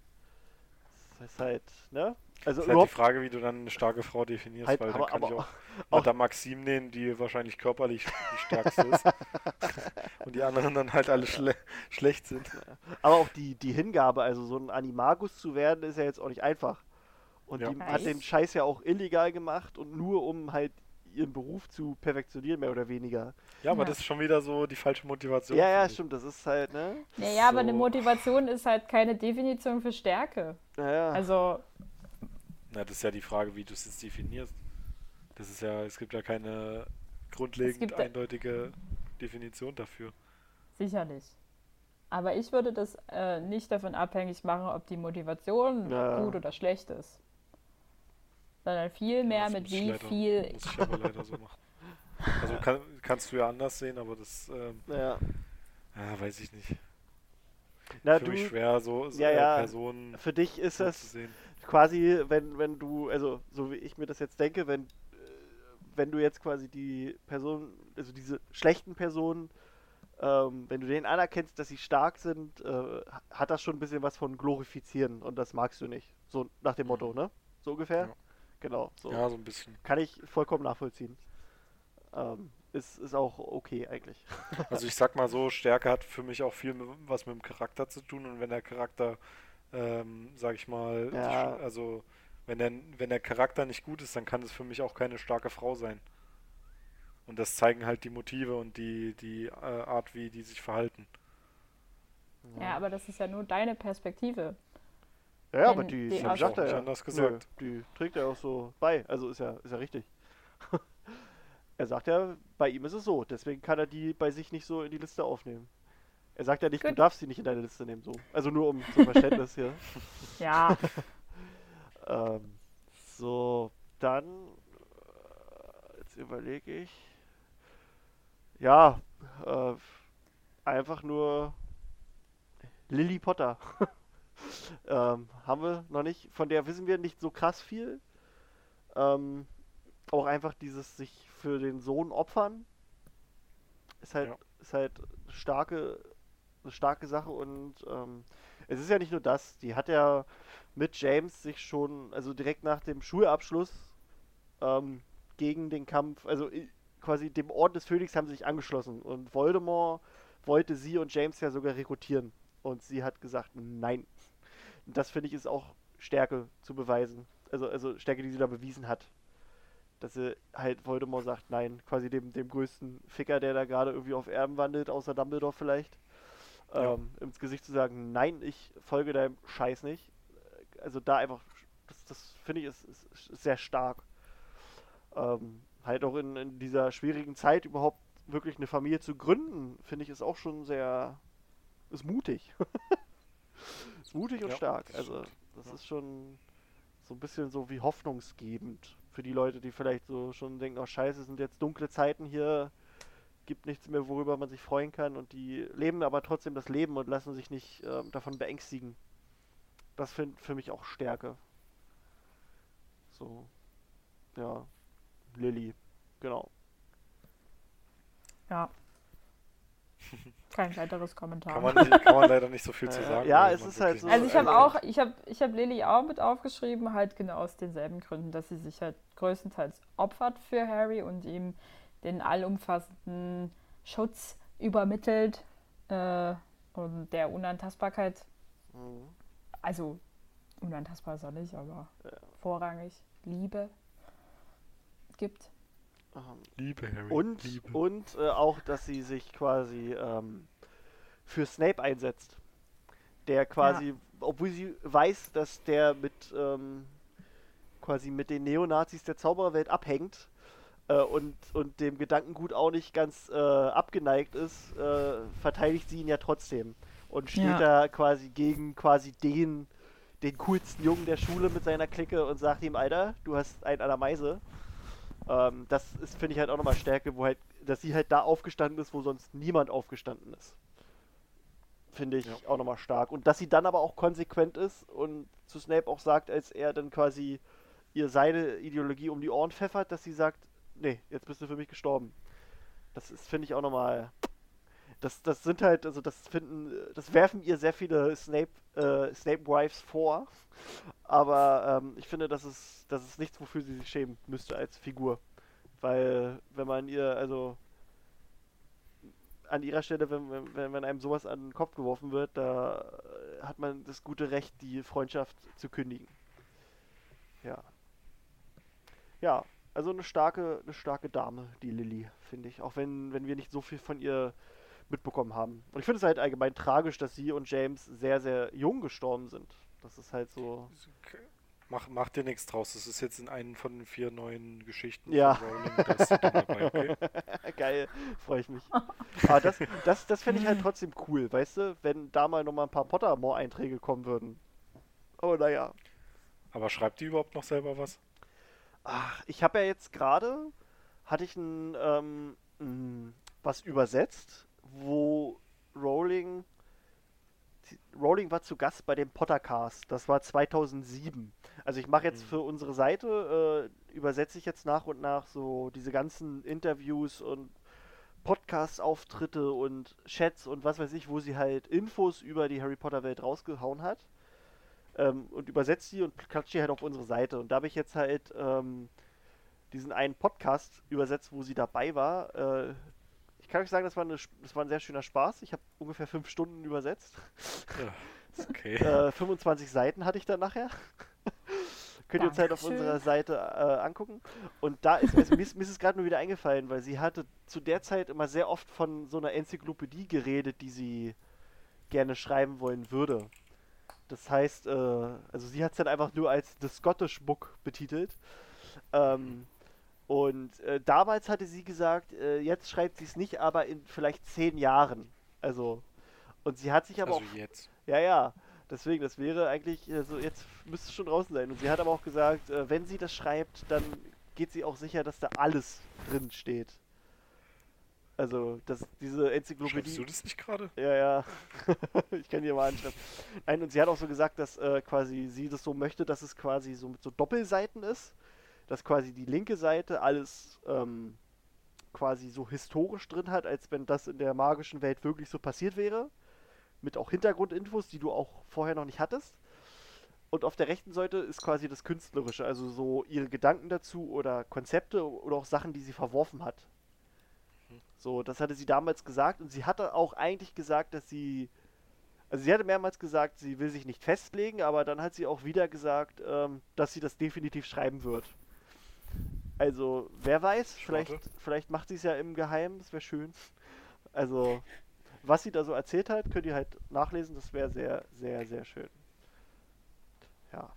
es ist halt, ne? Also ist halt die Frage, wie du dann eine starke Frau definierst, Halt, weil dann aber- kann ich aber auch, auch- Madame Maxim nehmen, die wahrscheinlich körperlich die stärkste ist. und die anderen dann halt alle schle schlecht sind. aber auch die, die Hingabe, also so ein Animagus zu werden, ist ja jetzt auch nicht einfach. Und Ja. die hat den? Scheiß ja auch illegal gemacht und nur um halt ihren Beruf zu perfektionieren, mehr oder weniger. Ja, aber Ja. das ist schon wieder so die falsche Motivation. Ja, ja, stimmt, das ist halt, ne? Naja, aber eine So. Motivation ist halt keine Definition für Stärke. Naja. Also, Na, das ist ja die Frage, wie du es jetzt definierst. Das ist ja, es gibt ja keine grundlegend gibt ja- eindeutige Definition dafür. sicherlich. Aber ich würde das äh, nicht davon abhängig machen, ob die Motivation Ja. gut oder schlecht ist. Sondern vielmehr Das mit muss ich wie leider, viel. Muss ich aber leider so machen. Also kann, kannst du ja anders sehen, aber das, ähm, naja. ja, weiß ich nicht. Na, Für du, mich schwer, so, so Ja, äh, ja. Personen für dich ist das sehen. quasi, wenn, wenn du, also so wie ich mir das jetzt denke, wenn, äh, wenn du jetzt quasi die Person, also diese schlechten Personen, ähm, wenn du denen anerkennst, dass sie stark sind, äh, hat das schon ein bisschen was von glorifizieren und das magst du nicht. So nach dem Motto, ne? So ungefähr? Ja. Genau, so. Ja, so ein bisschen. Kann ich vollkommen nachvollziehen. Ähm, ist, ist auch okay eigentlich. Also ich sag mal so, Stärke hat für mich auch viel mit, was mit dem Charakter zu tun und wenn der Charakter, ähm, sag ich mal, Ja. also wenn der, wenn der Charakter nicht gut ist, dann kann es für mich auch keine starke Frau sein. Und das zeigen halt die Motive und die, die äh, Art, wie die sich verhalten. Ja, aber das ist ja nur deine Perspektive. Ja, ja, aber die, die die aus- sagt Auch er nicht ja. anders Nö, gesagt. die trägt er auch so bei. Also ist ja, ist ja richtig. er sagt ja, bei ihm ist es so. Deswegen kann er die bei sich nicht so in die Liste aufnehmen. Er sagt ja nicht, du Gut. darfst sie nicht in deine Liste nehmen. So. Also nur um zum Verständnis hier. Ja, Ähm, so, dann. äh, Jetzt überlege ich. Ja, äh, einfach nur Lily Potter. Ähm, haben wir noch nicht. Von der wissen wir nicht so krass viel. Ähm, auch einfach dieses sich für den Sohn opfern. Ist halt, Ja. ist halt starke, eine starke Sache und ähm, es ist ja nicht nur das. Die hat ja mit James sich schon, also direkt nach dem Schulabschluss, ähm, gegen den Kampf, also i- quasi dem Orden des Phönix haben sie sich angeschlossen und Voldemort wollte sie und James ja sogar rekrutieren und sie hat gesagt, nein. Und das finde ich ist auch Stärke zu beweisen, also, also Stärke, die sie da bewiesen hat. Dass sie halt Voldemort sagt, nein, quasi dem, dem größten Ficker, der da gerade irgendwie auf Erden wandelt, außer Dumbledore vielleicht, Ja. ähm, ins Gesicht zu sagen, nein, ich folge deinem Scheiß nicht also da einfach, das, das finde ich ist, ist, ist sehr stark. Ähm, halt auch in, in dieser schwierigen Zeit überhaupt wirklich eine Familie zu gründen, finde ich ist auch schon sehr, ist mutig. mutig und Ja, stark. das Also das Ja. ist schon so ein bisschen so wie hoffnungsgebend für die Leute, die vielleicht so schon denken, oh scheiße, es sind jetzt dunkle Zeiten hier, gibt nichts mehr, worüber man sich freuen kann und die leben aber trotzdem das Leben und lassen sich nicht ähm, davon beängstigen. Das finde für mich auch Stärke. So. Ja. Lilly. Genau. ja. Kein weiteres Kommentar. Kann man, nicht, kann man leider nicht so viel zu sagen. ja, es ist halt so- Also ich habe auch, ich habe ich hab Lilly auch mit aufgeschrieben, halt genau aus denselben Gründen, dass sie sich halt größtenteils opfert für Harry und ihm den allumfassenden Schutz übermittelt äh, und der Unantastbarkeit, Mhm. also unantastbar ist er nicht, aber Ja. vorrangig Liebe gibt. Liebe, Harry. Und, Liebe. und äh, auch, dass sie sich quasi ähm, für Snape einsetzt. Der quasi, obwohl sie weiß, dass der mit ähm, quasi mit den Neonazis der Zaubererwelt abhängt äh, und, und dem Gedankengut auch nicht ganz äh, abgeneigt ist, äh, verteidigt sie ihn ja trotzdem. Und steht Ja. da quasi gegen quasi den, den coolsten Jungen der Schule mit seiner Clique und sagt ihm, Alter, du hast einen an der Meise. Ähm, das ist, finde ich, halt auch nochmal Stärke, wo halt, dass sie halt da aufgestanden ist, wo sonst niemand aufgestanden ist. Finde ich Ja. auch nochmal stark. Und dass sie dann aber auch konsequent ist und zu Snape auch sagt, als er dann quasi ihr seine Ideologie um die Ohren pfeffert, dass sie sagt, nee, jetzt bist du für mich gestorben. Das ist, finde ich, auch nochmal. Das, das sind halt, also das finden, das werfen ihr sehr viele Snape, äh, Snape-Wives vor. Aber ähm, ich finde, das ist, das ist nichts, wofür sie sich schämen müsste als Figur. Weil, wenn man ihr, also an ihrer Stelle, wenn, wenn- wenn, einem sowas an den Kopf geworfen wird, da hat man das gute Recht, die Freundschaft zu kündigen. Ja. Ja, also eine starke, eine starke Dame, die Lilly, finde ich. Auch wenn, wenn wir nicht so viel von ihr mitbekommen haben. Und ich finde es halt allgemein tragisch, dass sie und James sehr, sehr jung gestorben sind. Das ist halt so. Mach, mach dir nichts draus. Das ist jetzt in einen von den vier neuen Geschichten Ja. dann dabei, okay? Geil, freue ich mich. Aber das, das, das fände ich halt trotzdem cool, weißt du, wenn da mal nochmal ein paar Pottermore-Einträge kommen würden. Aber naja. Aber schreibt die überhaupt noch selber was? Ach, ich habe ja jetzt gerade, hatte ich ein, ähm, was übersetzt, wo Rowling, Rowling war zu Gast bei dem Pottercast, das war 2007. Also ich mache jetzt Mhm. für unsere Seite, äh, übersetze ich jetzt nach und nach so diese ganzen Interviews und Podcast-Auftritte und Chats und was weiß ich, wo sie halt Infos über die Harry Potter-Welt rausgehauen hat. Ähm, und übersetzt die und klatscht die halt auf unsere Seite. Und da habe ich jetzt halt ähm, diesen einen Podcast übersetzt, wo sie dabei war. Äh, ich kann euch sagen, das war, eine, das war ein sehr schöner Spaß. Ich habe ungefähr fünf Stunden übersetzt. Ja, okay. Äh, 25 Seiten hatte ich dann nachher. Könnt ihr uns halt auf unserer Seite äh, angucken. Und da ist also mir, ist- mir ist es gerade nur wieder eingefallen, weil sie hatte zu der Zeit immer sehr oft von so einer Enzyklopädie geredet, die sie gerne schreiben wollen würde. Das heißt, äh, also sie hat es dann einfach nur als The Scottish Book betitelt. Ähm, und äh, damals hatte sie gesagt, äh, jetzt schreibt sie es nicht, aber in vielleicht zehn Jahren. Also, und sie hat sich aber Also auch jetzt. ja, ja. Deswegen, das wäre eigentlich, äh, so jetzt müsste es schon draußen sein. Und sie hat aber auch gesagt, äh, wenn sie das schreibt, dann geht sie auch sicher, dass da alles drin steht. Also, dass diese Schreibst Enzyklopädie. du das nicht gerade? Ja, ja. ich kann dir mal anschreiben. Nein, und sie hat auch so gesagt, dass äh, quasi sie das so möchte, dass es quasi so mit so Doppelseiten ist. Dass quasi die linke Seite alles ähm, quasi so historisch drin hat, als wenn das in der magischen Welt wirklich so passiert wäre. Mit auch Hintergrundinfos, die du auch vorher noch nicht hattest. Und auf der rechten Seite ist quasi das Künstlerische, also so ihre Gedanken dazu oder Konzepte oder auch Sachen, die sie verworfen hat. So, das hatte sie damals gesagt und sie hatte auch eigentlich gesagt, dass sie. Also sie hatte mehrmals gesagt, sie will sich nicht festlegen, aber dann hat sie auch wieder gesagt, ähm, dass sie das definitiv schreiben wird. Also, wer weiß, Ich vielleicht, warte. vielleicht macht sie es ja im Geheimen, das wäre schön. Also, was sie da so erzählt hat, könnt ihr halt nachlesen, das wäre sehr, sehr, sehr schön. Ja.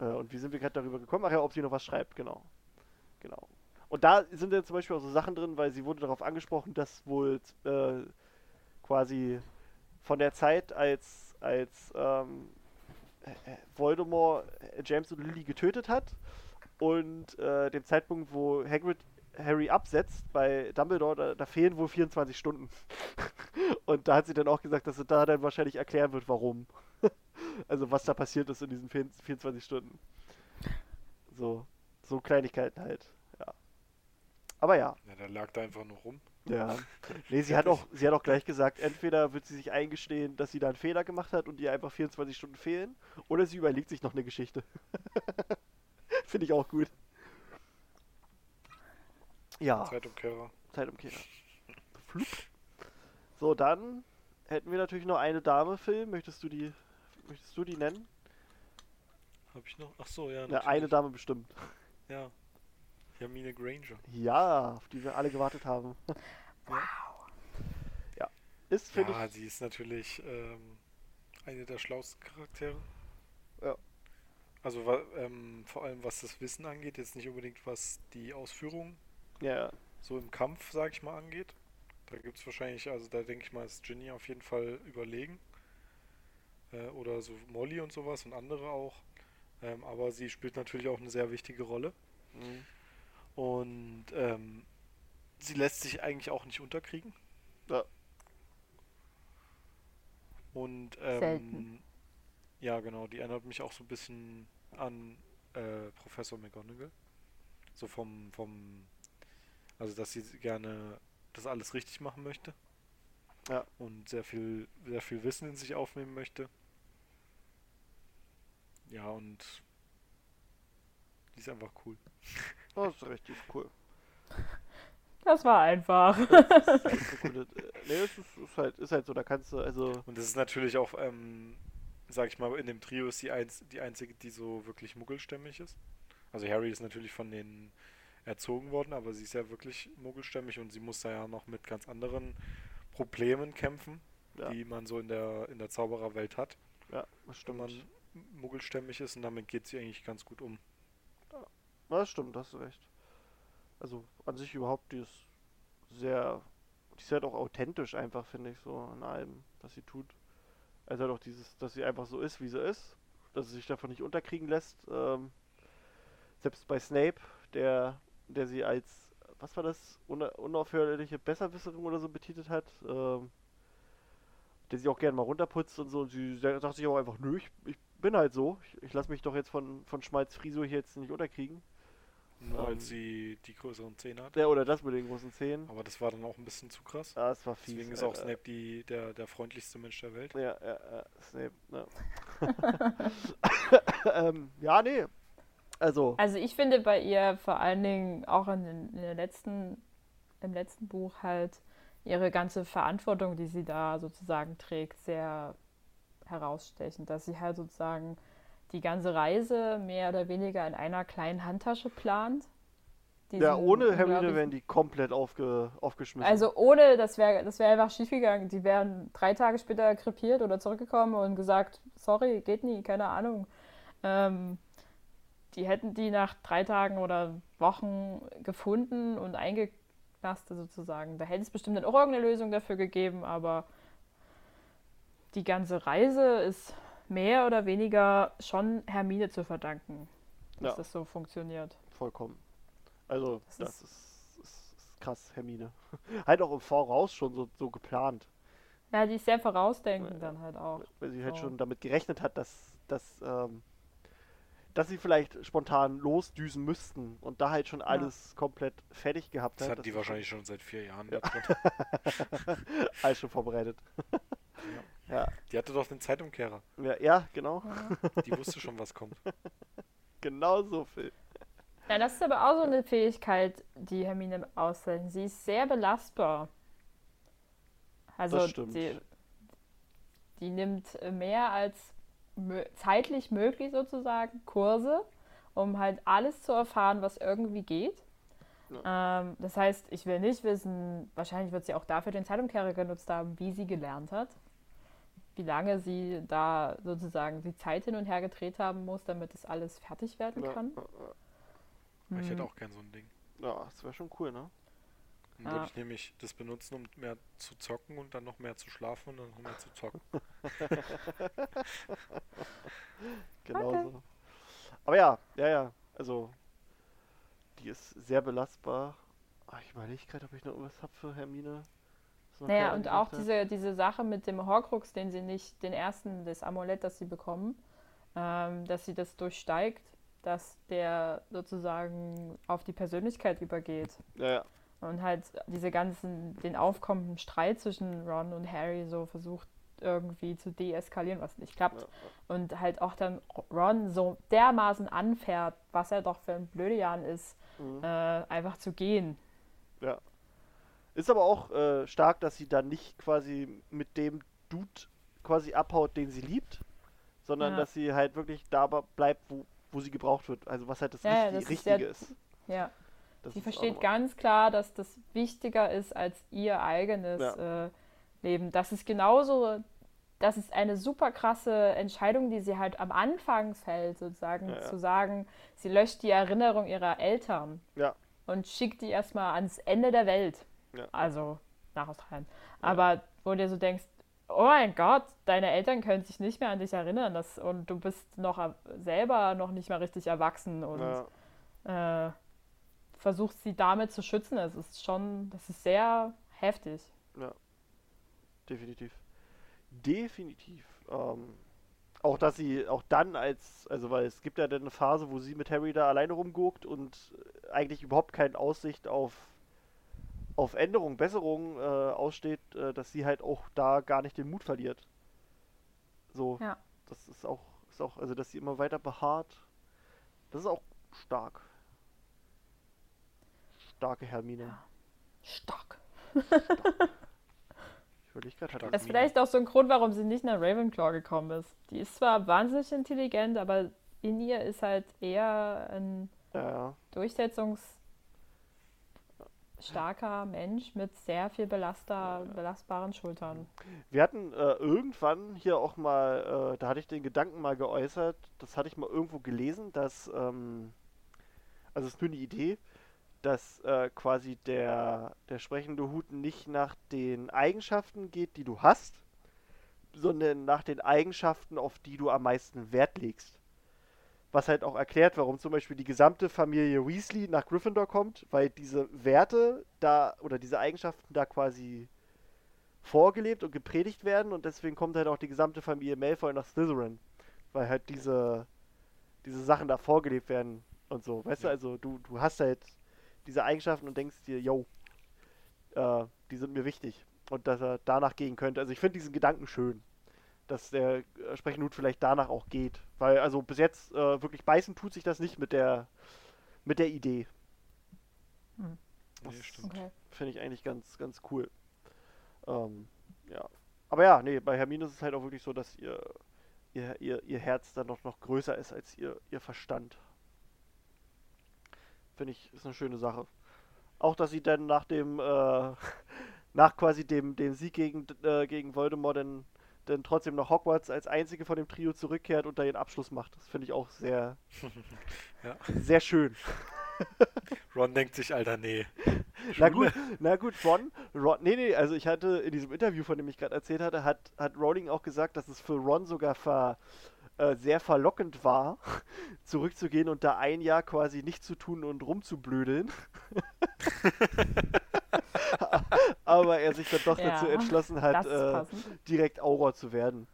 Äh, und wie sind wir gerade darüber gekommen? Ach ja, ob sie noch was schreibt, genau. Genau. Und da sind dann zum Beispiel auch so Sachen drin, weil sie wurde darauf angesprochen, dass wohl äh, quasi von der Zeit, als, als ähm, äh, Voldemort äh, James und Lily getötet hat und äh, dem Zeitpunkt, wo Hagrid Harry absetzt bei Dumbledore, da, da fehlen wohl 24 Stunden. und da hat sie dann auch gesagt, dass sie da dann wahrscheinlich erklären wird, warum. also was da passiert ist in diesen 24 Stunden. So, so Kleinigkeiten halt. Ja. Aber ja. Ja, der lag da einfach nur rum. Ja. Nee, sie hat auch, sie hat auch gleich gesagt, entweder wird sie sich eingestehen, dass sie da einen Fehler gemacht hat und ihr einfach 24 Stunden fehlen, oder sie überlegt sich noch eine Geschichte. Finde ich auch gut. Ja, Zeitumkehrer. Zeitumkehrer. Flup. So, dann hätten wir natürlich noch eine Dame, Phil. Möchtest du die, möchtest du die nennen? Hab ich noch? Ach so, ja. Ja, eine natürlich. Dame bestimmt. Ja. Hermine Granger. Ja, auf die wir alle gewartet haben. Ja. Ist, finde Ja, ich, sie ist natürlich ähm, eine der schlauesten Charaktere. Also ähm, vor allem was das Wissen angeht, jetzt nicht unbedingt was die Ausführung ja. so im Kampf, sag ich mal, angeht. Da gibt es wahrscheinlich, also da denke ich mal, ist Ginny auf jeden Fall überlegen. Äh, oder so Molly und sowas und andere auch. Ähm, aber sie spielt natürlich auch eine sehr wichtige Rolle. Mhm. Und ähm, sie lässt sich eigentlich auch nicht unterkriegen. Ja. Und ähm, Selten. Ja, genau, die erinnert mich auch so ein bisschen an äh, Professor McGonagall. So vom, vom, also dass sie gerne das alles richtig machen möchte. Ja. Und sehr viel, sehr viel Wissen in sich aufnehmen möchte. Ja, und die ist einfach cool. Das ist richtig cool. Das war einfach. Das ist eine coole, äh, nee, es ist, ist, halt, ist halt so, da kannst du, also, Und das ist natürlich auch, ähm, sag ich mal, in dem Trio ist die, einz die einzige, die so wirklich muggelstämmig ist. Also Harry ist natürlich von den erzogen worden, aber sie ist ja wirklich muggelstämmig und sie muss da ja noch mit ganz anderen Problemen kämpfen, Ja. die man so in der, in der Zaubererwelt hat, Ja, das wenn stimmt. man muggelstämmig ist und damit geht sie eigentlich ganz gut um. Ja, Das stimmt, hast du recht. Also an sich überhaupt, die ist sehr, die ist halt auch authentisch einfach, finde ich, so in allem, was sie tut. Also auch dieses, dass sie einfach so ist, wie sie ist, dass sie sich davon nicht unterkriegen lässt. Ähm, selbst bei Snape, der, der sie als, was war das, Una unaufhörliche Besserwisserin oder so betitelt hat, ähm, der sie auch gerne mal runterputzt und so. Und sie sa- sagt sich auch einfach, nö, ich, ich bin halt so. Ich, ich lasse mich doch jetzt von, von Schmalz Friso hier jetzt nicht unterkriegen. Nur weil Ähm. sie die größeren Zähne hat. Ja, oder das mit den großen Zähnen. Aber das war dann auch ein bisschen zu krass. Ah, das war fies. Deswegen ist auch Alter. Snape die, der, der freundlichste Mensch der Welt. Ja, ja, ja, Snape, ne. ähm, ja, nee. Also, Also ich finde bei ihr vor allen Dingen auch in, den, in der letzten, im letzten Buch halt ihre ganze Verantwortung, die sie da sozusagen trägt, sehr herausstechend, dass sie halt sozusagen die ganze Reise mehr oder weniger in einer kleinen Handtasche plant. ja, ohne Hermine wären die komplett aufge, aufgeschmissen. Also ohne, das wäre das wär einfach schiefgegangen. Die wären drei Tage später krepiert oder zurückgekommen und gesagt, sorry, geht nie, keine Ahnung. Ähm, die hätten die nach drei Tagen oder Wochen gefunden und eingeknastet sozusagen. Da hätte es bestimmt dann auch irgendeine Lösung dafür gegeben, aber die ganze Reise ist mehr oder weniger schon Hermine zu verdanken, dass Ja. das so funktioniert. Vollkommen. Also, Das das, ist, ist, ist krass, Hermine. halt auch im Voraus schon so, so geplant. Ja, die ist sehr vorausdenkend Ja. dann halt auch. Weil sie halt So. schon damit gerechnet hat, dass, dass, ähm, dass sie vielleicht spontan losdüsen müssten und da halt schon alles komplett fertig gehabt Das hat. hat die wahrscheinlich schon seit vier Jahren Ja. da drin. alles schon vorbereitet. Ja. Die hatte doch den Zeitumkehrer. Ja, ja, genau. Die wusste schon, was kommt. Genau so viel. Ja, das ist aber auch so eine Fähigkeit, die Hermine auszeichnet. Sie ist sehr belastbar. Also Das stimmt. Die, die nimmt mehr als zeitlich möglich sozusagen Kurse, um halt alles zu erfahren, was irgendwie geht. Ähm, das heißt, ich will nicht wissen, wahrscheinlich wird sie auch dafür den Zeitumkehrer genutzt haben, wie sie gelernt hat. Wie lange sie da sozusagen die Zeit hin und her gedreht haben muss, damit das alles fertig werden Ja, kann. ja, Ich hätte Hm. auch gern so ein Ding. ja, das wäre schon cool, ne? Dann Ja. würde ich nämlich das benutzen, um mehr zu zocken und dann noch mehr zu schlafen und dann noch mehr zu zocken. Genau Okay. so. Aber ja, ja, ja. Also, die ist sehr belastbar. Ah, ich überlege gerade, ob ich noch irgendwas habe für Hermine. Naja, und auch diese, diese Sache mit dem Horcrux, den sie nicht, den ersten, das Amulett, das sie bekommen, ähm, dass sie das durchsteigt, dass der sozusagen auf die Persönlichkeit übergeht. Ja, ja. Und halt diese ganzen, den aufkommenden Streit zwischen Ron und Harry so versucht irgendwie zu deeskalieren, was nicht klappt. ja, Und halt auch dann Ron so dermaßen anfährt, was er doch für ein Blödejan ist, Mhm. äh, einfach zu gehen. ja. Ist aber auch äh, stark, dass sie dann nicht quasi mit dem Dude quasi abhaut, den sie liebt, sondern Ja. dass sie halt wirklich da bleibt, wo, wo sie gebraucht wird. Also was halt das, Ja, ja, Richtige, das ist ja- Richtige ist. Ja. Das Sie ist versteht ganz klar, dass das wichtiger ist als ihr eigenes äh, Leben. Das ist genauso, das ist eine super krasse Entscheidung, die sie halt am Anfang fällt, sozusagen, Ja, ja. zu sagen, sie löscht die Erinnerung ihrer Eltern Ja. und schickt die erstmal ans Ende der Welt. Ja. Also nach Australien. Aber wo du dir so denkst, oh mein Gott, deine Eltern können sich nicht mehr an dich erinnern das, und du bist noch er- selber noch nicht mal richtig erwachsen und Ja. äh, versuchst sie damit zu schützen. Es ist schon, das ist sehr heftig. Definitiv. Definitiv. Ähm, auch dass sie auch dann als, also weil es gibt ja dann eine Phase, wo sie mit Harry da alleine rumguckt und äh, eigentlich überhaupt keine Aussicht auf, auf Änderung, Besserung äh, aussteht, äh, dass sie halt auch da gar nicht den Mut verliert. So, Ja. das ist auch, ist auch, also dass sie immer weiter beharrt. Das ist auch stark. Starke Hermine. Ja. Stark. Ich überlege gerade, hat Stark. Das ist vielleicht auch so ein Grund, warum sie nicht nach Ravenclaw gekommen ist. Die ist zwar wahnsinnig intelligent, aber in ihr ist halt eher ein Ja, ja. Starker Mensch mit sehr viel Belaster, belastbaren Schultern. Wir hatten äh, irgendwann hier auch mal, äh, da hatte ich den Gedanken mal geäußert, das hatte ich mal irgendwo gelesen, dass, ähm, also es ist nur eine Idee, dass äh, quasi der, der sprechende Hut nicht nach den Eigenschaften geht, die du hast, sondern nach den Eigenschaften, auf die du am meisten Wert legst. Was halt auch erklärt, warum zum Beispiel die gesamte Familie Weasley nach Gryffindor kommt, weil diese Werte da oder diese Eigenschaften da quasi vorgelebt und gepredigt werden und deswegen kommt halt auch die gesamte Familie Malfoy nach Slytherin, weil halt diese diese Sachen da vorgelebt werden und so, weißt du, also du du hast halt diese Eigenschaften und denkst dir, yo, äh, die sind mir wichtig und dass er danach gehen könnte. Also ich finde diesen Gedanken schön, dass der entsprechende Hut vielleicht danach auch geht, weil also bis jetzt äh, wirklich beißen tut sich das nicht mit der mit der Idee. Hm. Das Nee, stimmt. Okay. finde ich eigentlich ganz ganz cool. Ähm, ja, aber ja, nee, bei Hermine ist es halt auch wirklich so, dass ihr ihr, ihr, ihr Herz dann noch, noch größer ist als ihr, ihr Verstand. Finde ich, ist eine schöne Sache. Auch, dass sie dann nach dem, äh, nach quasi dem, dem Sieg gegen, äh, gegen Voldemort dann, dann trotzdem noch Hogwarts als einzige von dem Trio zurückkehrt und da ihren Abschluss macht. Das finde ich auch sehr, Ja. sehr schön. Ron denkt sich, Alter, nee. Na gut, na gut, Ron, Ron, nee, nee, also ich hatte in diesem Interview, von dem ich gerade erzählt hatte, hat, hat Rowling auch gesagt, dass es für Ron sogar ver, äh, sehr verlockend war, zurückzugehen und da ein Jahr quasi nichts zu tun und rumzublödeln. Aber er sich dann doch dazu Ja, entschlossen Das hat, äh, direkt Auror zu werden.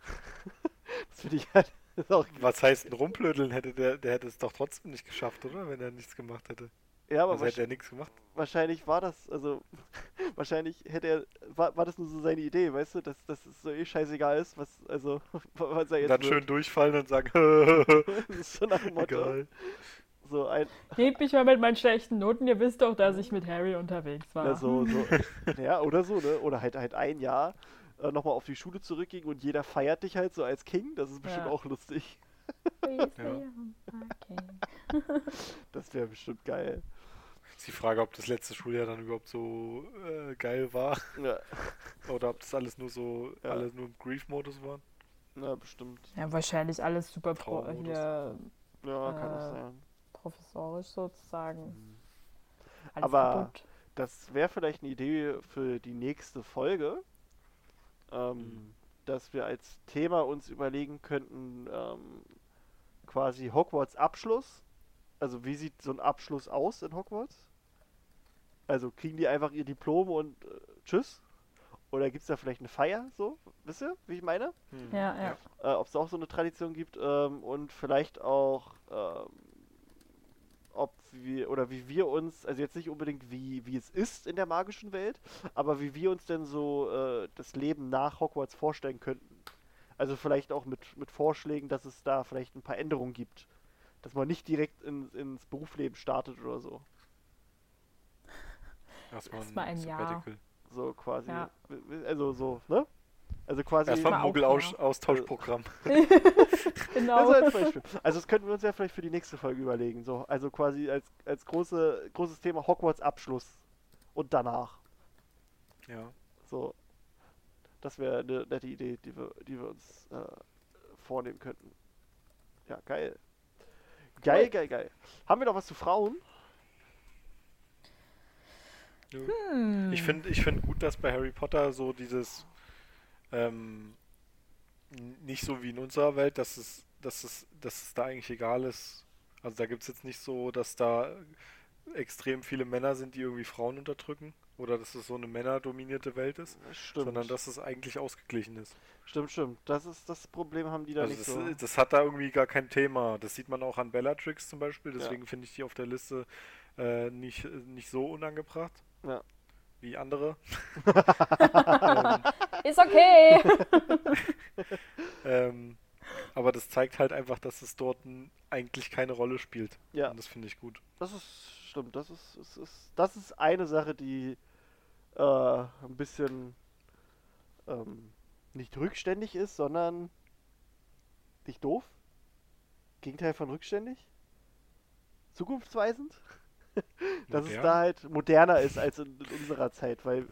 das finde ich halt Was heißt ein Rumblödeln? Hätte der, der hätte es doch trotzdem nicht geschafft, oder? Wenn er nichts gemacht hätte. ja, aber Also hätte er nichts gemacht. wahrscheinlich war das, also wahrscheinlich hätte er, war, war das nur so seine Idee, weißt du, dass, dass es so eh scheißegal ist, was, also, was er Und jetzt dann wird. schön durchfallen und sagen, Das ist so nach dem Motto. egal. So ein, Nehmt mich mal mit meinen schlechten Noten, ihr wisst doch, dass ich mit Harry unterwegs war. ja, so, so, ja, oder so, ne? Oder halt halt ein Jahr äh, nochmal auf die Schule zurückging und jeder feiert dich halt so als King, das ist bestimmt Ja. auch lustig. Okay. Das wäre bestimmt geil. Ist die Frage, ob das letzte Schuljahr dann überhaupt so äh, geil war. Ja, Oder ob das alles nur so, Ja. alles nur im Grief-Modus waren. na, bestimmt. Ja, wahrscheinlich alles super pro hier Ja, kann auch Äh, sein. Professorisch sozusagen. Alles Mhm. Aber- kaputt. Das wäre vielleicht eine Idee für die nächste Folge, ähm, Mhm. dass wir als Thema uns überlegen könnten, ähm, quasi Hogwarts Abschluss. Also wie sieht so ein Abschluss aus in Hogwarts? Also kriegen die einfach ihr Diplom und äh, tschüss? Oder gibt es da vielleicht eine Feier so? Wisst ihr, wie ich meine? Hm. Ja, ja. Äh, Ob es auch so eine Tradition gibt ähm, und vielleicht auch, ähm, ob wir oder wie wir uns, also jetzt nicht unbedingt wie, wie es ist in der magischen Welt, aber wie wir uns denn so äh, das Leben nach Hogwarts vorstellen könnten. Also vielleicht auch mit, mit Vorschlägen, dass es da vielleicht ein paar Änderungen gibt. Dass man nicht direkt in, ins Berufsleben startet oder so. Erstmal ein Jahr. So quasi. Ja. Also so, ne? Also quasi. Erstmal ein War auch Muggel-Austauschprogramm. Genau. Das als Beispiel. Also das könnten wir uns ja vielleicht für die nächste Folge überlegen. So, also quasi als, als große, großes Thema Hogwarts Abschluss und danach. Ja. So. Das wäre eine nette Idee, die wir, die wir uns äh, vornehmen könnten. Ja, geil. Geil, geil, geil. Haben wir noch was zu Frauen? Hm. Ich finde ich find gut, dass bei Harry Potter so dieses ähm, nicht so wie in unserer Welt, dass es, dass es, dass es da eigentlich egal ist. Also da gibt es jetzt nicht so, dass da extrem viele Männer sind, die irgendwie Frauen unterdrücken. Oder dass es so eine männerdominierte Welt ist, Stimmt. sondern dass es eigentlich ausgeglichen ist. Stimmt, stimmt. Das ist das Problem, haben die da Also nicht das, so. das hat da irgendwie gar kein Thema. Das sieht man auch an Bellatrix zum Beispiel, Ja. deswegen finde ich die auf der Liste äh, nicht, nicht so unangebracht. Ja. Wie andere. Ist okay. Ähm, aber das zeigt halt einfach, dass es dort eigentlich keine Rolle spielt. Ja. Und das finde ich gut. Das ist stimmt. Das ist, ist, ist das ist eine Sache, die äh, ein bisschen ähm, nicht rückständig ist, sondern nicht doof. Gegenteil von rückständig. Zukunftsweisend. dass es Modern? da halt moderner ist als in, in unserer Zeit, weil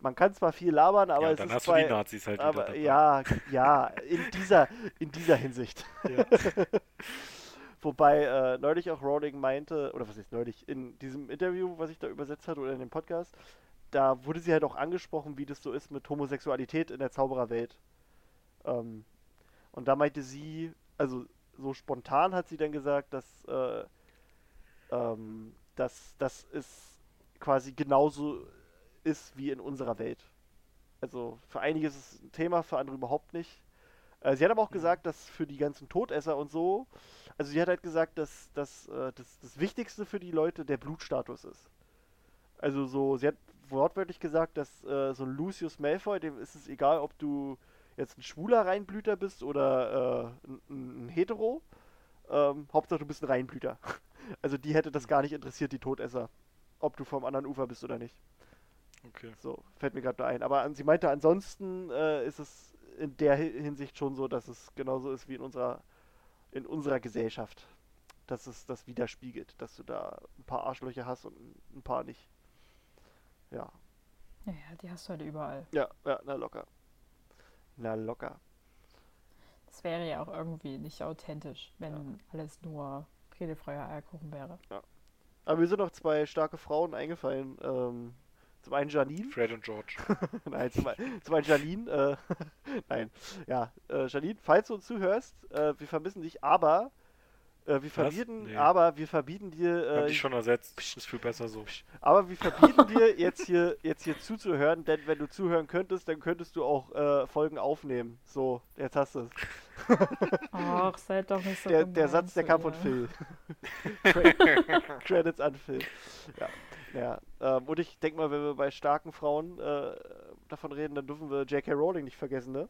man kann zwar viel labern, aber ja, es dann ist hast du bei, die Nazis halt aber dabei. ja, ja, in dieser, in dieser Hinsicht. Ja. Wobei äh, neulich auch Rowling meinte, oder was ist neulich, in diesem Interview, was ich da übersetzt hatte oder in dem Podcast, da wurde sie halt auch angesprochen, wie das so ist mit Homosexualität in der Zaubererwelt. Ähm, und da meinte sie, also so spontan hat sie dann gesagt, dass, äh, ähm, dass das ist quasi genauso ist wie in unserer Welt. Also für einige ist es ein Thema, für andere überhaupt nicht. Äh, sie hat aber auch gesagt, dass für die ganzen Todesser und so, also sie hat halt gesagt, dass, dass, äh, das, das Wichtigste für die Leute der Blutstatus ist. Also so, sie hat wortwörtlich gesagt, dass äh, so ein Lucius Malfoy, dem ist es egal, ob du jetzt ein schwuler Reinblüter bist oder äh, ein, ein Hetero. Ähm, Hauptsache du bist ein Reinblüter. Also die hätte das gar nicht interessiert, die Todesser. Ob du vom anderen Ufer bist oder nicht. Okay. So, fällt mir gerade nur ein. Aber sie meinte, ansonsten äh, ist es in der Hi- Hinsicht schon so, dass es genauso ist wie in unserer, in unserer Gesellschaft. Dass es das widerspiegelt, dass du da ein paar Arschlöcher hast und ein paar nicht. Ja, Ja, ja, die hast du halt überall. ja, ja, na locker. Na locker. Das wäre ja auch irgendwie nicht authentisch, wenn alles nur redefreier Eierkuchen wäre. Aber mir sind noch zwei starke Frauen eingefallen. Ähm, zum einen Janine. Fred und George. Nein, zum, zum einen Janine. Äh, nein, ja, äh, Janine, falls du uns zuhörst, äh, wir vermissen dich, aber äh, wir verbieten, Nee. aber wir verbieten dir, Hab äh, ich schon ersetzt. Ist viel besser so. aber wir verbieten dir jetzt hier jetzt hier zuzuhören, denn wenn du zuhören könntest, dann könntest du auch äh, Folgen aufnehmen. So, jetzt hast du es. Ach, seid doch nicht so Der, gemein der Satz, der kam von. Phil. Cre- Credits an Phil. Ja. ja. Ähm, und ich denke mal, wenn wir bei starken Frauen äh, davon reden, dann dürfen wir J.K. Rowling nicht vergessen, ne?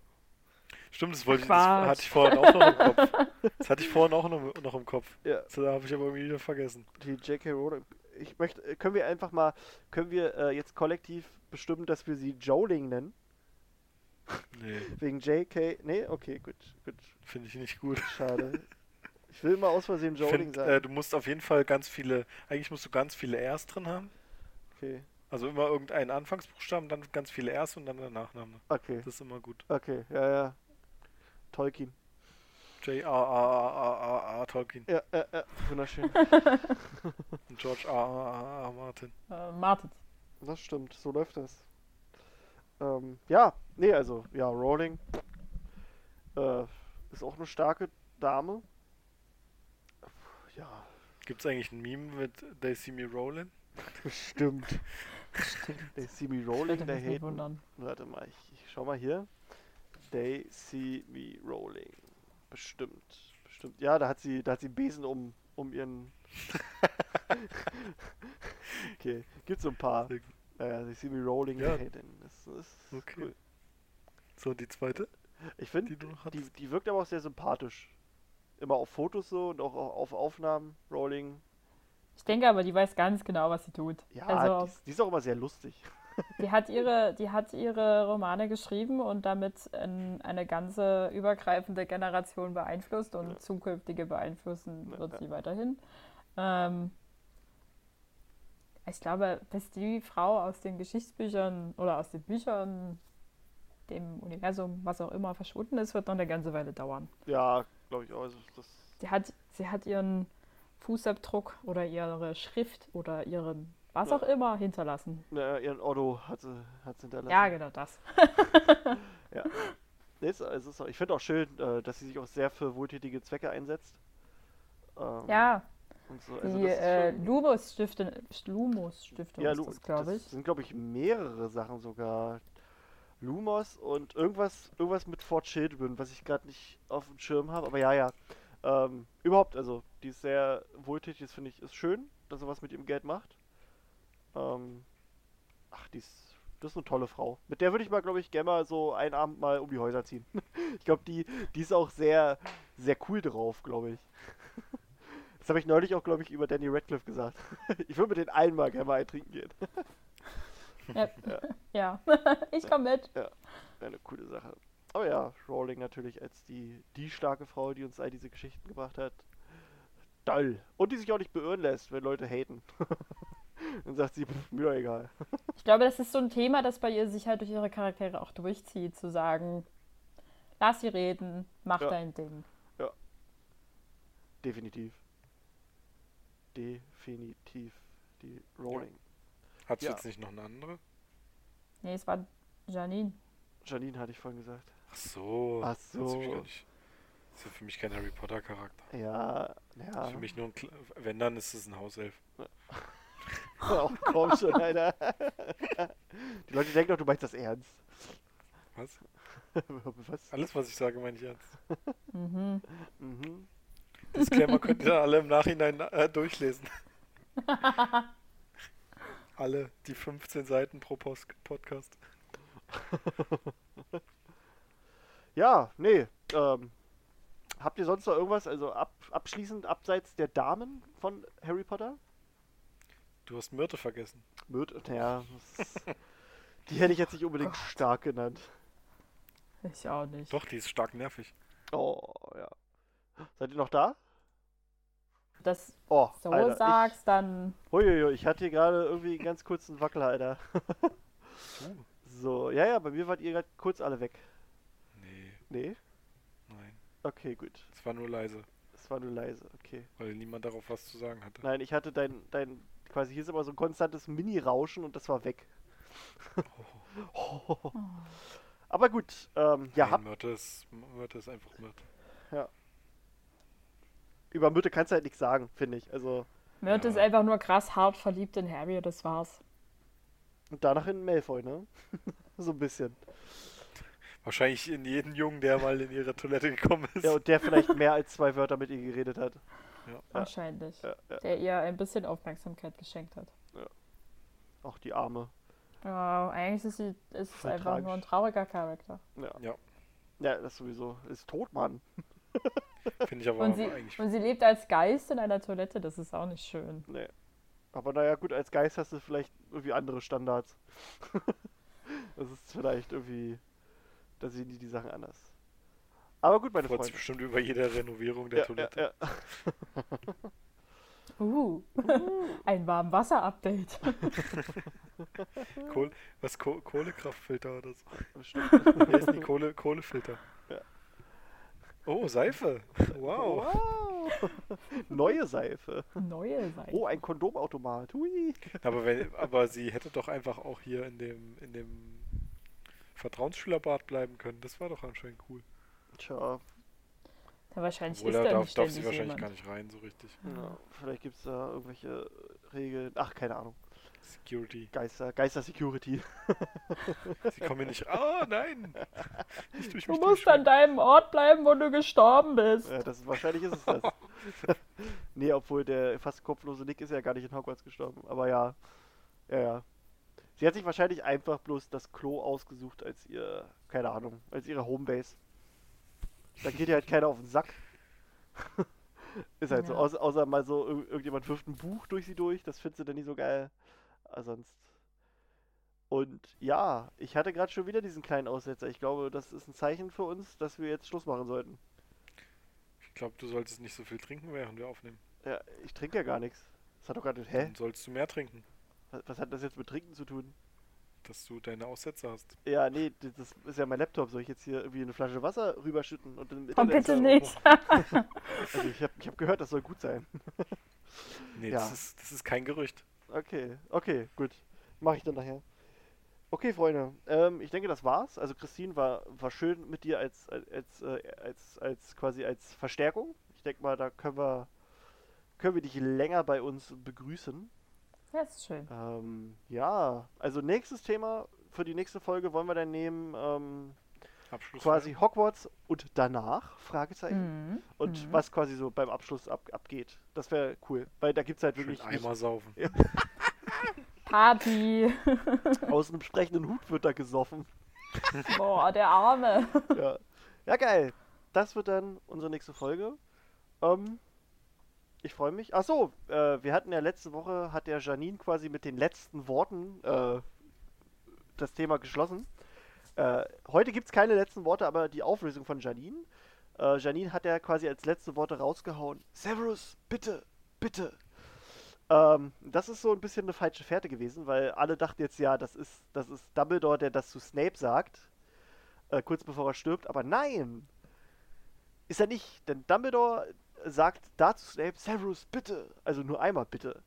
Stimmt, das wollte ich, das hatte ich vorhin auch noch im Kopf. Das hatte ich vorhin auch noch, noch im Kopf. Ja. Das habe ich aber irgendwie wieder vergessen. Die J.K. Rowling. Ich möchte, äh, können wir einfach mal, können wir äh, jetzt kollektiv bestimmen, dass wir sie Joling nennen? Nee, Wegen J.K. Nee, okay, gut, gut, finde ich nicht gut. schade. Ich will immer aus Versehen Joling find, sagen. äh, du musst auf jeden Fall ganz viele, eigentlich musst du ganz viele Rs drin haben. okay, Also immer irgendeinen Anfangsbuchstaben, dann ganz viele Rs und dann der Nachname. okay, Das ist immer gut. okay, ja, ja. Tolkien. J. A. A. A. A. A. Tolkien Ja, ja, ja, wunderschön. und George A. A. A. A. Martin. Äh, Martin. Das stimmt, so läuft das. Ähm, ja, nee, also, ja, Rowling äh, ist auch eine starke Dame. Ja, Gibt es eigentlich ein Meme mit They See Me Rollin'? bestimmt. They see me rolling, they nicht hate. Warte mal, ich, ich schau mal hier. They see me rolling. Bestimmt. Bestimmt. Ja, da hat sie, da hat sie einen Besen um, um ihren. okay, gibt so ein paar. Naja, they see me rolling, Ja. it. Das, das ist Okay. cool. So, die zweite, Ich finde, die die, die wirkt aber auch sehr sympathisch. Immer auf Fotos so und auch auf Aufnahmen. Rolling. Ich denke aber, die weiß ganz genau, was sie tut. Ja, also, die, die ist auch immer sehr lustig. Die hat ihre, die hat ihre Romane geschrieben und damit ein, eine ganze übergreifende Generation beeinflusst und Ja. zukünftige beeinflussen wird ja. sie weiterhin. Ähm, ich glaube, bis die Frau aus den Geschichtsbüchern oder aus den Büchern, dem Universum, was auch immer, verschwunden ist, wird noch eine ganze Weile dauern. Ja, glaube ich auch. Also das, Sie hat, sie hat ihren Fußabdruck oder ihre Schrift oder ihren was Ja. auch immer hinterlassen. na, ihren Otto hat sie, hat sie hinterlassen. Ja, genau das. Nee, es, es ist, ich finde auch schön, äh, dass sie sich auch sehr für wohltätige Zwecke einsetzt. Ähm, Ja, so. Also die äh, schon- Lumos Stiftung, ja, ist das, glaube ich. Das sind, glaube ich, mehrere Sachen sogar. Lumos und irgendwas, irgendwas mit Fort Children, was ich gerade nicht auf dem Schirm habe. Aber ja, ja. Ähm, überhaupt, also, die ist sehr wohltätig, das finde ich, ist schön, dass sie was mit ihrem Geld macht. Ähm, ach, die ist, das ist eine tolle Frau. Mit der würde ich mal, glaube ich, gerne mal so einen Abend mal um die Häuser ziehen. ich glaube, die, die ist auch sehr, sehr cool drauf, glaube ich. Das habe ich neulich auch, glaube ich, über Danny Radcliffe gesagt. ich würde mit den allen mal gerne mal ein trinken gehen. Ja, ja. ich komme mit. Eine coole Sache. Aber ja, Rowling natürlich als die, die starke Frau, die uns all diese Geschichten gebracht hat. Doll. Und die sich auch nicht beirren lässt, wenn Leute haten. Dann sagt sie, pff, mir doch egal. Ich glaube, das ist so ein Thema, das bei ihr sich halt durch ihre Charaktere auch durchzieht, zu sagen, lass sie reden, mach Ja. dein Ding. Definitiv. Definitiv. Die Rowling. Hat sie Ja. jetzt nicht noch eine andere? Nee, es war Janine. Janine hatte ich vorhin gesagt. Ach so. Ach so. Das ist ja für mich kein Harry Potter Charakter. Ja, ja. Für mich nur ein, Kle- wenn dann ist es ein Hauself. Auch komm schon, Alter. Die Leute denken doch, du meinst das ernst. Was? Was? Alles, was ich sage, meine ich ernst. Mhm. Mhm. Disclaimer könnt ihr alle im Nachhinein äh, durchlesen. alle, die 15 Seiten pro Post Podcast. Ja, nee. Ähm, habt ihr sonst noch irgendwas, also ab, abschließend abseits der Damen von Harry Potter? Du hast Myrte vergessen. Myrte, ja. Die hätte ich jetzt nicht unbedingt stark genannt. Ich auch nicht. Doch, die ist stark nervig. Oh, ja. Seid ihr noch da? Das Oh, so Alter, sagst, dann. Ich, Uiuiui, ich hatte hier gerade irgendwie einen ganz kurzen Wackel, Alter. So, ja, ja, bei mir wart ihr gerade kurz alle weg. nee, Nee? nein. Okay, gut. Es war nur leise, Es war nur leise, okay. weil niemand darauf was zu sagen hatte. Nein, ich hatte dein, dein, quasi hier ist immer so ein konstantes Mini-Rauschen und das war weg. Aber gut, ähm, ja, Nein, Myrte ist, Myrte ist einfach Myrte. über Mütte kannst du halt nichts sagen, finde ich. Also, Myrte ist Ja. einfach nur krass hart verliebt in Harry und das war's. und danach in Malfoy, ne? so ein bisschen. Wahrscheinlich in jeden Jungen, der mal in ihre Toilette gekommen ist. Ja, und der vielleicht mehr als zwei Wörter mit ihr geredet hat. Wahrscheinlich. Ja, ja. Der ihr ein bisschen Aufmerksamkeit geschenkt hat. Auch die Arme. Ja, eigentlich ist, sie, ist es einfach nur ein tragisch. trauriger Charakter. Ja. Ja. Ja, das sowieso. Ist tot, Mann. Finde ich aber Und sie, eigentlich. und sie lebt als Geist in einer Toilette, das ist auch nicht schön. Nee. Aber naja, gut, als Geist hast du vielleicht irgendwie andere Standards. das ist vielleicht irgendwie. Da sehen die die Sachen anders. Aber gut, meine Freut sich Freunde. bestimmt über jede Renovierung der Ja, Toilette. ja, Uh, ein Warmwasser-Update. Kohl, was Koh Kohlekraftfilter oder so. ja. Stimmt. Hier ist die Kohle Kohlefilter. Ja. Oh, Seife. Wow. Wow. Neue Seife. Neue Seite. Oh, ein Kondomautomat. Hui. Aber wenn, aber sie hätte doch einfach auch hier in dem in dem Vertrauensschülerbad bleiben können. Das war doch anscheinend cool. Tja, Ja, wahrscheinlich Obwohl ist da da darf, nicht darf sie wahrscheinlich jemand. gar nicht rein so richtig. ja, vielleicht gibt es da irgendwelche Regeln. Ach, keine Ahnung. Security. Geister, Geister-Security. Sie kommen hier nicht. Ah, nein! Du musst an deinem Ort bleiben, wo du gestorben bist. Ja, das, wahrscheinlich ist es das. nee, obwohl der fast kopflose Nick ist ja gar nicht in Hogwarts gestorben. Aber ja. Ja, ja. Sie hat sich wahrscheinlich einfach bloß das Klo ausgesucht als ihr, keine Ahnung, als ihre Homebase. Da geht ihr halt keiner auf den Sack. ist halt so. Ja. Außer, außer mal so, ir- irgendjemand wirft ein Buch durch sie durch. Das findest du dann nicht so geil. Aber sonst. Und ja, ich hatte gerade schon wieder diesen kleinen Aussetzer. Ich glaube, das ist ein Zeichen für uns, dass wir jetzt Schluss machen sollten. Ich glaube, du solltest nicht so viel trinken, während wir aufnehmen. Ja, ich trinke ja gar nichts. Das hat doch gerade. Hä? Dann sollst du mehr trinken, Was, was hat das jetzt mit Trinken zu tun? Dass du deine Aussätze hast. Ja, nee, das ist ja mein Laptop. Soll ich jetzt hier irgendwie eine Flasche Wasser rüberschütten und im Oh, bitte sagen? nicht. Also ich habe ich hab gehört, das soll gut sein. Nee, Ja. das, ist, das ist kein Gerücht. Okay, okay, gut. Mache ich dann nachher. Okay, Freunde, ähm, ich denke, das war's. Also Christine war, war schön mit dir als, als, äh, als, als quasi als Verstärkung. Ich denke mal, da können wir, können wir dich länger bei uns begrüßen. Ja, ist schön. Ähm, ja, also nächstes Thema für die nächste Folge wollen wir dann nehmen ähm, Abschluss. quasi Hogwarts und danach, Fragezeichen. Mhm. Und Mhm. was quasi so beim Abschluss ab, abgeht. Das wäre cool, weil da gibt es halt Schön wirklich nicht, Eimer saufen. Party. aus einem sprechenden Hut wird da gesoffen. Boah, der Arme. ja. ja, geil. Das wird dann unsere nächste Folge. Ähm, ich freue mich. Ach so, äh, wir hatten ja letzte Woche, hat der Janine quasi mit den letzten Worten äh, das Thema geschlossen. Äh, heute gibt es keine letzten Worte, aber die Auflösung von Janine. Äh, Janine hat ja quasi als letzte Worte rausgehauen: Severus, bitte, bitte. Ähm, das ist so ein bisschen eine falsche Fährte gewesen, weil alle dachten jetzt, ja, das ist, das ist Dumbledore, der das zu Snape sagt, äh, kurz bevor er stirbt. Aber nein, ist er nicht, denn Dumbledore sagt dazu Snape: Severus, bitte. Also nur einmal bitte.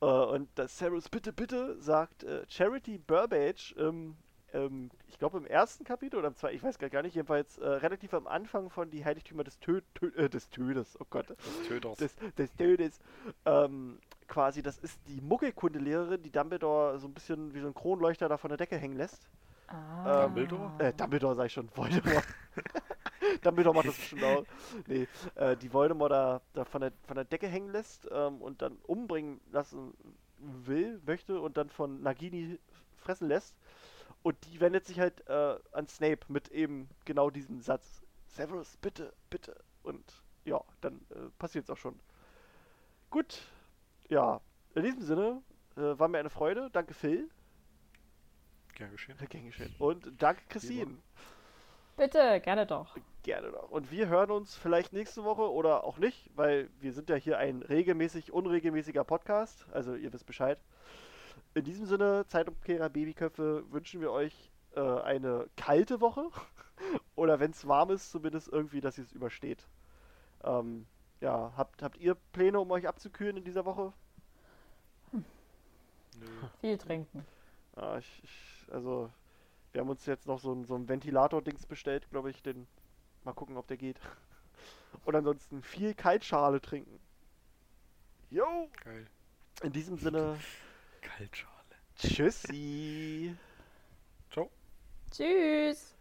Äh, und das Severus, bitte, bitte, sagt äh, Charity Burbage ähm, ähm, ich glaube im ersten Kapitel oder im zweiten, ich weiß gar nicht, jedenfalls äh, relativ am Anfang von die Heiligtümer des, Tö Tö äh, des Tödes, oh Gott. Des Töders. Des, des Tödes. Ähm, quasi, das ist die Muggelkundelehrerin, die Dumbledore so ein bisschen wie so ein Kronleuchter da von der Decke hängen lässt. Ah. Dumbledore? Äh, Dumbledore sag ich schon, Voldemort. Dumbledore macht das bestimmt auch. Nee, äh, die Voldemort da, da von, der, von der Decke hängen lässt ähm, und dann umbringen lassen will, möchte und dann von Nagini fressen lässt. Und die wendet sich halt äh, an Snape mit eben genau diesem Satz. Severus, bitte, bitte. Und ja, dann äh, passiert es auch schon. Gut, ja, in diesem Sinne äh, war mir eine Freude. Danke Phil. Gern geschehen. Gern geschehen. Und danke Christine. Bitte, gerne doch. Gerne doch. Und wir hören uns vielleicht nächste Woche oder auch nicht, weil wir sind ja hier ein regelmäßig unregelmäßiger Podcast. Also ihr wisst Bescheid. In diesem Sinne, Zeitumkehrer Babyköpfe, wünschen wir euch äh, eine kalte Woche. oder wenn es warm ist, zumindest irgendwie, dass ihr es übersteht. Ähm, ja, habt, habt ihr Pläne, um euch abzukühlen in dieser Woche? Nö. Viel trinken. Ja, ich, ich, also, wir haben uns jetzt noch so ein, so ein Ventilator-Dings bestellt, glaube ich. Den, mal gucken, ob der geht. Und ansonsten viel Kaltschale trinken. Jo! Geil. In diesem Sinne, Kaltschale. tschüssi! Ciao. Tschüss.